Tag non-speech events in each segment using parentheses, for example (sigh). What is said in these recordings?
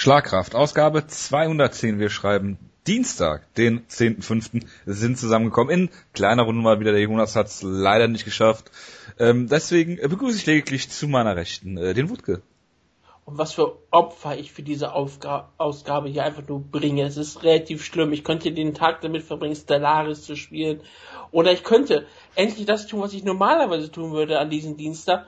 Schlagkraft, Ausgabe 210. Wir schreiben Dienstag, den 10.5. sind zusammengekommen. In kleiner Runde mal wieder. Der Jonas hat es leider nicht geschafft. Ähm, deswegen begrüße ich lediglich zu meiner Rechten äh, den Wutke. Und was für Opfer ich für diese Aufga Ausgabe hier einfach nur bringe. Es ist relativ schlimm. Ich könnte den Tag damit verbringen, Stellaris zu spielen. Oder ich könnte endlich das tun, was ich normalerweise tun würde an diesem Dienstag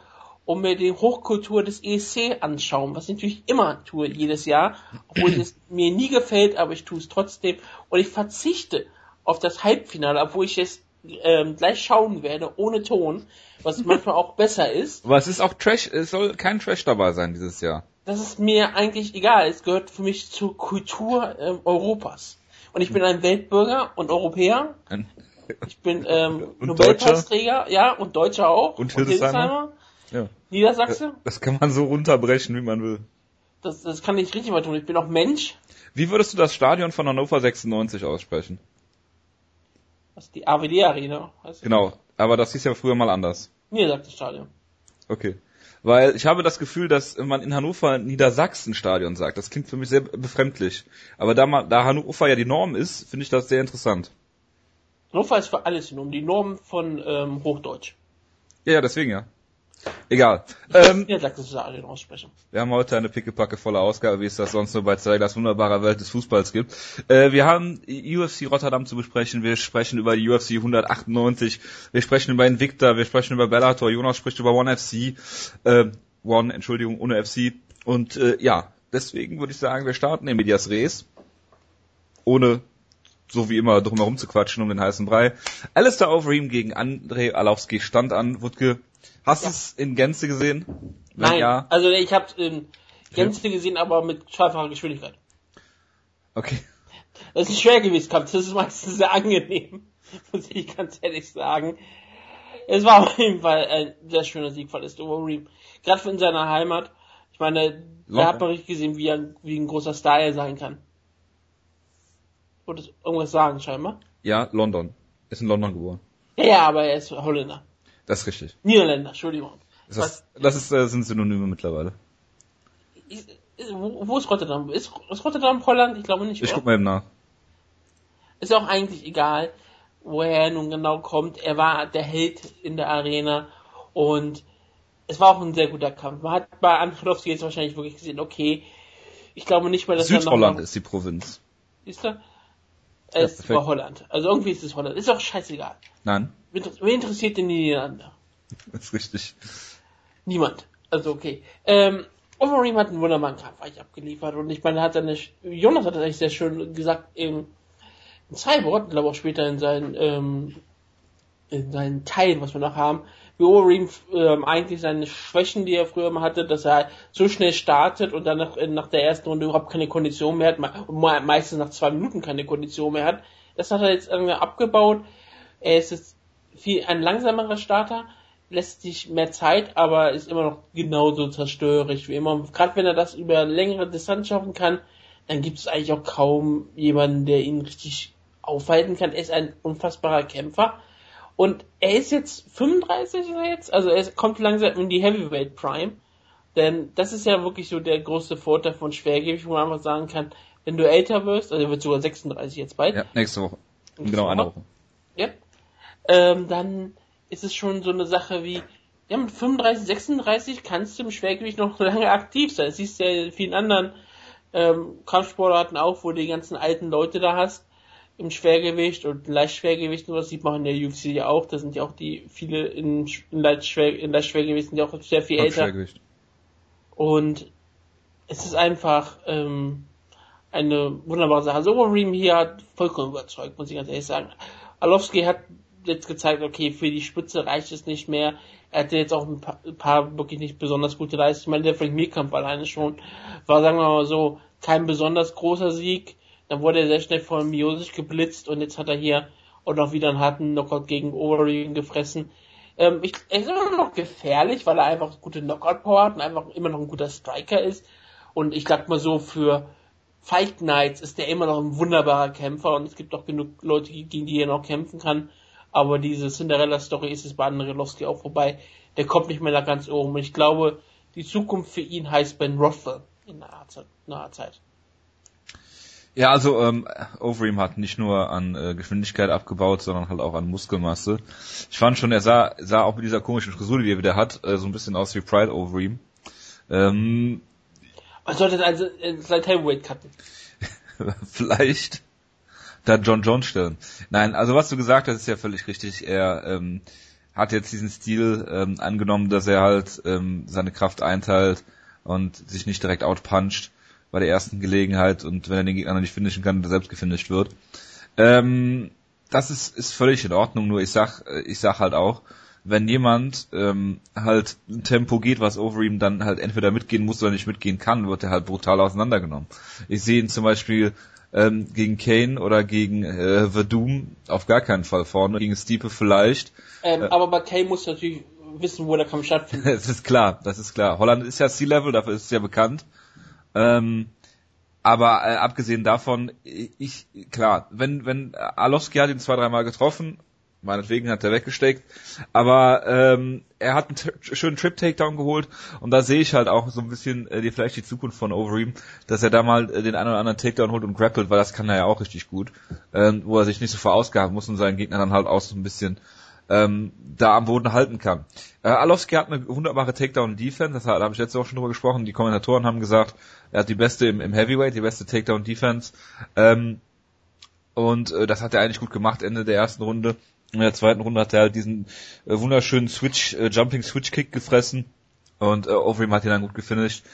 und mir die Hochkultur des ESC anschauen, was ich natürlich immer tue, jedes Jahr, obwohl es (clears throat) mir nie gefällt, aber ich tue es trotzdem. Und ich verzichte auf das Halbfinale, obwohl ich es ähm, gleich schauen werde, ohne Ton, was (laughs) manchmal auch besser ist. Aber es ist auch Trash, es soll kein Trash dabei sein dieses Jahr. Das ist mir eigentlich egal. Es gehört für mich zur Kultur ähm, Europas. Und ich bin ein Weltbürger und Europäer. Ich bin ähm, (laughs) Nobelpreisträger, ja, und Deutscher auch. Und Hildesheimer. Ja. Niedersachse? Das kann man so runterbrechen, wie man will. Das, das kann ich richtig mal tun. Ich bin auch Mensch. Wie würdest du das Stadion von Hannover 96 aussprechen? Was, die AWD Arena? Genau, aber das hieß ja früher mal anders. Niedersachsen Stadion. Okay. Weil ich habe das Gefühl, dass man in Hannover Niedersachsen-Stadion sagt. Das klingt für mich sehr befremdlich. Aber da, man, da Hannover ja die Norm ist, finde ich das sehr interessant. Hannover ist für alles die Norm. Die Norm von ähm, Hochdeutsch. Ja, ja, deswegen ja. Egal. Ähm, ja, sag das alle aussprechen. Wir haben heute eine pickepacke volle Ausgabe, wie es das sonst nur bei Zeigers wunderbarer Welt des Fußballs gibt. Äh, wir haben UFC Rotterdam zu besprechen, wir sprechen über die UFC 198, wir sprechen über Invicta, wir sprechen über Bellator, Jonas spricht über One FC, äh, One, Entschuldigung, ohne FC. Und äh, ja, deswegen würde ich sagen, wir starten in Medias Res. Ohne so wie immer drumherum zu quatschen um den heißen Brei. Alistair Overeem gegen Andrei Alowski stand an. Wutke, Hast ja. du es in Gänze gesehen? Wenn Nein, ja. also ich habe es in Gänze okay. gesehen, aber mit zweifacher Geschwindigkeit. Okay. Das ist ein Schwergewichtskampf, das ist meistens sehr angenehm, (laughs) muss ich ganz ehrlich sagen. Es war auf jeden Fall ein sehr schöner Sieg von Estover Reem. Gerade in seiner Heimat. Ich meine, da hat man richtig gesehen, wie, er, wie ein großer Star er sein kann. Wolltest irgendwas sagen, scheinbar? Ja, London. Ist in London geboren. Ja, aber er ist Holländer. Das ist richtig. Niederländer, Entschuldigung. Ist das, das ist, äh, sind Synonyme mittlerweile. Ist, ist, wo, wo, ist Rotterdam? Ist, ist Rotterdam Holland? Ich glaube nicht. Ich oder? guck mal eben nach. Ist auch eigentlich egal, woher er nun genau kommt. Er war der Held in der Arena und es war auch ein sehr guter Kampf. Man hat bei Angelowski jetzt wahrscheinlich wirklich gesehen, okay, ich glaube nicht mal, dass Südholland er noch ist die Provinz. Ist er? Es ja, war Holland. Also irgendwie ist es Holland. Ist auch scheißegal. Nein. Wer interessiert denn die Niederlande? (laughs) Das ist richtig. Niemand. Also okay. Ähm, Overeem hat einen wunderbaren Kampf eigentlich abgeliefert und ich meine, hat nicht, Jonas hat das eigentlich sehr schön gesagt im, in Cyborg, glaube auch später in seinen, ähm, in seinen Teilen, was wir noch haben, Overeem ähm, eigentlich seine Schwächen, die er früher mal hatte, dass er so schnell startet und dann nach, nach der ersten Runde überhaupt keine Kondition mehr hat, meistens nach zwei Minuten keine Kondition mehr hat. Das hat er jetzt irgendwie abgebaut. Er ist jetzt viel ein langsamerer Starter, lässt sich mehr Zeit, aber ist immer noch genauso zerstörerisch wie immer. Gerade wenn er das über längere Distanz schaffen kann, dann gibt es eigentlich auch kaum jemanden, der ihn richtig aufhalten kann. Er ist ein unfassbarer Kämpfer. Und er ist jetzt 35 ist er jetzt, also er kommt langsam in die Heavyweight Prime. Denn das ist ja wirklich so der große Vorteil von Schwergewicht, wo man einfach sagen kann, wenn du älter wirst, also er wird sogar 36 jetzt bald. Ja, nächste Woche. Genau, eine Woche. Ja ähm, dann ist es schon so eine Sache wie, ja, mit 35, 36 kannst du im Schwergewicht noch (laughs) lange aktiv sein. Das siehst du ja in vielen anderen ähm, Kampfsportarten auch, wo du die ganzen alten Leute da hast im Schwergewicht und Leichtschwergewicht und was sieht man in der UFC ja auch. Da sind ja auch die viele in, in, Leichtschwer, in Leichtschwergewicht sind ja auch sehr viel älter. Und es ist einfach ähm, eine wunderbare Sache. Also Overeem hier hat vollkommen überzeugt, muss ich ganz ehrlich sagen. Alowski hat jetzt gezeigt, okay, für die Spitze reicht es nicht mehr. Er hatte jetzt auch ein paar, ein paar wirklich nicht besonders gute Leistungen. Ich meine, der Frank Mirkamp alleine schon war, sagen wir mal so, kein besonders großer Sieg. Dann wurde er sehr schnell von Miosic geblitzt und jetzt hat er hier auch noch wieder einen harten Knockout gegen Overeem gefressen. Ähm, ich, er ist immer noch gefährlich, weil er einfach gute Knockout-Power hat und einfach immer noch ein guter Striker ist. Und ich sag mal so, für Fight Nights ist der immer noch ein wunderbarer Kämpfer und es gibt auch genug Leute, gegen die er noch kämpfen kann aber diese Cinderella-Story ist es bei Andrelowski auch vorbei. Der kommt nicht mehr da ganz oben. Ich glaube, die Zukunft für ihn heißt Ben Rothwell in naher Zeit. Ja, also ähm, Overeem hat nicht nur an äh, Geschwindigkeit abgebaut, sondern halt auch an Muskelmasse. Ich fand schon, er sah, sah auch mit dieser komischen Frisur, die er wieder hat, äh, so ein bisschen aus wie Pride Overeem. Ähm, Man sollte also äh, sein Heavyweight cutten. (laughs) vielleicht da John Jones stellen. Nein, also was du gesagt hast, ist ja völlig richtig. Er ähm, hat jetzt diesen Stil ähm, angenommen, dass er halt ähm, seine Kraft einteilt und sich nicht direkt outpuncht bei der ersten Gelegenheit und wenn er den Gegner nicht finishen kann, der selbst gefinisht wird. Ähm, das ist, ist völlig in Ordnung, nur ich sag, ich sag halt auch, wenn jemand ähm, halt ein Tempo geht, was over ihm dann halt entweder mitgehen muss oder nicht mitgehen kann, wird er halt brutal auseinandergenommen. Ich sehe ihn zum Beispiel ähm, gegen Kane oder gegen äh, Verdum auf gar keinen Fall vorne, gegen Stiepe vielleicht. Ähm, äh, aber bei Kane muss natürlich wissen, wo der Kampf stattfindet. (laughs) das ist klar, das ist klar. Holland ist ja Sea-Level, dafür ist es ja bekannt. Ähm, aber äh, abgesehen davon, ich, klar, wenn, wenn Alowski hat ihn zwei, dreimal getroffen, meinetwegen hat er weggesteckt, aber ähm, er hat einen schönen Trip-Takedown geholt und da sehe ich halt auch so ein bisschen äh, die, vielleicht die Zukunft von Overeem, dass er da mal äh, den einen oder anderen Takedown holt und grappelt, weil das kann er ja auch richtig gut, ähm, wo er sich nicht so verausgaben muss und seinen Gegner dann halt auch so ein bisschen ähm, da am Boden halten kann. Äh, Alowski hat eine wunderbare Takedown-Defense, das da habe ich letzte Woche schon drüber gesprochen, die Kommentatoren haben gesagt, er hat die beste im, im Heavyweight, die beste Takedown-Defense ähm, und äh, das hat er eigentlich gut gemacht Ende der ersten Runde. In der zweiten Runde hat er halt diesen äh, wunderschönen Switch, äh, Jumping Switch Kick gefressen und äh, Overeem hat ihn dann gut gefinisht.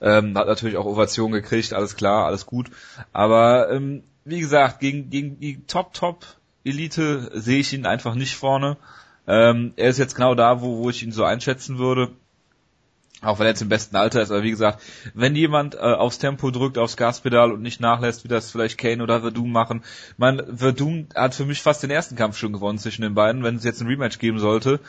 Ähm, hat natürlich auch Ovation gekriegt, alles klar, alles gut. Aber ähm, wie gesagt, gegen, gegen die Top Top Elite sehe ich ihn einfach nicht vorne. Ähm, er ist jetzt genau da, wo, wo ich ihn so einschätzen würde. Auch wenn er jetzt im besten Alter ist, aber wie gesagt, wenn jemand äh, aufs Tempo drückt, aufs Gaspedal und nicht nachlässt, wie das vielleicht Kane oder Verdum machen. Man, Verdum hat für mich fast den ersten Kampf schon gewonnen zwischen den beiden, wenn es jetzt ein Rematch geben sollte.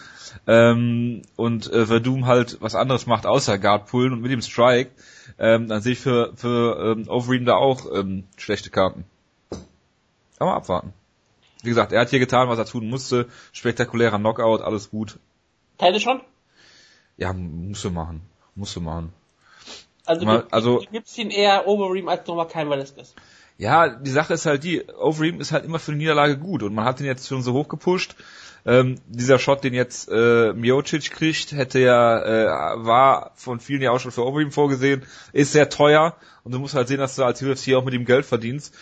Ähm, und äh, Verdum halt was anderes macht, außer Guard pullen und mit dem Strike, ähm, dann sehe ich für, für ähm, Overeem da auch ähm, schlechte Karten. Aber abwarten. Wie gesagt, er hat hier getan, was er tun musste. Spektakulärer Knockout, alles gut. Teile schon? Ja, musste machen. Musste machen. Also, Mal, gibt, also gibt's ihn eher Overeem als nochmal kein Velasquez? Ja, die Sache ist halt die, Overeem ist halt immer für die Niederlage gut und man hat ihn jetzt schon so hoch gepusht. Ähm, dieser Shot, den jetzt äh, Miocic kriegt, hätte ja, äh, war von vielen ja auch schon für Overeem vorgesehen, ist sehr teuer und du musst halt sehen, dass du als UFC auch mit ihm Geld verdienst.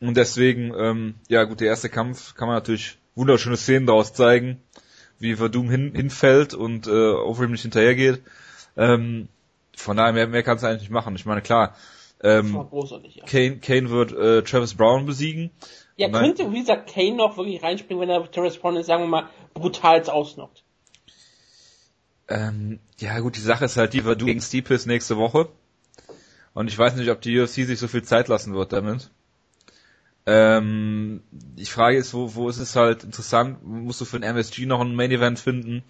Und deswegen, ähm, ja gut, der erste Kampf kann man natürlich wunderschöne Szenen daraus zeigen wie Verdum hin, hinfällt und äh, Overeem nicht hinterhergeht. Ähm, von daher, mehr, mehr kannst du eigentlich nicht machen. Ich meine, klar, ähm, ja. Kane, Kane wird äh, Travis Brown besiegen. Ja, könnte, wie gesagt, Kane noch wirklich reinspringen, wenn er Travis Brown ist, sagen wir mal, brutal ausnockt. Ähm, ja gut, die Sache ist halt die, Verdum gegen ist nächste Woche. Und ich weiß nicht, ob die UFC sich so viel Zeit lassen wird damit. Ähm, die Frage ist, wo, wo ist es halt interessant, musst du für ein MSG noch ein Main Event finden?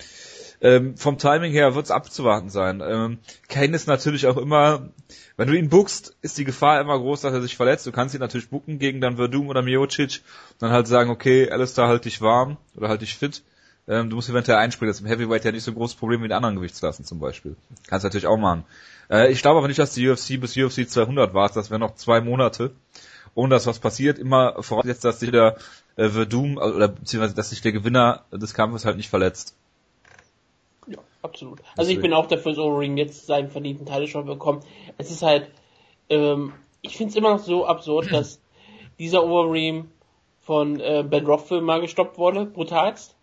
Ähm, vom Timing her wird es abzuwarten sein. Ähm, Kane ist natürlich auch immer, wenn du ihn bookst, ist die Gefahr immer groß, dass er sich verletzt. Du kannst ihn natürlich booken gegen dann Verdum oder Miocic und dann halt sagen, okay, Alistair halt dich warm oder halt dich fit. Ähm, du musst eventuell einspringen. Das ist im Heavyweight ja nicht so ein großes Problem wie in anderen Gewichtsklassen zum Beispiel. Kannst natürlich auch machen. Äh, ich glaube aber nicht, dass die UFC bis UFC 200 war. Das wären noch zwei Monate ohne dass was passiert, immer vorausgesetzt, dass sich der äh, Verdum oder beziehungsweise dass sich der Gewinner des Kampfes halt nicht verletzt. Ja, absolut. Also ich bin auch dafür, dass Overeem jetzt seinen verdienten Teil schon bekommt. Es ist halt, ähm, ich finde es immer noch so absurd, dass (clears throat) dieser Overeem von äh, Ben Rothwell mal gestoppt wurde, brutalst.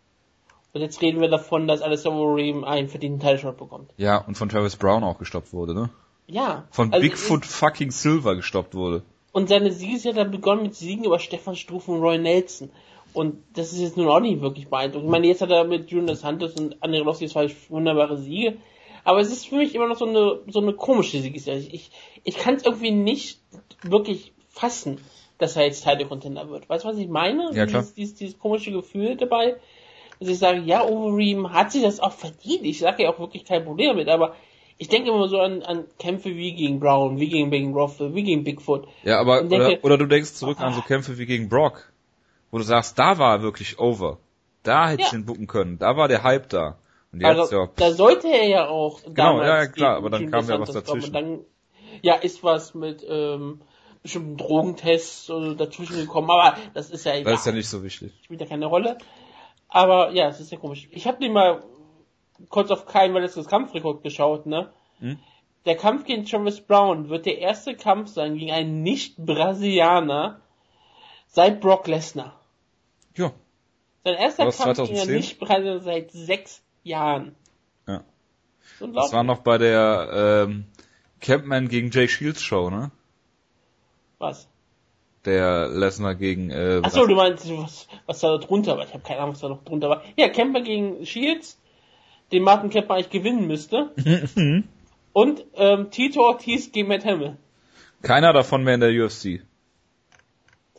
Und jetzt reden wir davon, dass Alistair Overeem einen verdienten Teilshot bekommt. Ja, und von Travis Brown auch gestoppt wurde, ne? Ja. Von also Bigfoot fucking Silver gestoppt wurde. Und seine Siege hat dann begonnen mit Siegen über Stefan Struff und Roy Nelson. Und das ist jetzt nun auch nicht wirklich beeindruckend. Ich meine, jetzt hat er mit Jonas Hunters und André Rossi zwei wunderbare Siege. Aber es ist für mich immer noch so eine, so eine komische Siegesserie. Ich, ich kann es irgendwie nicht wirklich fassen, dass er jetzt Title Contender wird. Weißt du, was ich meine? Ja, klar. Dieses, dieses, dieses komische Gefühl dabei, dass ich sage, ja, Overeem hat sich das auch verdient. Ich sage ja auch wirklich kein Problem damit, aber ich denke immer so an, an Kämpfe wie gegen Brown, wie gegen Bing Rothwell, wie gegen Bigfoot. Ja, aber denke, oder, oder, du denkst zurück ah, an so Kämpfe wie gegen Brock, wo du sagst, da war er wirklich over. Da hätte ja. ich ihn bucken können. Da war der Hype da. Und jetzt, also, ja, da sollte er ja auch genau, ja, ja klar, aber dann kam ja was dazwischen. Dann, Ja, ist was mit ähm, bestimmten Drogentests oder dazwischen gekommen, aber das ist ja egal. Das ist ja nicht so wichtig. Spielt ja keine Rolle. Aber ja, es ist ja komisch. Ich habe den mal kurz auf kein letztes Kampfrekord geschaut, ne? Hm? Der Kampf gegen Travis Brown wird der erste Kampf sein gegen einen Nicht-Brasilianer seit Brock Lesnar. Ja. Sein erster Kampf gegen 2010? einen Nicht-Brasilianer seit sechs Jahren. Ja. Das war noch bei der ähm, Campman gegen Jake Shields Show, ne? Was? Der Lesnar gegen äh, Achso, du meinst, was, was da drunter war. Ich habe keine Ahnung, was da noch drunter war. Ja, Kemper gegen Shields, den Martin Kemper eigentlich gewinnen müsste. Und ähm, Tito Ortiz gegen Matt Hamill. keiner davon mehr in der UFC.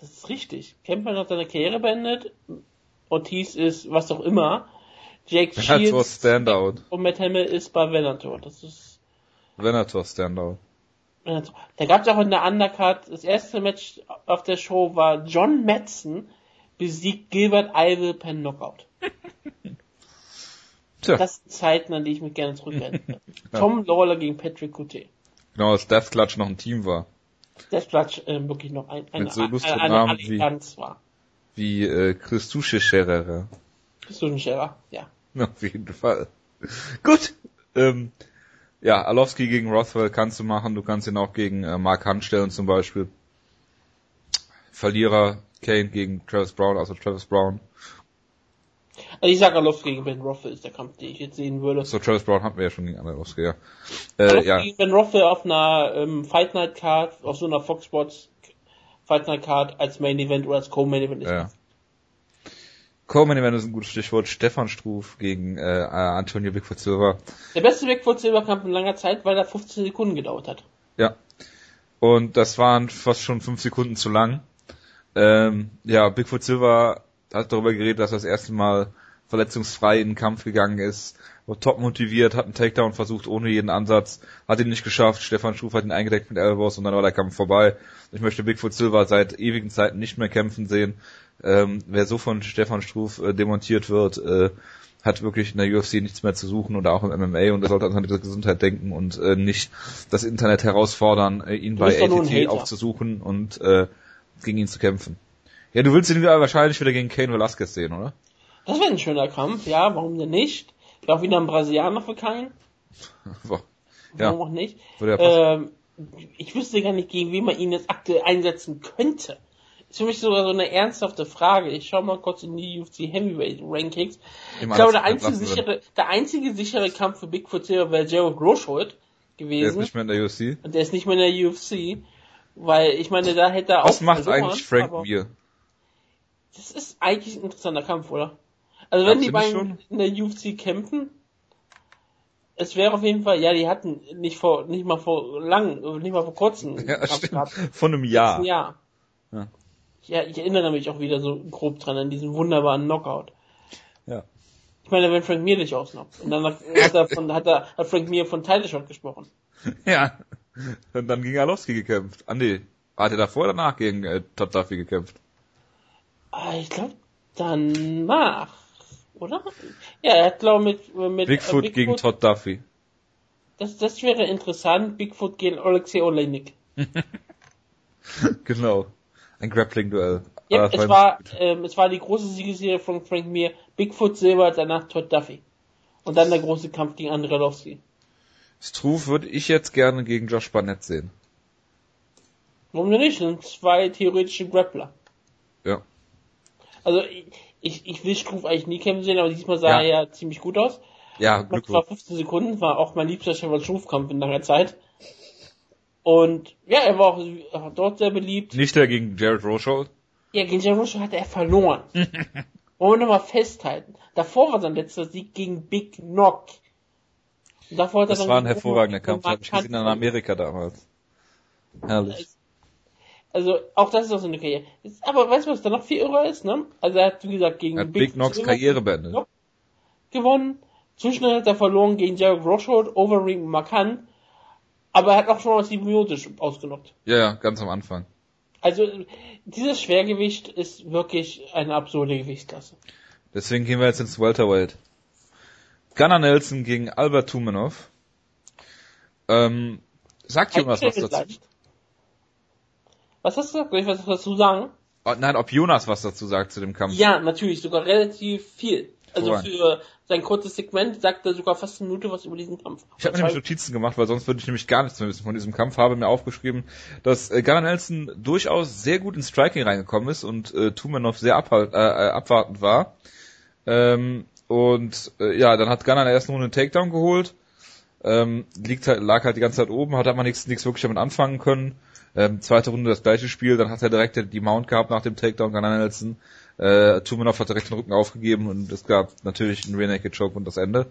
Das ist richtig. Kemper hat seine Karriere beendet. Ortiz ist was auch immer. Jake Venator Shields Standout. und Matt Hamill ist bei Venator. Das ist Venator Standout. Venator. Da gab es auch in der Undercard, das erste Match auf der Show war John Madsen besiegt Gilbert Ivel per Knockout. (laughs) Tja, Das sind Zeiten, an die ich mich gerne zurückerinnere. (laughs) Tom Lawler gegen Patrick Coutet. genau, dass Death Clutch noch ein Team war. Das Platz äh, wirklich noch ein, eine, Mit so eine, lustigen eine Namen wie- war. Wie äh, Christusche Scherer. Ein Scherer? Ja. (laughs) Auf jeden Fall. Gut. Ähm, ja, Alowski gegen Rothwell kannst du machen. Du kannst ihn auch gegen äh, Mark Hunt stellen zum Beispiel. Verlierer Kane gegen Travis Brown, also Travis Brown. Also ich sag Alowski gegen Ben Rothwell ist der Kampf, den ich jetzt sehen würde. So, Travis Brown hatten wir ja schon gegen Alowski, ja. Äh, ja, gegen Ben Rothwell auf einer ähm, Fight Night Card, auf so einer Fox Sports Fight Night Card als Main Event oder als Co-Main Event ist. ja. Coleman Event ist ein gutes Stichwort. Stefan Struf gegen äh, Antonio Bigfoot Silva. Der beste Bigfoot Silberkampf in langer Zeit, weil er 15 Sekunden gedauert hat. Ja. Und das waren fast schon fünf Sekunden zu lang. Ähm, ja, Bigfoot Silva hat darüber geredet, dass er das erste Mal verletzungsfrei in den Kampf gegangen ist, war top motiviert, hat einen Takedown versucht ohne jeden Ansatz, hat ihn nicht geschafft, Stefan Schuf hat ihn eingedeckt mit Elbows und dann war der Kampf vorbei. Ich möchte Bigfoot Silva seit ewigen Zeiten nicht mehr kämpfen sehen. Ähm, wer so von Stefan Struf äh, demontiert wird, äh, hat wirklich in der UFC nichts mehr zu suchen oder auch im MMA und er sollte an seine Gesundheit denken und äh, nicht das Internet herausfordern, äh, ihn bei ATT aufzusuchen und äh, gegen ihn zu kämpfen. Ja, du willst ihn wieder wahrscheinlich wieder gegen Kane Velasquez sehen, oder? Das wäre ein schöner Kampf, ja, warum denn nicht? Wäre auch wieder ein Brasilianer für keinen. Boah. (laughs) Ja, Warum auch nicht? Ähm, ich wüsste gar nicht, gegen wen man ihn jetzt aktuell einsetzen könnte. Ist für mich sogar so eine ernsthafte Frage. Ich schau mal kurz in die UFC Heavyweight Rankings. Dem Ich glaube, der einzige sichere, der einzige sichere Kampf für Bigfoot Silver wäre Gerald Roshold Der ist gewesen. nicht mehr in der UFC. und der ist nicht mehr in der UFC. Weil, ich meine, da hätte er Was auch macht verloren, eigentlich Frank Mir? Das ist eigentlich ein interessanter Kampf, oder? Also wenn Ja, die beiden in der UFC kämpfen, es wäre auf jeden Fall, ja, die hatten nicht vor, nicht mal vor lang, nicht mal vor kurzem Ja, stimmt. Von einem Jahr. Letzten Jahr. Ja. Ja, ich erinnere mich auch wieder so grob dran an diesen wunderbaren Knockout. Ja. Ich meine, wenn Frank Mir dich ausnockt. Und dann hat er von, hat er, hat Frank Mir von Title Shot gesprochen. (laughs) Ja. Und dann gegen Alowski gekämpft. Nee, hat er davor oder danach gegen äh, Todd Duffy gekämpft? Ah, ich glaube, danach, oder? Ja, er hat, glaube mit, mit, Bigfoot, äh, gegen Todd Duffy. Das, das wäre interessant. Bigfoot gegen Alexei Olenik. (laughs) genau. Ein Grappling-Duell. Ja, Ah, es war, ähm, es war die große Siegesserie von Frank Mir. Bigfoot Silber, danach Todd Duffy. Und dann der große Kampf gegen Andrelowski. Struve würde ich jetzt gerne gegen Josh Barnett sehen. Warum denn nicht? Das sind zwei theoretische Grappler. Ja. Also, ich, ich, will Struve eigentlich nie kämpfen sehen, aber diesmal sah Ja. er ja ziemlich gut aus. Ja, Das war Glückwunsch. 15 Sekunden, war auch mein liebster Stefan Struve-Kampf in langer Zeit. Und, ja, er war auch dort sehr beliebt. Nicht der gegen Jared Roshold. Ja, gegen Jarusha hat er verloren. (laughs) Wollen wir nochmal festhalten. Davor war sein letzter Sieg gegen Big Knock. Und davor hat er Das war ein hervorragender Kampf, habe ich gesehen in Amerika damals. Herrlich. Also, auch das ist auch so eine Karriere. Ist, aber weißt du, was da noch viel irrer ist, ne? Also, er hat, wie gesagt, gegen Hat Big Knocks Silver Karriere beendet. Gewonnen. Zwischendurch hat er verloren gegen Jared Roshold, Overring markant. Aber er hat auch schon mal symbiotisch ausgenockt. Ja, ja, ganz am Anfang. Also, dieses Schwergewicht ist wirklich eine absurde Gewichtsklasse. Deswegen gehen wir jetzt ins Welterweight. Gunnar Nelson gegen Albert Tumenov. Ähm, Sagt Jonas was dazu? Was hast du gesagt? Soll ich was dazu sagen? Oh, nein, ob Jonas was dazu sagt zu dem Kampf. Ja, natürlich, sogar relativ viel. Also für sein kurzes Segment sagt er sogar fast eine Minute was über diesen Kampf. Ich habe nämlich Notizen gemacht, weil sonst würde ich nämlich gar nichts mehr wissen von diesem Kampf. Habe mir aufgeschrieben, dass äh, Gunnar Nelson durchaus sehr gut ins Striking reingekommen ist und äh, Tumanov sehr abhalt, äh, äh, abwartend war. Ähm, und äh, ja, dann hat Gunnar in der ersten Runde einen Takedown geholt. Ähm, liegt halt, lag halt die ganze Zeit oben, hat aber nichts wirklich damit anfangen können. Ähm, zweite Runde das gleiche Spiel, dann hat er direkt die Mount gehabt nach dem Takedown Gunnar Nelson. Äh, Tumanov hat direkt den Rücken aufgegeben und es gab natürlich einen Rear Naked Choke und das Ende.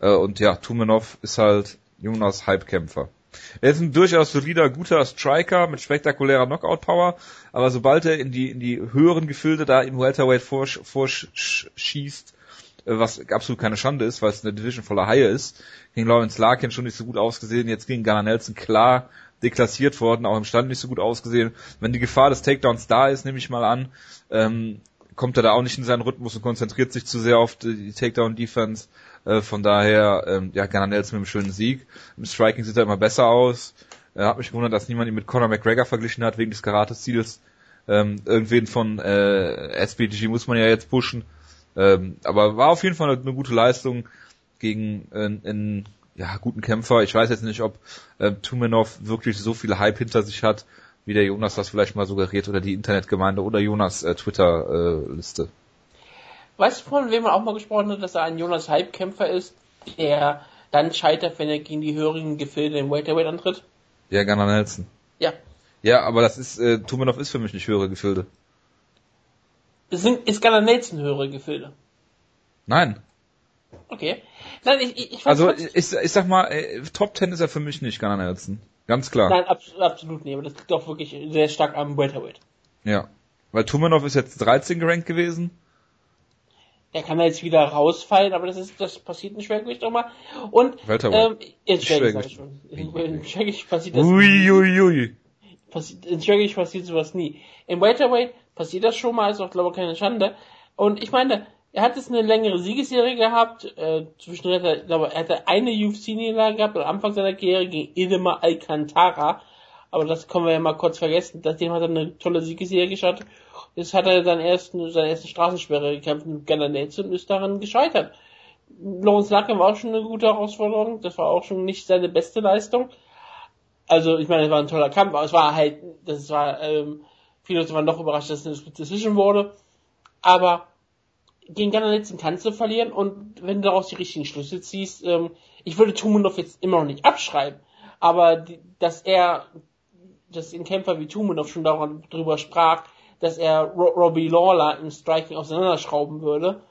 Äh, und ja, Tumanov ist halt Jonas Hypekämpfer. Er ist ein durchaus solider, guter Striker mit spektakulärer Knockout-Power, aber sobald er in die, in die höheren Gefilde da im Welterweight vorschießt, vorsch äh, was absolut keine Schande ist, weil es eine Division voller Haie ist, gegen Lawrence Larkin schon nicht so gut ausgesehen, jetzt gegen Gunnar Nelson klar deklassiert worden, auch im Stand nicht so gut ausgesehen. Wenn die Gefahr des Takedowns da ist, nehme ich mal an, ähm, kommt er da auch nicht in seinen Rhythmus und konzentriert sich zu sehr auf die Takedown-Defense. Äh, von daher, ähm, ja, Gunnar Nelson mit einem schönen Sieg. Im Striking sieht er immer besser aus. Er hat mich gewundert, dass niemand ihn mit Conor McGregor verglichen hat, wegen des Karate-Ziels. Ähm, irgendwen von äh, SBG muss man ja jetzt pushen. Ähm, aber war auf jeden Fall eine, eine gute Leistung gegen äh, einen ja, guten Kämpfer. Ich weiß jetzt nicht, ob äh, Tumenov wirklich so viel Hype hinter sich hat, wie der Jonas das vielleicht mal suggeriert oder die Internetgemeinde oder Jonas äh, Twitter-Liste. Äh, weißt du, von wem man auch mal gesprochen hat, dass er ein Jonas Hype-Kämpfer ist, der dann scheitert, wenn er gegen die höheren Gefilde im Welterweight antritt? Ja, Gunnar Nelson. Ja. Ja, aber das ist, äh, Tumenov ist für mich nicht höhere Gefilde. Sind, ist Gunnar Nelson höhere Gefilde? Nein. Okay. Nein, ich, ich, ich also ich, ich sag mal, äh, Top Ten ist er für mich nicht, Gunnar Nelson. Ganz klar. Nein, absolut, absolut nicht, aber das liegt doch wirklich sehr stark am Welterweight. Ja. Weil Tumanov ist jetzt 13 gerankt gewesen. Er kann jetzt wieder rausfallen, aber das ist, das passiert in Schwergewicht auch mal. Und, ähm, in Schwergewicht, schon. In Schwergewicht passiert das ui, ui, ui. in Schwergewicht passiert sowas nie. Im Welterweight passiert das schon mal, ist auch, glaube ich, keine Schande. Und ich meine, er hat jetzt eine längere Siegesserie gehabt. Äh, zwischendurch hat er, glaube er hatte eine UFC-Niederlage gehabt am Anfang seiner Karriere gegen Idema Alcantara. Aber das können wir ja mal kurz vergessen. Seitdem hat er eine tolle Siegesserie geschaut. Jetzt hat er seinen ersten, seine erste Straßensperre gekämpft mit Gunnar Nelson und ist daran gescheitert. Lawrence Larkin war auch schon eine gute Herausforderung. Das war auch schon nicht seine beste Leistung. Also, ich meine, es war ein toller Kampf, aber es war halt, das war, ähm, viele Leute waren doch überrascht, dass es eine Decision wurde. Aber gegen Gunnar Nelson kannst du verlieren und wenn du daraus die richtigen Schlüsse ziehst, ähm, ich würde Tumunov jetzt immer noch nicht abschreiben, aber die, dass er, dass ein Kämpfer wie Tumunov schon darüber sprach, dass er Ro Robbie Lawler im Striking auseinanderschrauben würde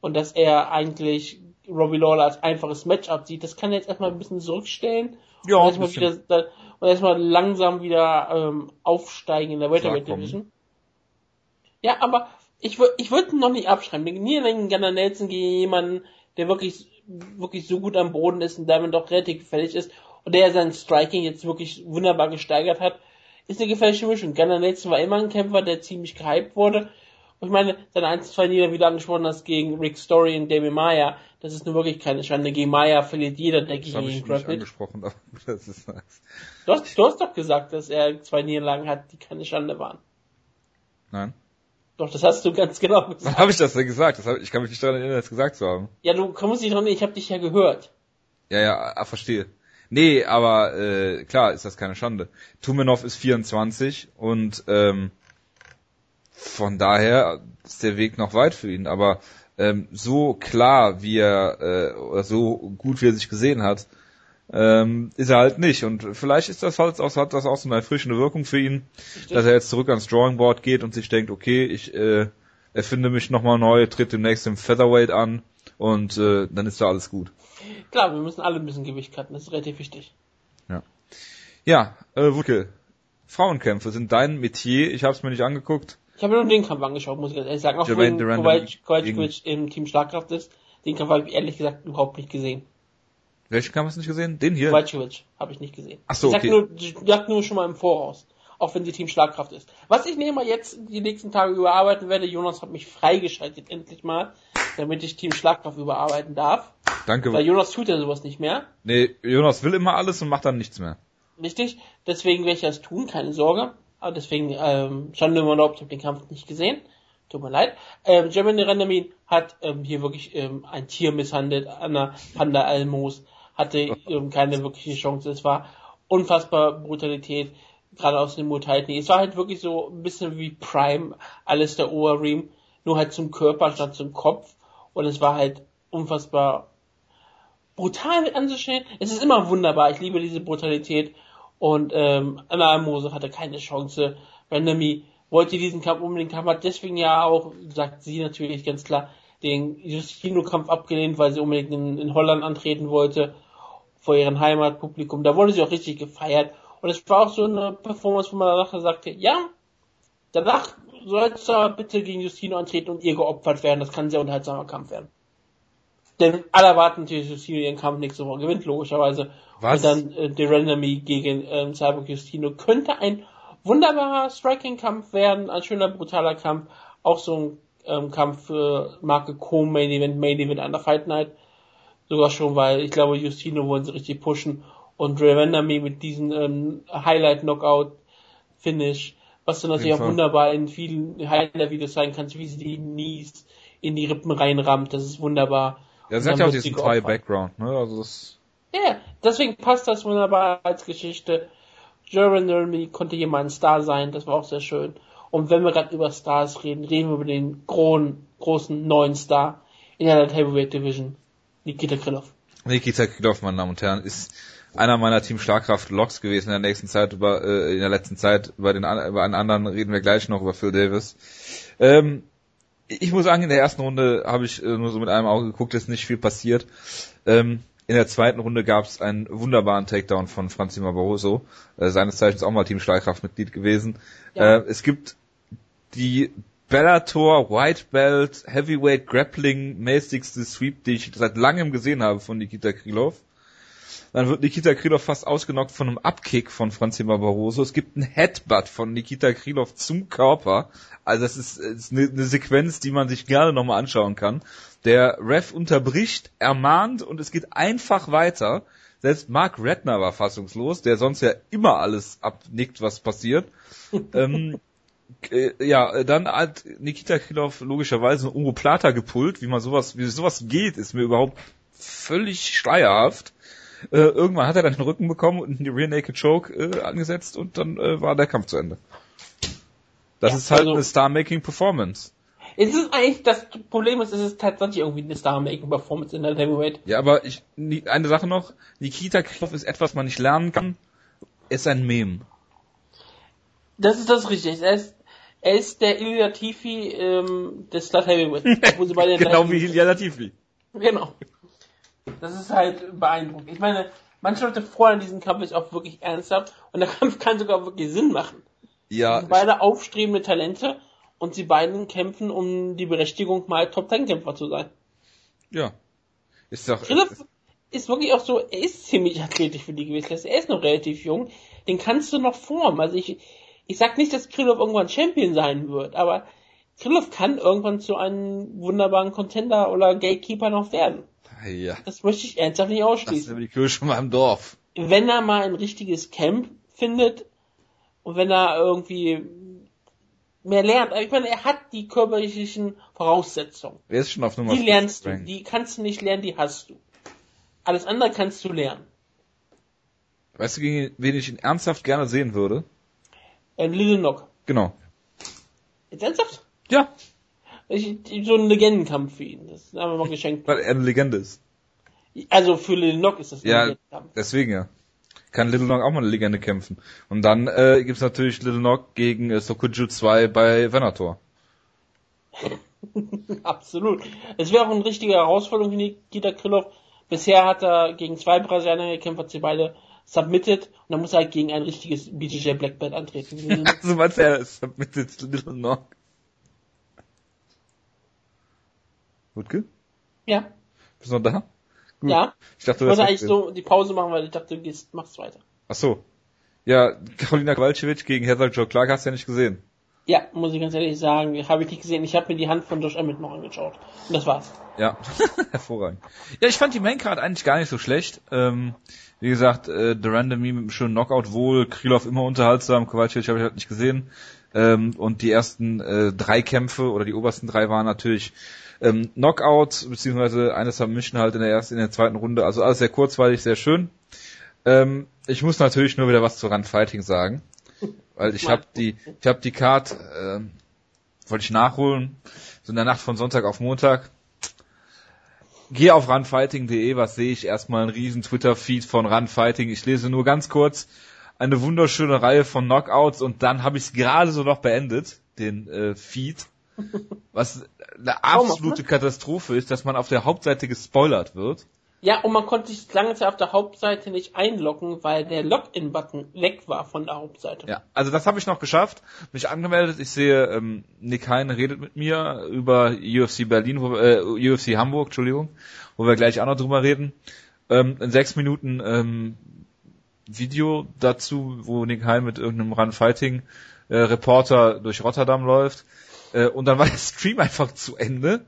und dass er eigentlich Robbie Lawler als einfaches Matchup sieht, das kann er jetzt erstmal ein bisschen zurückstellen ja, und erstmal wieder und erstmal langsam wieder ähm, aufsteigen in der Welterweight Division. Ja, aber ich würde ich würd noch nicht abschreiben. Den Niederlängen Gunnar Nelson gegen jemanden, der wirklich, wirklich so gut am Boden ist und damit doch relativ gefällig ist und der sein Striking jetzt wirklich wunderbar gesteigert hat, ist eine gefährliche Mischung. Gunnar Nelson war immer ein Kämpfer, der ziemlich gehypt wurde. Und ich meine, seine 1, 2 Nieder, wie du angesprochen hast, gegen Rick Story und Damien Maya, das ist nur wirklich keine Schande. Gegen Maya verliert jeder, der gegen ihn grappelt. angesprochen, aber (laughs) das ist nice. Du hast, du hast doch gesagt, dass er zwei Niederlagen hat, die keine Schande waren. Nein. Doch, das hast du ganz genau (laughs) gesagt. Wann habe ich das denn gesagt? Das hab, ich kann mich nicht daran erinnern, das gesagt zu haben. Ja, du kommst nicht dran, ich habe dich ja gehört. Ja, ja, ah, verstehe. Nee, aber äh, klar ist das keine Schande. Tumenov ist 24 und ähm, von daher ist der Weg noch weit für ihn. Aber ähm, so klar, wie er äh, oder so gut wie er sich gesehen hat, ähm, ist er halt nicht. Und vielleicht ist das halt auch, hat das auch so eine erfrischende Wirkung für ihn, Stimmt. dass er jetzt zurück ans Drawing Board geht und sich denkt, okay, ich äh, erfinde mich nochmal neu, tritt demnächst im Featherweight an und äh, dann ist da alles gut. Klar, wir müssen alle ein bisschen Gewicht cutten, das ist relativ wichtig. Ja. Ja, äh, Wuckel, Frauenkämpfe sind dein Metier, ich habe es mir nicht angeguckt. Ich habe nur den Kampf angeschaut, muss ich ganz ehrlich sagen. Auch wenn Kowalczyk im Team Schlagkraft ist, den Kampf habe ich ehrlich gesagt überhaupt nicht gesehen. Welchen Kampf hast du nicht gesehen? Den hier? Kowalczyk habe ich nicht gesehen. Ach so, ich okay. Nur, ich sag nur schon mal im Voraus. Auch wenn sie Team Schlagkraft ist. Was ich nehme jetzt die nächsten Tage überarbeiten werde, Jonas hat mich freigeschaltet endlich mal, damit ich Team Schlagkraft überarbeiten darf. Danke. Weil Jonas tut ja sowas nicht mehr. Nee, Jonas will immer alles und macht dann nichts mehr. Richtig, deswegen werde ich das tun, keine Sorge. Aber deswegen, ähm, Schande immer noch, ich habe den Kampf nicht gesehen. Tut mir leid. Ähm, Jeremy Rendermin hat ähm, hier wirklich ähm, ein Tier misshandelt, Anna Panda Almos hatte ähm, keine wirkliche Chance. Es war unfassbar Brutalität, gerade aus dem Muay Es war halt wirklich so ein bisschen wie Prime, alles der Overeem, nur halt zum Körper statt zum Kopf. Und es war halt unfassbar brutal mit anzuschauen. Es ist immer wunderbar. Ich liebe diese Brutalität. Und ähm, Anna Almose hatte keine Chance. Randomy wollte diesen Kampf unbedingt haben, hat deswegen ja auch, sagt sie natürlich ganz klar, den Justino-Kampf abgelehnt, weil sie unbedingt in, in Holland antreten wollte, vor ihrem Heimatpublikum. Da wurde sie auch richtig gefeiert. Und es war auch so eine Performance, wo man danach sagte, ja, danach soll er bitte gegen Justino antreten und ihr geopfert werden. Das kann ein sehr unterhaltsamer Kampf werden. Denn alle erwarten natürlich, dass Justino ihren Kampf nächste Woche gewinnt, logischerweise. Was? Und dann äh, der Randomy gegen ähm, Cyborg Justino könnte ein wunderbarer Striking-Kampf werden, ein schöner, brutaler Kampf. Auch so ein ähm, Kampf für Marke Co-Main Event, Main Event an der Fight Night. Sogar schon, weil ich glaube, Justino wollen sie richtig pushen. Und Vandermeer mit diesem ähm, Highlight-Knockout-Finish, was du natürlich auch wunderbar in vielen Highlight-Videos zeigen kannst, wie sie die Knees in die Rippen reinrammt. Das ist wunderbar. Ja, sie hat ja auch diesen Thai-Background, ne? Also das ja, deswegen passt das wunderbar als Geschichte. Jeremy konnte hier mal ein Star sein, das war auch sehr schön. Und wenn wir gerade über Stars reden, reden wir über den großen, großen neuen Star in der Heavyweight Division, Nikita Krylov. Nikita Krylov, meine Damen und Herren, ist einer meiner Team Schlagkraft Loks gewesen in der nächsten Zeit über äh, in der letzten Zeit über den über einen anderen reden wir gleich noch über Phil Davis. Ähm, ich muss sagen, in der ersten Runde habe ich äh, nur so mit einem Auge geguckt, ist nicht viel passiert. Ähm, in der zweiten Runde gab es einen wunderbaren Takedown von Franzi Barroso, äh, seines Zeichens auch mal Team Schlagkraft-Mitglied gewesen. Ja. Äh, es gibt die Bellator White Belt Heavyweight Grappling mäßigste Sweep, die ich seit langem gesehen habe von Nikita Krylov. Dann wird Nikita Krylov fast ausgenockt von einem Upkick von Franzi Barroso. Es gibt einen Headbutt von Nikita Krylov zum Körper. Also das ist, ist eine, eine Sequenz, die man sich gerne nochmal anschauen kann. Der Ref unterbricht, ermahnt und es geht einfach weiter. Selbst Mark Redner war fassungslos, der sonst ja immer alles abnickt, was passiert. (laughs) ähm, äh, ja, dann hat Nikita Krylov logischerweise eine Umo Plata gepult, wie man sowas, wie sowas geht, ist mir überhaupt völlig schleierhaft. Äh, irgendwann hat er dann den Rücken bekommen und die Rear Naked Choke äh, angesetzt und dann äh, war der Kampf zu Ende. Das ja, ist halt also, eine Star-Making Performance. Es ist eigentlich, das Problem ist, es ist tatsächlich irgendwie eine Star-Making-Performance in der Heavyweight. Ja, aber ich, eine Sache noch, Nikita Krylov ist etwas, man nicht lernen kann, ist ein Meme. Das ist das richtig. Er ist, er ist der Ilya Tifi ähm, des Star Heavyweight. Wo sie beide (laughs) genau wie Ilya Latifi. Genau. Das ist halt beeindruckend. Ich meine, manche Leute freuen diesen Kampf ist auch wirklich ernsthaft und der (laughs) Kampf kann sogar wirklich Sinn machen. Ja. sind beide aufstrebende Talente und sie beiden kämpfen um die Berechtigung, mal Top Ten Kämpfer zu sein. Ja. Ist doch. Philipp ist wirklich auch so, er ist ziemlich athletisch für die Gewichtsklasse. Er ist noch relativ jung. Den kannst du noch formen. Also ich, ich sag nicht, dass Krylov irgendwann Champion sein wird, aber Krylov kann irgendwann zu einem wunderbaren Contender oder Gatekeeper noch werden. Ja. Das möchte ich ernsthaft nicht ausschließen. Das ist die Kirche mal im Dorf. Wenn er mal ein richtiges Camp findet und wenn er irgendwie mehr lernt. Ich meine, er hat die körperlichen Voraussetzungen. Er ist schon auf Nummer Die lernst du. Die kannst du nicht lernen, die hast du. Alles andere kannst du lernen. Weißt du, gegen wen ich ihn ernsthaft gerne sehen würde? Ein Little Knock. Genau. Jetzt ernsthaft? Ja. Ich, so ein Legendenkampf für ihn. Das haben wir mal geschenkt. Weil er eine Legende ist. Also für Little Knock ist das ein ja, Legendenkampf. Deswegen ja kann Little Nog auch mal eine Legende kämpfen. Und dann äh, gibt's natürlich Little Nog gegen äh, Sokuju 2 bei Venator. (laughs) Absolut. Es wäre auch eine richtige Herausforderung für Nikita Krylov. Bisher hat er gegen zwei Brasilianer gekämpft, hat sie beide submitted und dann muss er halt gegen ein richtiges BJJ Black Belt antreten. (laughs) also was er submitted Little Nog. Wutke? Ja. Bist du noch da? Gut. Ja. Ich dachte, du wollte eigentlich so die Pause machen, weil ich dachte, du gehst, machst weiter. Ach so. Ja, Carolina Kowalczyk gegen Heather Joe Clark hast du ja nicht gesehen. Ja, muss ich ganz ehrlich sagen, habe ich nicht gesehen. Ich habe mir die Hand von Josh Emmett noch angeschaut. Und das war's. Ja, (laughs) hervorragend. Ja, ich fand die Maincard eigentlich gar nicht so schlecht. Ähm, wie gesagt, äh, Duranda mit einem schönen Knockout wohl, Krylov immer unterhaltsam, Kowalczyk habe ich halt nicht gesehen. Ähm, und die ersten äh, drei Kämpfe oder die obersten drei waren natürlich ähm, Knockout, beziehungsweise eines Submission halt in der ersten, in der zweiten Runde. Also alles sehr kurzweilig, sehr schön. Ähm, ich muss natürlich nur wieder was zu Run Fighting sagen. Weil ich habe die, ich habe die Card, äh, wollte ich nachholen, so in der Nacht von Sonntag auf Montag. Gehe auf runfighting.de, was sehe ich? Erstmal einen riesen Twitter-Feed von Runfighting. Ich lese nur ganz kurz eine wunderschöne Reihe von Knockouts und dann habe ich es gerade so noch beendet, den äh, Feed. Was eine absolute Katastrophe ist, dass man auf der Hauptseite gespoilert wird. Ja, und man konnte sich lange Zeit auf der Hauptseite nicht einloggen, weil der Login-Button weg war von der Hauptseite. Ja, also das habe ich noch geschafft, mich angemeldet. Ich sehe, ähm, Nick Hein redet mit mir über UFC Berlin, wo, äh, UFC Hamburg, Entschuldigung, wo wir gleich auch noch drüber reden. Ähm, in sechs Minuten ähm, Video dazu, wo Nick Hein mit irgendeinem Run Fighting äh, durch Rotterdam läuft. Äh, und dann war der Stream (laughs) einfach zu Ende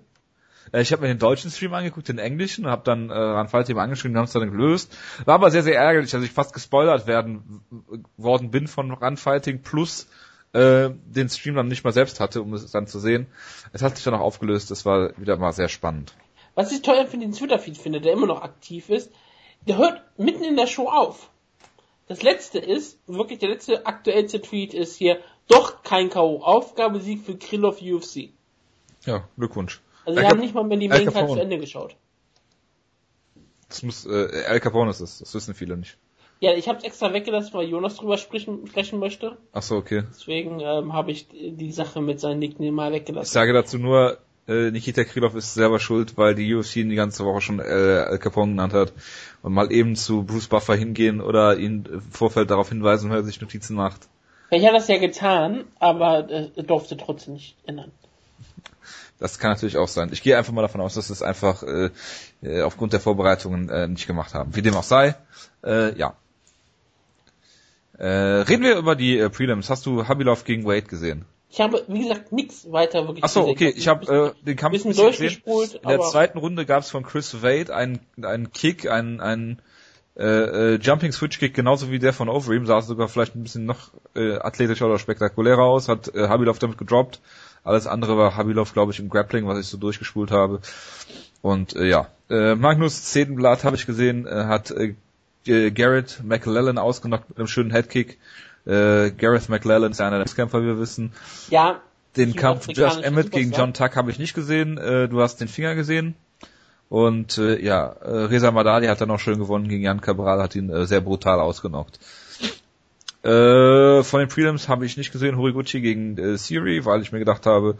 äh, ich habe mir den deutschen Stream angeguckt, den englischen, und habe dann äh, an Fallthema angeschrieben, haben es dann gelöst. War aber sehr, sehr ärgerlich, dass ich fast gespoilert werden worden bin von Runfighting plus äh, den Stream dann nicht mal selbst hatte, um es dann zu sehen. Es hat sich dann auch aufgelöst, das war wieder mal sehr spannend. Was ich teuer für den Twitter-Feed finde, der immer noch aktiv ist, der hört mitten in der Show auf. Das letzte ist, wirklich der letzte aktuellste Tweet ist hier, doch kein K.O. Aufgabesieg für Krillov UFC. Ja, Glückwunsch. Also wir haben nicht mal mehr die Main Card zu Ende geschaut. Das muss, äh, Al Capone ist es, das wissen viele nicht. Ja, ich habe extra weggelassen, weil Jonas drüber sprechen, sprechen möchte. Ach so, okay. Deswegen ähm, habe ich die Sache mit seinem Nickname mal weggelassen. Ich sage dazu nur, äh, Nikita Krylov ist selber schuld, weil die UFC ihn die ganze Woche schon äh, Al Capone genannt hat. Und mal eben zu Bruce Buffer hingehen oder ihn im Vorfeld darauf hinweisen, wenn er sich Notizen macht. Ich habe das ja getan, aber äh, durfte trotzdem nicht ändern. Das kann natürlich auch sein. Ich gehe einfach mal davon aus, dass sie es einfach äh, äh, aufgrund der Vorbereitungen äh, nicht gemacht haben. Wie dem auch sei, äh, ja. Äh, reden wir über die äh, Prelims. Hast du Habilov gegen Wade gesehen? Ich habe, wie gesagt, nichts weiter wirklich Ach so, okay. Ich habe äh, den Kampf bisschen durchgespult. In der zweiten Runde gab es von Chris Wade einen, einen Kick, einen, einen äh, äh, Jumping Switch Kick, genauso wie der von Overeem, sah sogar vielleicht ein bisschen noch äh, athletischer oder spektakulärer aus, hat äh, Habilov damit gedroppt. Alles andere war Habilov, glaube ich, im Grappling, was ich so durchgespult habe. Und äh, ja, äh, Magnus Zedenblatt habe ich gesehen, äh, hat äh, Garrett McLellan ausgenockt mit einem schönen Headkick. Äh, Gareth McLellan ist einer der Kämpfer, wie wir wissen. Ja. Den Kampf Josh Emmett gegen John Tuck habe ich nicht gesehen. Äh, du hast den Finger gesehen. Und äh, ja, äh, Reza Madali hat dann auch schön gewonnen gegen Jan Cabral, hat ihn äh, sehr brutal ausgenockt. Äh, von den Prelims habe ich nicht gesehen Horiguchi gegen äh, Siri, weil ich mir gedacht habe,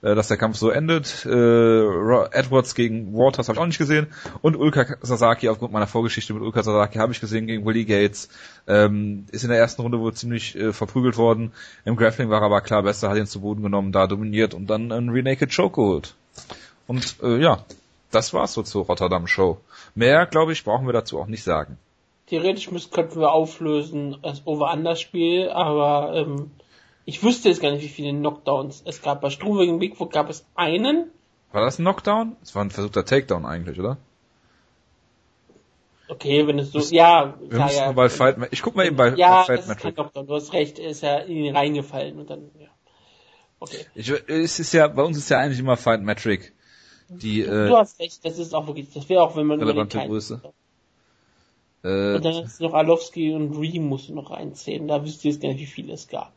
äh, dass der Kampf so endet. Äh, Edwards gegen Waters habe ich auch nicht gesehen. Und Ulka Sasaki, aufgrund meiner Vorgeschichte mit Ulka Sasaki, habe ich gesehen gegen Willie Gates. Ähm, ist in der ersten Runde wohl ziemlich äh, verprügelt worden. Im Grappling war er aber klar besser, hat ihn zu Boden genommen, da dominiert und dann einen Renaked Choke geholt. Und äh, ja, das war's so zur Rotterdam Show. Mehr, glaube ich, brauchen wir dazu auch nicht sagen theoretisch müssen, könnten wir auflösen das Over-Under-Spiel, aber ähm, ich wüsste jetzt gar nicht, wie viele Knockdowns es gab. Bei Struve gegen Bigfoot gab es einen. War das ein Knockdown? Es war ein versuchter Takedown eigentlich, oder? Okay, wenn es so, das, ja, wir ja, ja. Bei Fight, ich guck mal eben bei, ja, bei Fight Metric. Knockdown, du hast recht, er ist ja in ihn reingefallen und dann, ja. Okay. Ich, es ist ja, bei uns ist ja eigentlich immer Fight Metric. Die, du, äh, du hast recht, das ist auch wirklich, das wäre auch, wenn man den Größe. Hat. Äh, und dann ist noch Alowski und Reem musst du noch reinzählen. Da wüsst ihr jetzt gar nicht, wie viele es gab.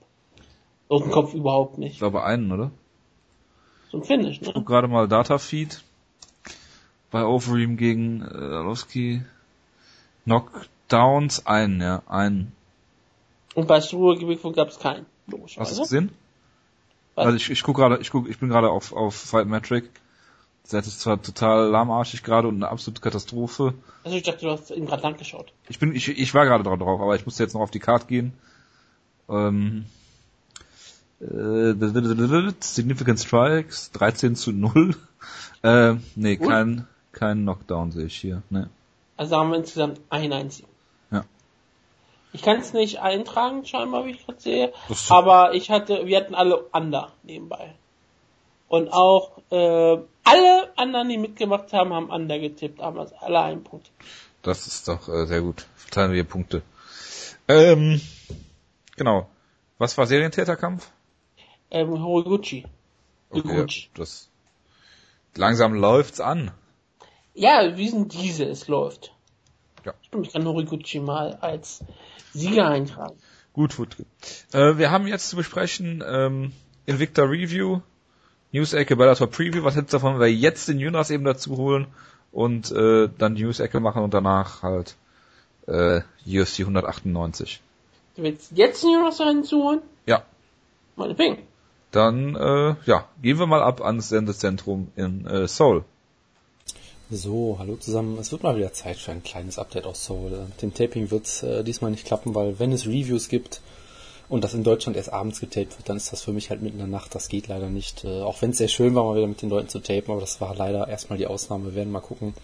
Aus dem Kopf überhaupt nicht. Ich glaube einen, oder? So ein Finish, ne? Ich guck gerade mal Datafeed. Bei Overeem gegen äh, Alowski. Knockdowns einen, ja, einen. Und bei Struhe gab es keinen, logischerweise. Hast du es gesehen? Was? Also ich, ich guck gerade, ich guck, ich bin gerade auf, auf Fight Metric. Das ist zwar total lahmarschig gerade und eine absolute Katastrophe. Also ich dachte, du hast ihn gerade lang geschaut. Ich bin, ich, ich war gerade drauf, aber ich musste jetzt noch auf die Karte gehen. Ähm, äh, Significant Strikes, 13 zu 0. (laughs) Äh, nee, Gut. kein, kein Knockdown sehe ich hier. Nee. Also haben wir insgesamt ein einzigen. Ja. Ich kann es nicht eintragen, scheinbar, wie ich gerade sehe. Aber ich hatte, wir hatten alle Under nebenbei. Und auch äh, alle anderen, die mitgemacht haben, haben Under getippt, haben also alle einen Punkt. Das ist doch äh, sehr gut. Verteilen wir Punkte. Ähm, genau. Was war Serientäterkampf? Ähm, Horiguchi. Okay, das langsam läuft's an. Ja, wie sind diese? Es läuft. Ja. Stimmt, ich kann Horiguchi mal als Sieger eintragen. Gut, gut. Äh, wir haben jetzt zu besprechen ähm, Invicta Review, News-Ecke, Bellator Preview. Was hältst du davon, wenn wir jetzt den Jonas eben dazu holen und äh, dann die News-Ecke machen und danach halt äh, UFC 198. Du willst jetzt den Jonas hinzuholen? Ja. Meine Ping. Dann, äh, ja, gehen wir mal ab ans Sendezentrum in äh, Seoul. So, hallo zusammen. Es wird mal wieder Zeit für ein kleines Update aus Seoul. Mit dem Taping wird äh, diesmal nicht klappen, weil wenn es Reviews gibt und das in Deutschland erst abends getaped wird, dann ist das für mich halt mitten in der Nacht. Das geht leider nicht. Äh, auch wenn es sehr schön war, mal wieder mit den Leuten zu tapen, aber das war leider erstmal die Ausnahme. Wir werden mal gucken,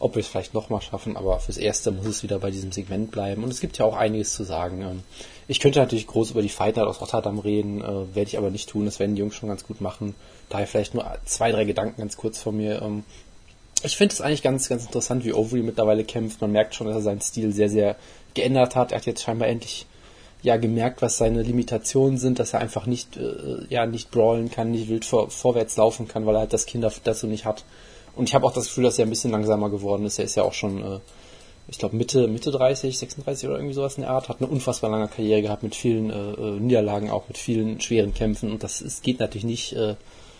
ob wir es vielleicht nochmal schaffen, aber fürs Erste muss es wieder bei diesem Segment bleiben. Und es gibt ja auch einiges zu sagen. Ähm, ich könnte natürlich groß über die Fight Night aus Rotterdam reden, äh, werde ich aber nicht tun. Das werden die Jungs schon ganz gut machen. Daher vielleicht nur zwei, drei Gedanken ganz kurz von mir. Ähm, ich finde es eigentlich ganz, ganz interessant, wie Overy mittlerweile kämpft. Man merkt schon, dass er seinen Stil sehr, sehr geändert hat. Er hat jetzt scheinbar endlich ja gemerkt, was seine Limitationen sind, dass er einfach nicht äh, ja nicht brawlen kann, nicht wild vor, vorwärts laufen kann, weil er halt das Kind dazu nicht hat. Und ich habe auch das Gefühl, dass er ein bisschen langsamer geworden ist. Er ist ja auch schon, äh, ich glaube Mitte Mitte 30, 36 oder irgendwie sowas in der Art, hat eine unfassbar lange Karriere gehabt mit vielen äh, äh, Niederlagen, auch mit vielen schweren Kämpfen. Und das ist, geht natürlich nicht äh,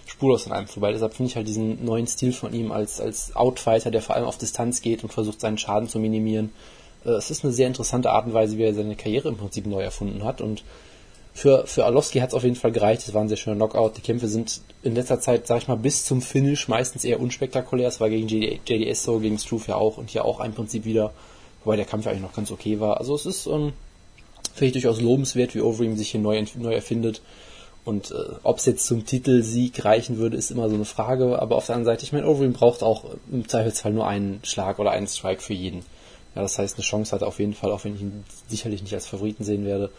spurlos an einem vorbei. Deshalb finde ich halt diesen neuen Stil von ihm als, als Outfighter, der vor allem auf Distanz geht und versucht, seinen Schaden zu minimieren. Äh, es ist eine sehr interessante Art und Weise, wie er seine Karriere im Prinzip neu erfunden hat. Und für, für Arlovski hat es auf jeden Fall gereicht. Es war ein sehr schöner Knockout. Die Kämpfe sind in letzter Zeit, sag ich mal, bis zum Finish meistens eher unspektakulär. Es war gegen JDS so, gegen Struve ja auch und hier auch im Prinzip wieder, wobei der Kampf eigentlich noch ganz okay war. Also es ist, ähm, finde ich durchaus lobenswert, wie Overeem sich hier neu, neu erfindet. Und äh, ob es jetzt zum Titelsieg reichen würde, ist immer so eine Frage. Aber auf der anderen Seite, ich meine, Overeem braucht auch im Zweifelsfall nur einen Schlag oder einen Strike für jeden. Ja, das heißt, eine Chance hat er auf jeden Fall, auch wenn ich ihn sicherlich nicht als Favoriten sehen werde.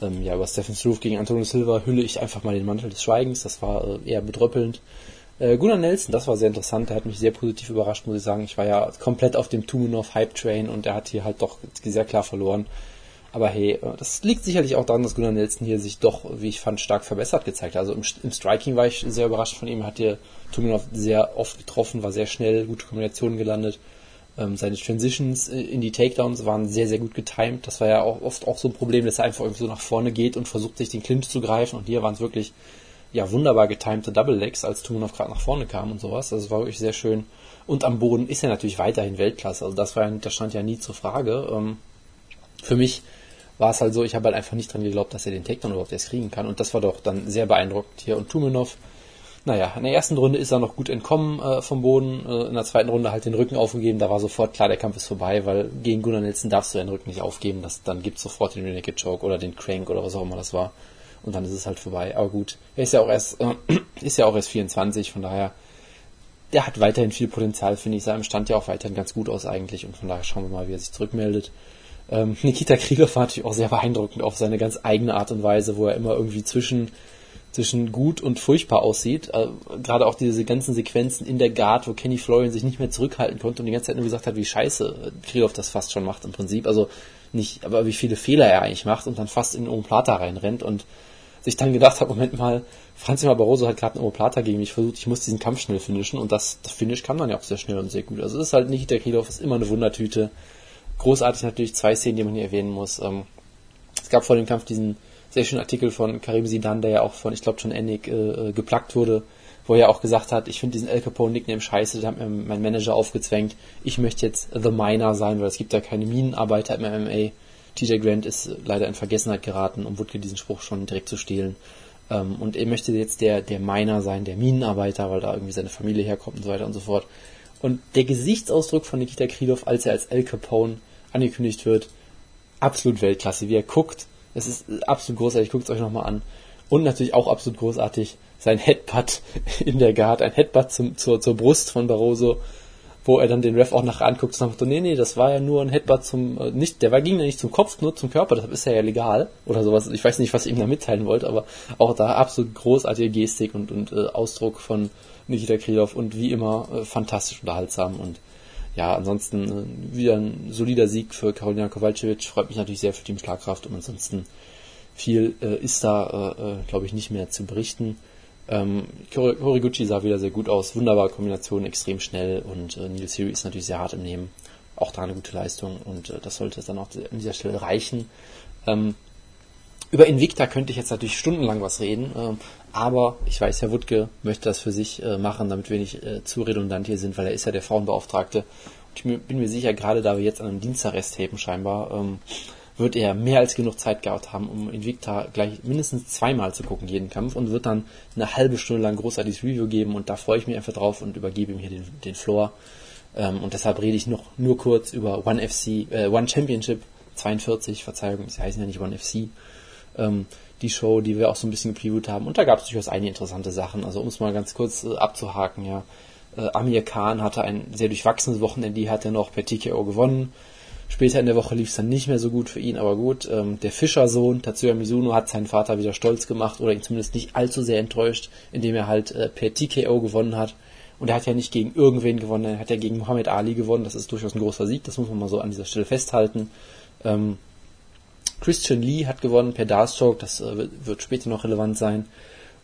Ähm, ja, über Stephen Struve gegen Antonio Silva hülle ich einfach mal den Mantel des Schweigens. Das war äh, eher bedröppelnd. Äh, Gunnar Nelson, das war sehr interessant. Der hat mich sehr positiv überrascht, muss ich sagen. Ich war ja komplett auf dem Tumenov Hype Train und er hat hier halt doch sehr klar verloren. Aber hey, äh, das liegt sicherlich auch daran, dass Gunnar Nelson hier sich doch, wie ich fand, stark verbessert gezeigt hat. Also im, im Striking war ich sehr überrascht von ihm, hat hier Tumenov sehr oft getroffen, war sehr schnell, gute Kombinationen gelandet. Ähm, seine Transitions äh, in die Takedowns waren sehr, sehr gut getimed. Das war ja auch oft auch so ein Problem, dass er einfach irgendwie so nach vorne geht und versucht, sich den Clinch zu greifen. Und hier waren es wirklich ja wunderbar getimte Double Legs, als Tumenov gerade nach vorne kam und sowas. Also es war wirklich sehr schön. Und am Boden ist er natürlich weiterhin Weltklasse. Also das war das stand ja nie zur Frage. Ähm, für mich war es halt so, ich habe halt einfach nicht dran geglaubt, dass er den Takedown überhaupt erst kriegen kann. Und das war doch dann sehr beeindruckend hier. Und Tumenov, naja, in der ersten Runde ist er noch gut entkommen äh, vom Boden, äh, in der zweiten Runde halt den Rücken aufgegeben, da war sofort klar, der Kampf ist vorbei, weil gegen Gunnar Nelson darfst du den Rücken nicht aufgeben, das, dann gibt's sofort den Renegade Choke oder den Crank oder was auch immer das war. Und dann ist es halt vorbei. Aber gut, er ist ja auch erst, äh, (clears throat) ist ja auch erst 24, von daher, der hat weiterhin viel Potenzial, finde ich, sah im Stand ja auch weiterhin ganz gut aus eigentlich und von daher schauen wir mal, wie er sich zurückmeldet. Ähm, Nikita Krylov war natürlich auch sehr beeindruckend auf seine ganz eigene Art und Weise, wo er immer irgendwie zwischen zwischen gut und furchtbar aussieht. Äh, Gerade auch diese ganzen Sequenzen in der Guard, wo Kenny Florian sich nicht mehr zurückhalten konnte und die ganze Zeit nur gesagt hat, wie scheiße Krylov das fast schon macht im Prinzip. Also nicht, aber wie viele Fehler er eigentlich macht und dann fast in Omoplata reinrennt und sich dann gedacht hat, Moment mal, Franz Barroso hat gerade einen Omoplata gegen mich versucht, ich muss diesen Kampf schnell finishen und das, das Finish kann man ja auch sehr schnell und sehr gut. Also es ist halt nicht der Krylov, ist immer eine Wundertüte. Großartig natürlich zwei Szenen, die man hier erwähnen muss. Ähm, es gab vor dem Kampf diesen sehr schönen Artikel von Karim Sidan, der ja auch von, ich glaube, schon Ennig äh, äh, geplagt wurde, wo er auch gesagt hat, ich finde diesen El Capone-Nickname scheiße, da hat mir mein Manager aufgezwängt, ich möchte jetzt The Miner sein, weil es gibt ja keine Minenarbeiter im MMA. TJ Grant ist leider in Vergessenheit geraten, um Wutke diesen Spruch schon direkt zu stehlen. Ähm, und er möchte jetzt der, der Miner sein, der Minenarbeiter, weil da irgendwie seine Familie herkommt und so weiter und so fort. Und der Gesichtsausdruck von Nikita Krylov, als er als El Capone angekündigt wird, absolut Weltklasse, wie er guckt, es ist absolut großartig, guckt es euch nochmal an. Und natürlich auch absolut großartig sein Headbutt (laughs) in der Guard, ein Headbutt zum, zur, zur Brust von Barroso. wo er dann den Ref auch nachher anguckt und sagt, nee, nee, das war ja nur ein Headbutt zum, äh, nicht, der war, ging ja nicht zum Kopf, nur zum Körper, das ist ja ja legal, oder sowas. Ich weiß nicht, was ich ihm da mitteilen wollte, aber auch da absolut großartige Gestik und, und äh, Ausdruck von Nikita Krylov und wie immer äh, fantastisch unterhaltsam und ja, ansonsten äh, wieder ein solider Sieg für Karolina Kowalczyk, freut mich natürlich sehr für Team Schlagkraft und ansonsten viel äh, ist da, äh, äh glaube ich, nicht mehr zu berichten. Ähm, Horiguchi sah wieder sehr gut aus, wunderbare Kombination, extrem schnell und äh, Neil Siri ist natürlich sehr hart im Nehmen. Auch da eine gute Leistung und äh, das sollte dann auch an dieser Stelle reichen. Ähm, über Invicta könnte ich jetzt natürlich stundenlang was reden, ähm, aber ich weiß, Herr Wuttke möchte das für sich äh, machen, damit wir nicht äh, zu redundant hier sind, weil er ist ja der Frauenbeauftragte. Und ich bin mir sicher, gerade da wir jetzt an einem Dienstagrest tapen scheinbar, ähm, wird er mehr als genug Zeit gehabt haben, um Invicta gleich mindestens zweimal zu gucken, jeden Kampf, und wird dann eine halbe Stunde lang großartiges Review geben und da freue ich mich einfach drauf und übergebe ihm hier den, den Floor. Ähm, und deshalb rede ich noch nur kurz über One FC, äh, One Championship 42, Verzeihung, sie heißen ja nicht One FC. Ähm, die Show, die wir auch so ein bisschen gepreviewt haben. Und da gab es durchaus einige interessante Sachen. Also um es mal ganz kurz äh, abzuhaken, ja. Äh, Amir Khan hatte ein sehr durchwachsenes Wochenende, hat er noch per TKO gewonnen. Später in der Woche lief es dann nicht mehr so gut für ihn, aber gut. Ähm, der Fischersohn Tatsuya Mizuno hat seinen Vater wieder stolz gemacht oder ihn zumindest nicht allzu sehr enttäuscht, indem er halt äh, per TKO gewonnen hat. Und er hat ja nicht gegen irgendwen gewonnen, er hat ja gegen Muhammad Ali gewonnen. Das ist durchaus ein großer Sieg, das muss man mal so an dieser Stelle festhalten. Ähm, Christian Lee hat gewonnen per Darkstroke, das äh, wird später noch relevant sein.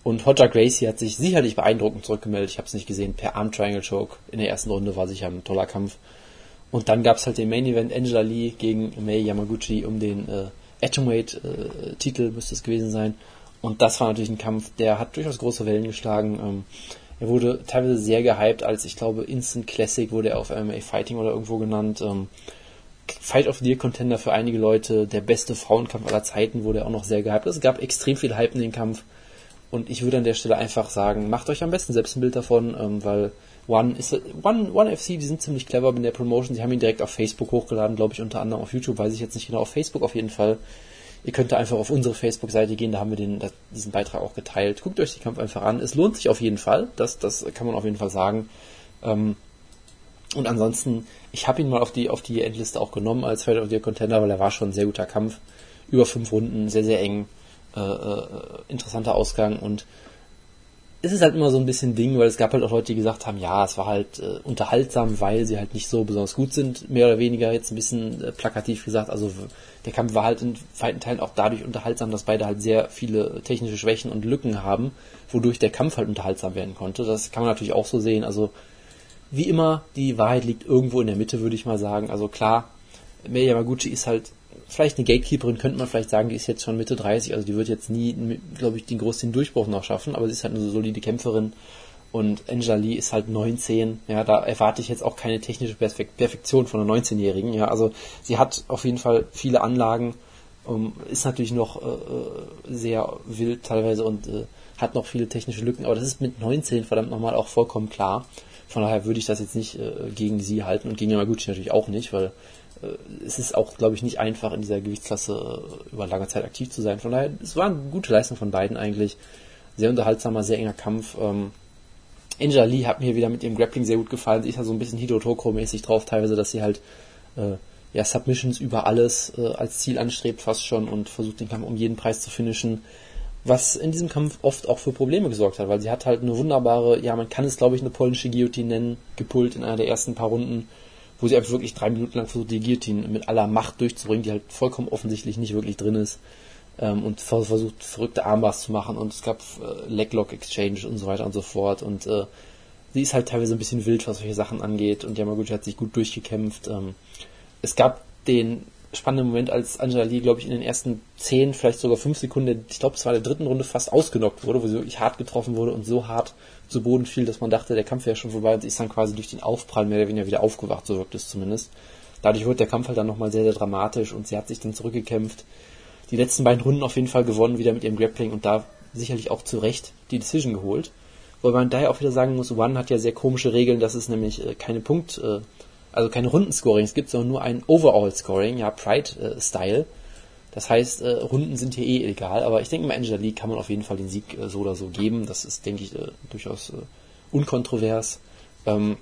Und Hodja Gracie hat sich sicherlich beeindruckend zurückgemeldet. Ich habe es nicht gesehen, per Arm Triangle Choke. In der ersten Runde war sicher ein toller Kampf. Und dann gab es halt den Main Event Angela Lee gegen Mei Yamaguchi um den äh, Atomweight-Titel, äh, müsste es gewesen sein. Und das war natürlich ein Kampf, der hat durchaus große Wellen geschlagen. Ähm, er wurde teilweise sehr gehypt, als ich glaube Instant Classic wurde er auf MMA Fighting oder irgendwo genannt. Ähm, Fight of the Year Contender für einige Leute, der beste Frauenkampf aller Zeiten wurde auch noch sehr gehypt. Es gab extrem viel Hype in den Kampf. Und ich würde an der Stelle einfach sagen, macht euch am besten selbst ein Bild davon, ähm, weil One ist One, One FC, die sind ziemlich clever mit der Promotion. Sie haben ihn direkt auf Facebook hochgeladen, glaube ich, unter anderem auf YouTube, weiß ich jetzt nicht genau, auf Facebook auf jeden Fall. Ihr könnt da einfach auf unsere Facebook-Seite gehen, da haben wir den, diesen Beitrag auch geteilt. Guckt euch den Kampf einfach an. Es lohnt sich auf jeden Fall, das, das kann man auf jeden Fall sagen. Ähm, und ansonsten, ich habe ihn mal auf die, auf die Endliste auch genommen als Fight of the Contender, weil er war schon ein sehr guter Kampf. Über fünf Runden, sehr, sehr eng, äh, äh, interessanter Ausgang und es ist halt immer so ein bisschen Ding, weil es gab halt auch Leute, die gesagt haben, ja, es war halt äh, unterhaltsam, weil sie halt nicht so besonders gut sind, mehr oder weniger jetzt ein bisschen äh, plakativ gesagt. Also der Kampf war halt in weiten Teilen auch dadurch unterhaltsam, dass beide halt sehr viele technische Schwächen und Lücken haben, wodurch der Kampf halt unterhaltsam werden konnte. Das kann man natürlich auch so sehen. Also wie immer, die Wahrheit liegt irgendwo in der Mitte, würde ich mal sagen. Also klar, Mei Yamaguchi ist halt vielleicht eine Gatekeeperin, könnte man vielleicht sagen, die ist jetzt schon Mitte 30, also die wird jetzt nie, glaube ich, den großen Durchbruch noch schaffen, aber sie ist halt eine solide Kämpferin. Und Angela Lee ist halt 19, ja, da erwarte ich jetzt auch keine technische Perfektion von einer 19-Jährigen, ja, also sie hat auf jeden Fall viele Anlagen, um, ist natürlich noch äh, äh, sehr wild teilweise und äh, hat noch viele technische Lücken, aber das ist mit 19 verdammt nochmal auch vollkommen klar. Von daher würde ich das jetzt nicht äh, gegen sie halten und gegen Yamaguchi natürlich auch nicht, weil äh, es ist auch, glaube ich, nicht einfach in dieser Gewichtsklasse äh, über lange Zeit aktiv zu sein. Von daher, es war eine gute Leistung von beiden eigentlich. Sehr unterhaltsamer, sehr enger Kampf. Ähm, Angela Lee hat mir wieder mit ihrem Grappling sehr gut gefallen. Sie ist ja so ein bisschen Hidotoko-mäßig drauf, teilweise, dass sie halt äh, ja, Submissions über alles äh, als Ziel anstrebt, fast schon, und versucht den Kampf um jeden Preis zu finishen. Was in diesem Kampf oft auch für Probleme gesorgt hat, weil sie hat halt eine wunderbare, ja, man kann es glaube ich eine polnische Guillotine nennen, gepult in einer der ersten paar Runden wo sie einfach wirklich drei Minuten lang versucht, die Guillotine mit aller Macht durchzubringen, die halt vollkommen offensichtlich nicht wirklich drin ist. Ähm, und versucht, verrückte Armbars zu machen und es gab äh, Leglock Exchange und so weiter und so fort. Und äh, sie ist halt teilweise ein bisschen wild, was solche Sachen angeht. Und Yamaguchi hat sich gut durchgekämpft. Ähm, es gab den spannenden Moment, als Angela Lee, glaube ich, in den ersten zehn, vielleicht sogar fünf Sekunden, ich glaube, es war in der dritten Runde fast ausgenockt wurde, wo sie wirklich hart getroffen wurde und so hart zu Boden fiel, dass man dachte, der Kampf wäre schon vorbei und sie ist dann quasi durch den Aufprall mehr oder weniger wieder aufgewacht, so wirkt es zumindest. Dadurch wird der Kampf halt dann nochmal sehr, sehr dramatisch und sie hat sich dann zurückgekämpft. Die letzten beiden Runden auf jeden Fall gewonnen, wieder mit ihrem Grappling und da sicherlich auch zu Recht die Decision geholt. Wobei man daher auch wieder sagen muss, One hat ja sehr komische Regeln, dass es nämlich äh, keine Punkt, also keine Rundenscorings gibt, sondern nur ein Overall-Scoring, ja, Pride-Style. Äh, das heißt, äh, Runden sind hier eh egal, aber ich denke, mal Angela kann man auf jeden Fall den Sieg äh, so oder so geben. Das ist, denke ich, durchaus unkontrovers. Ähm,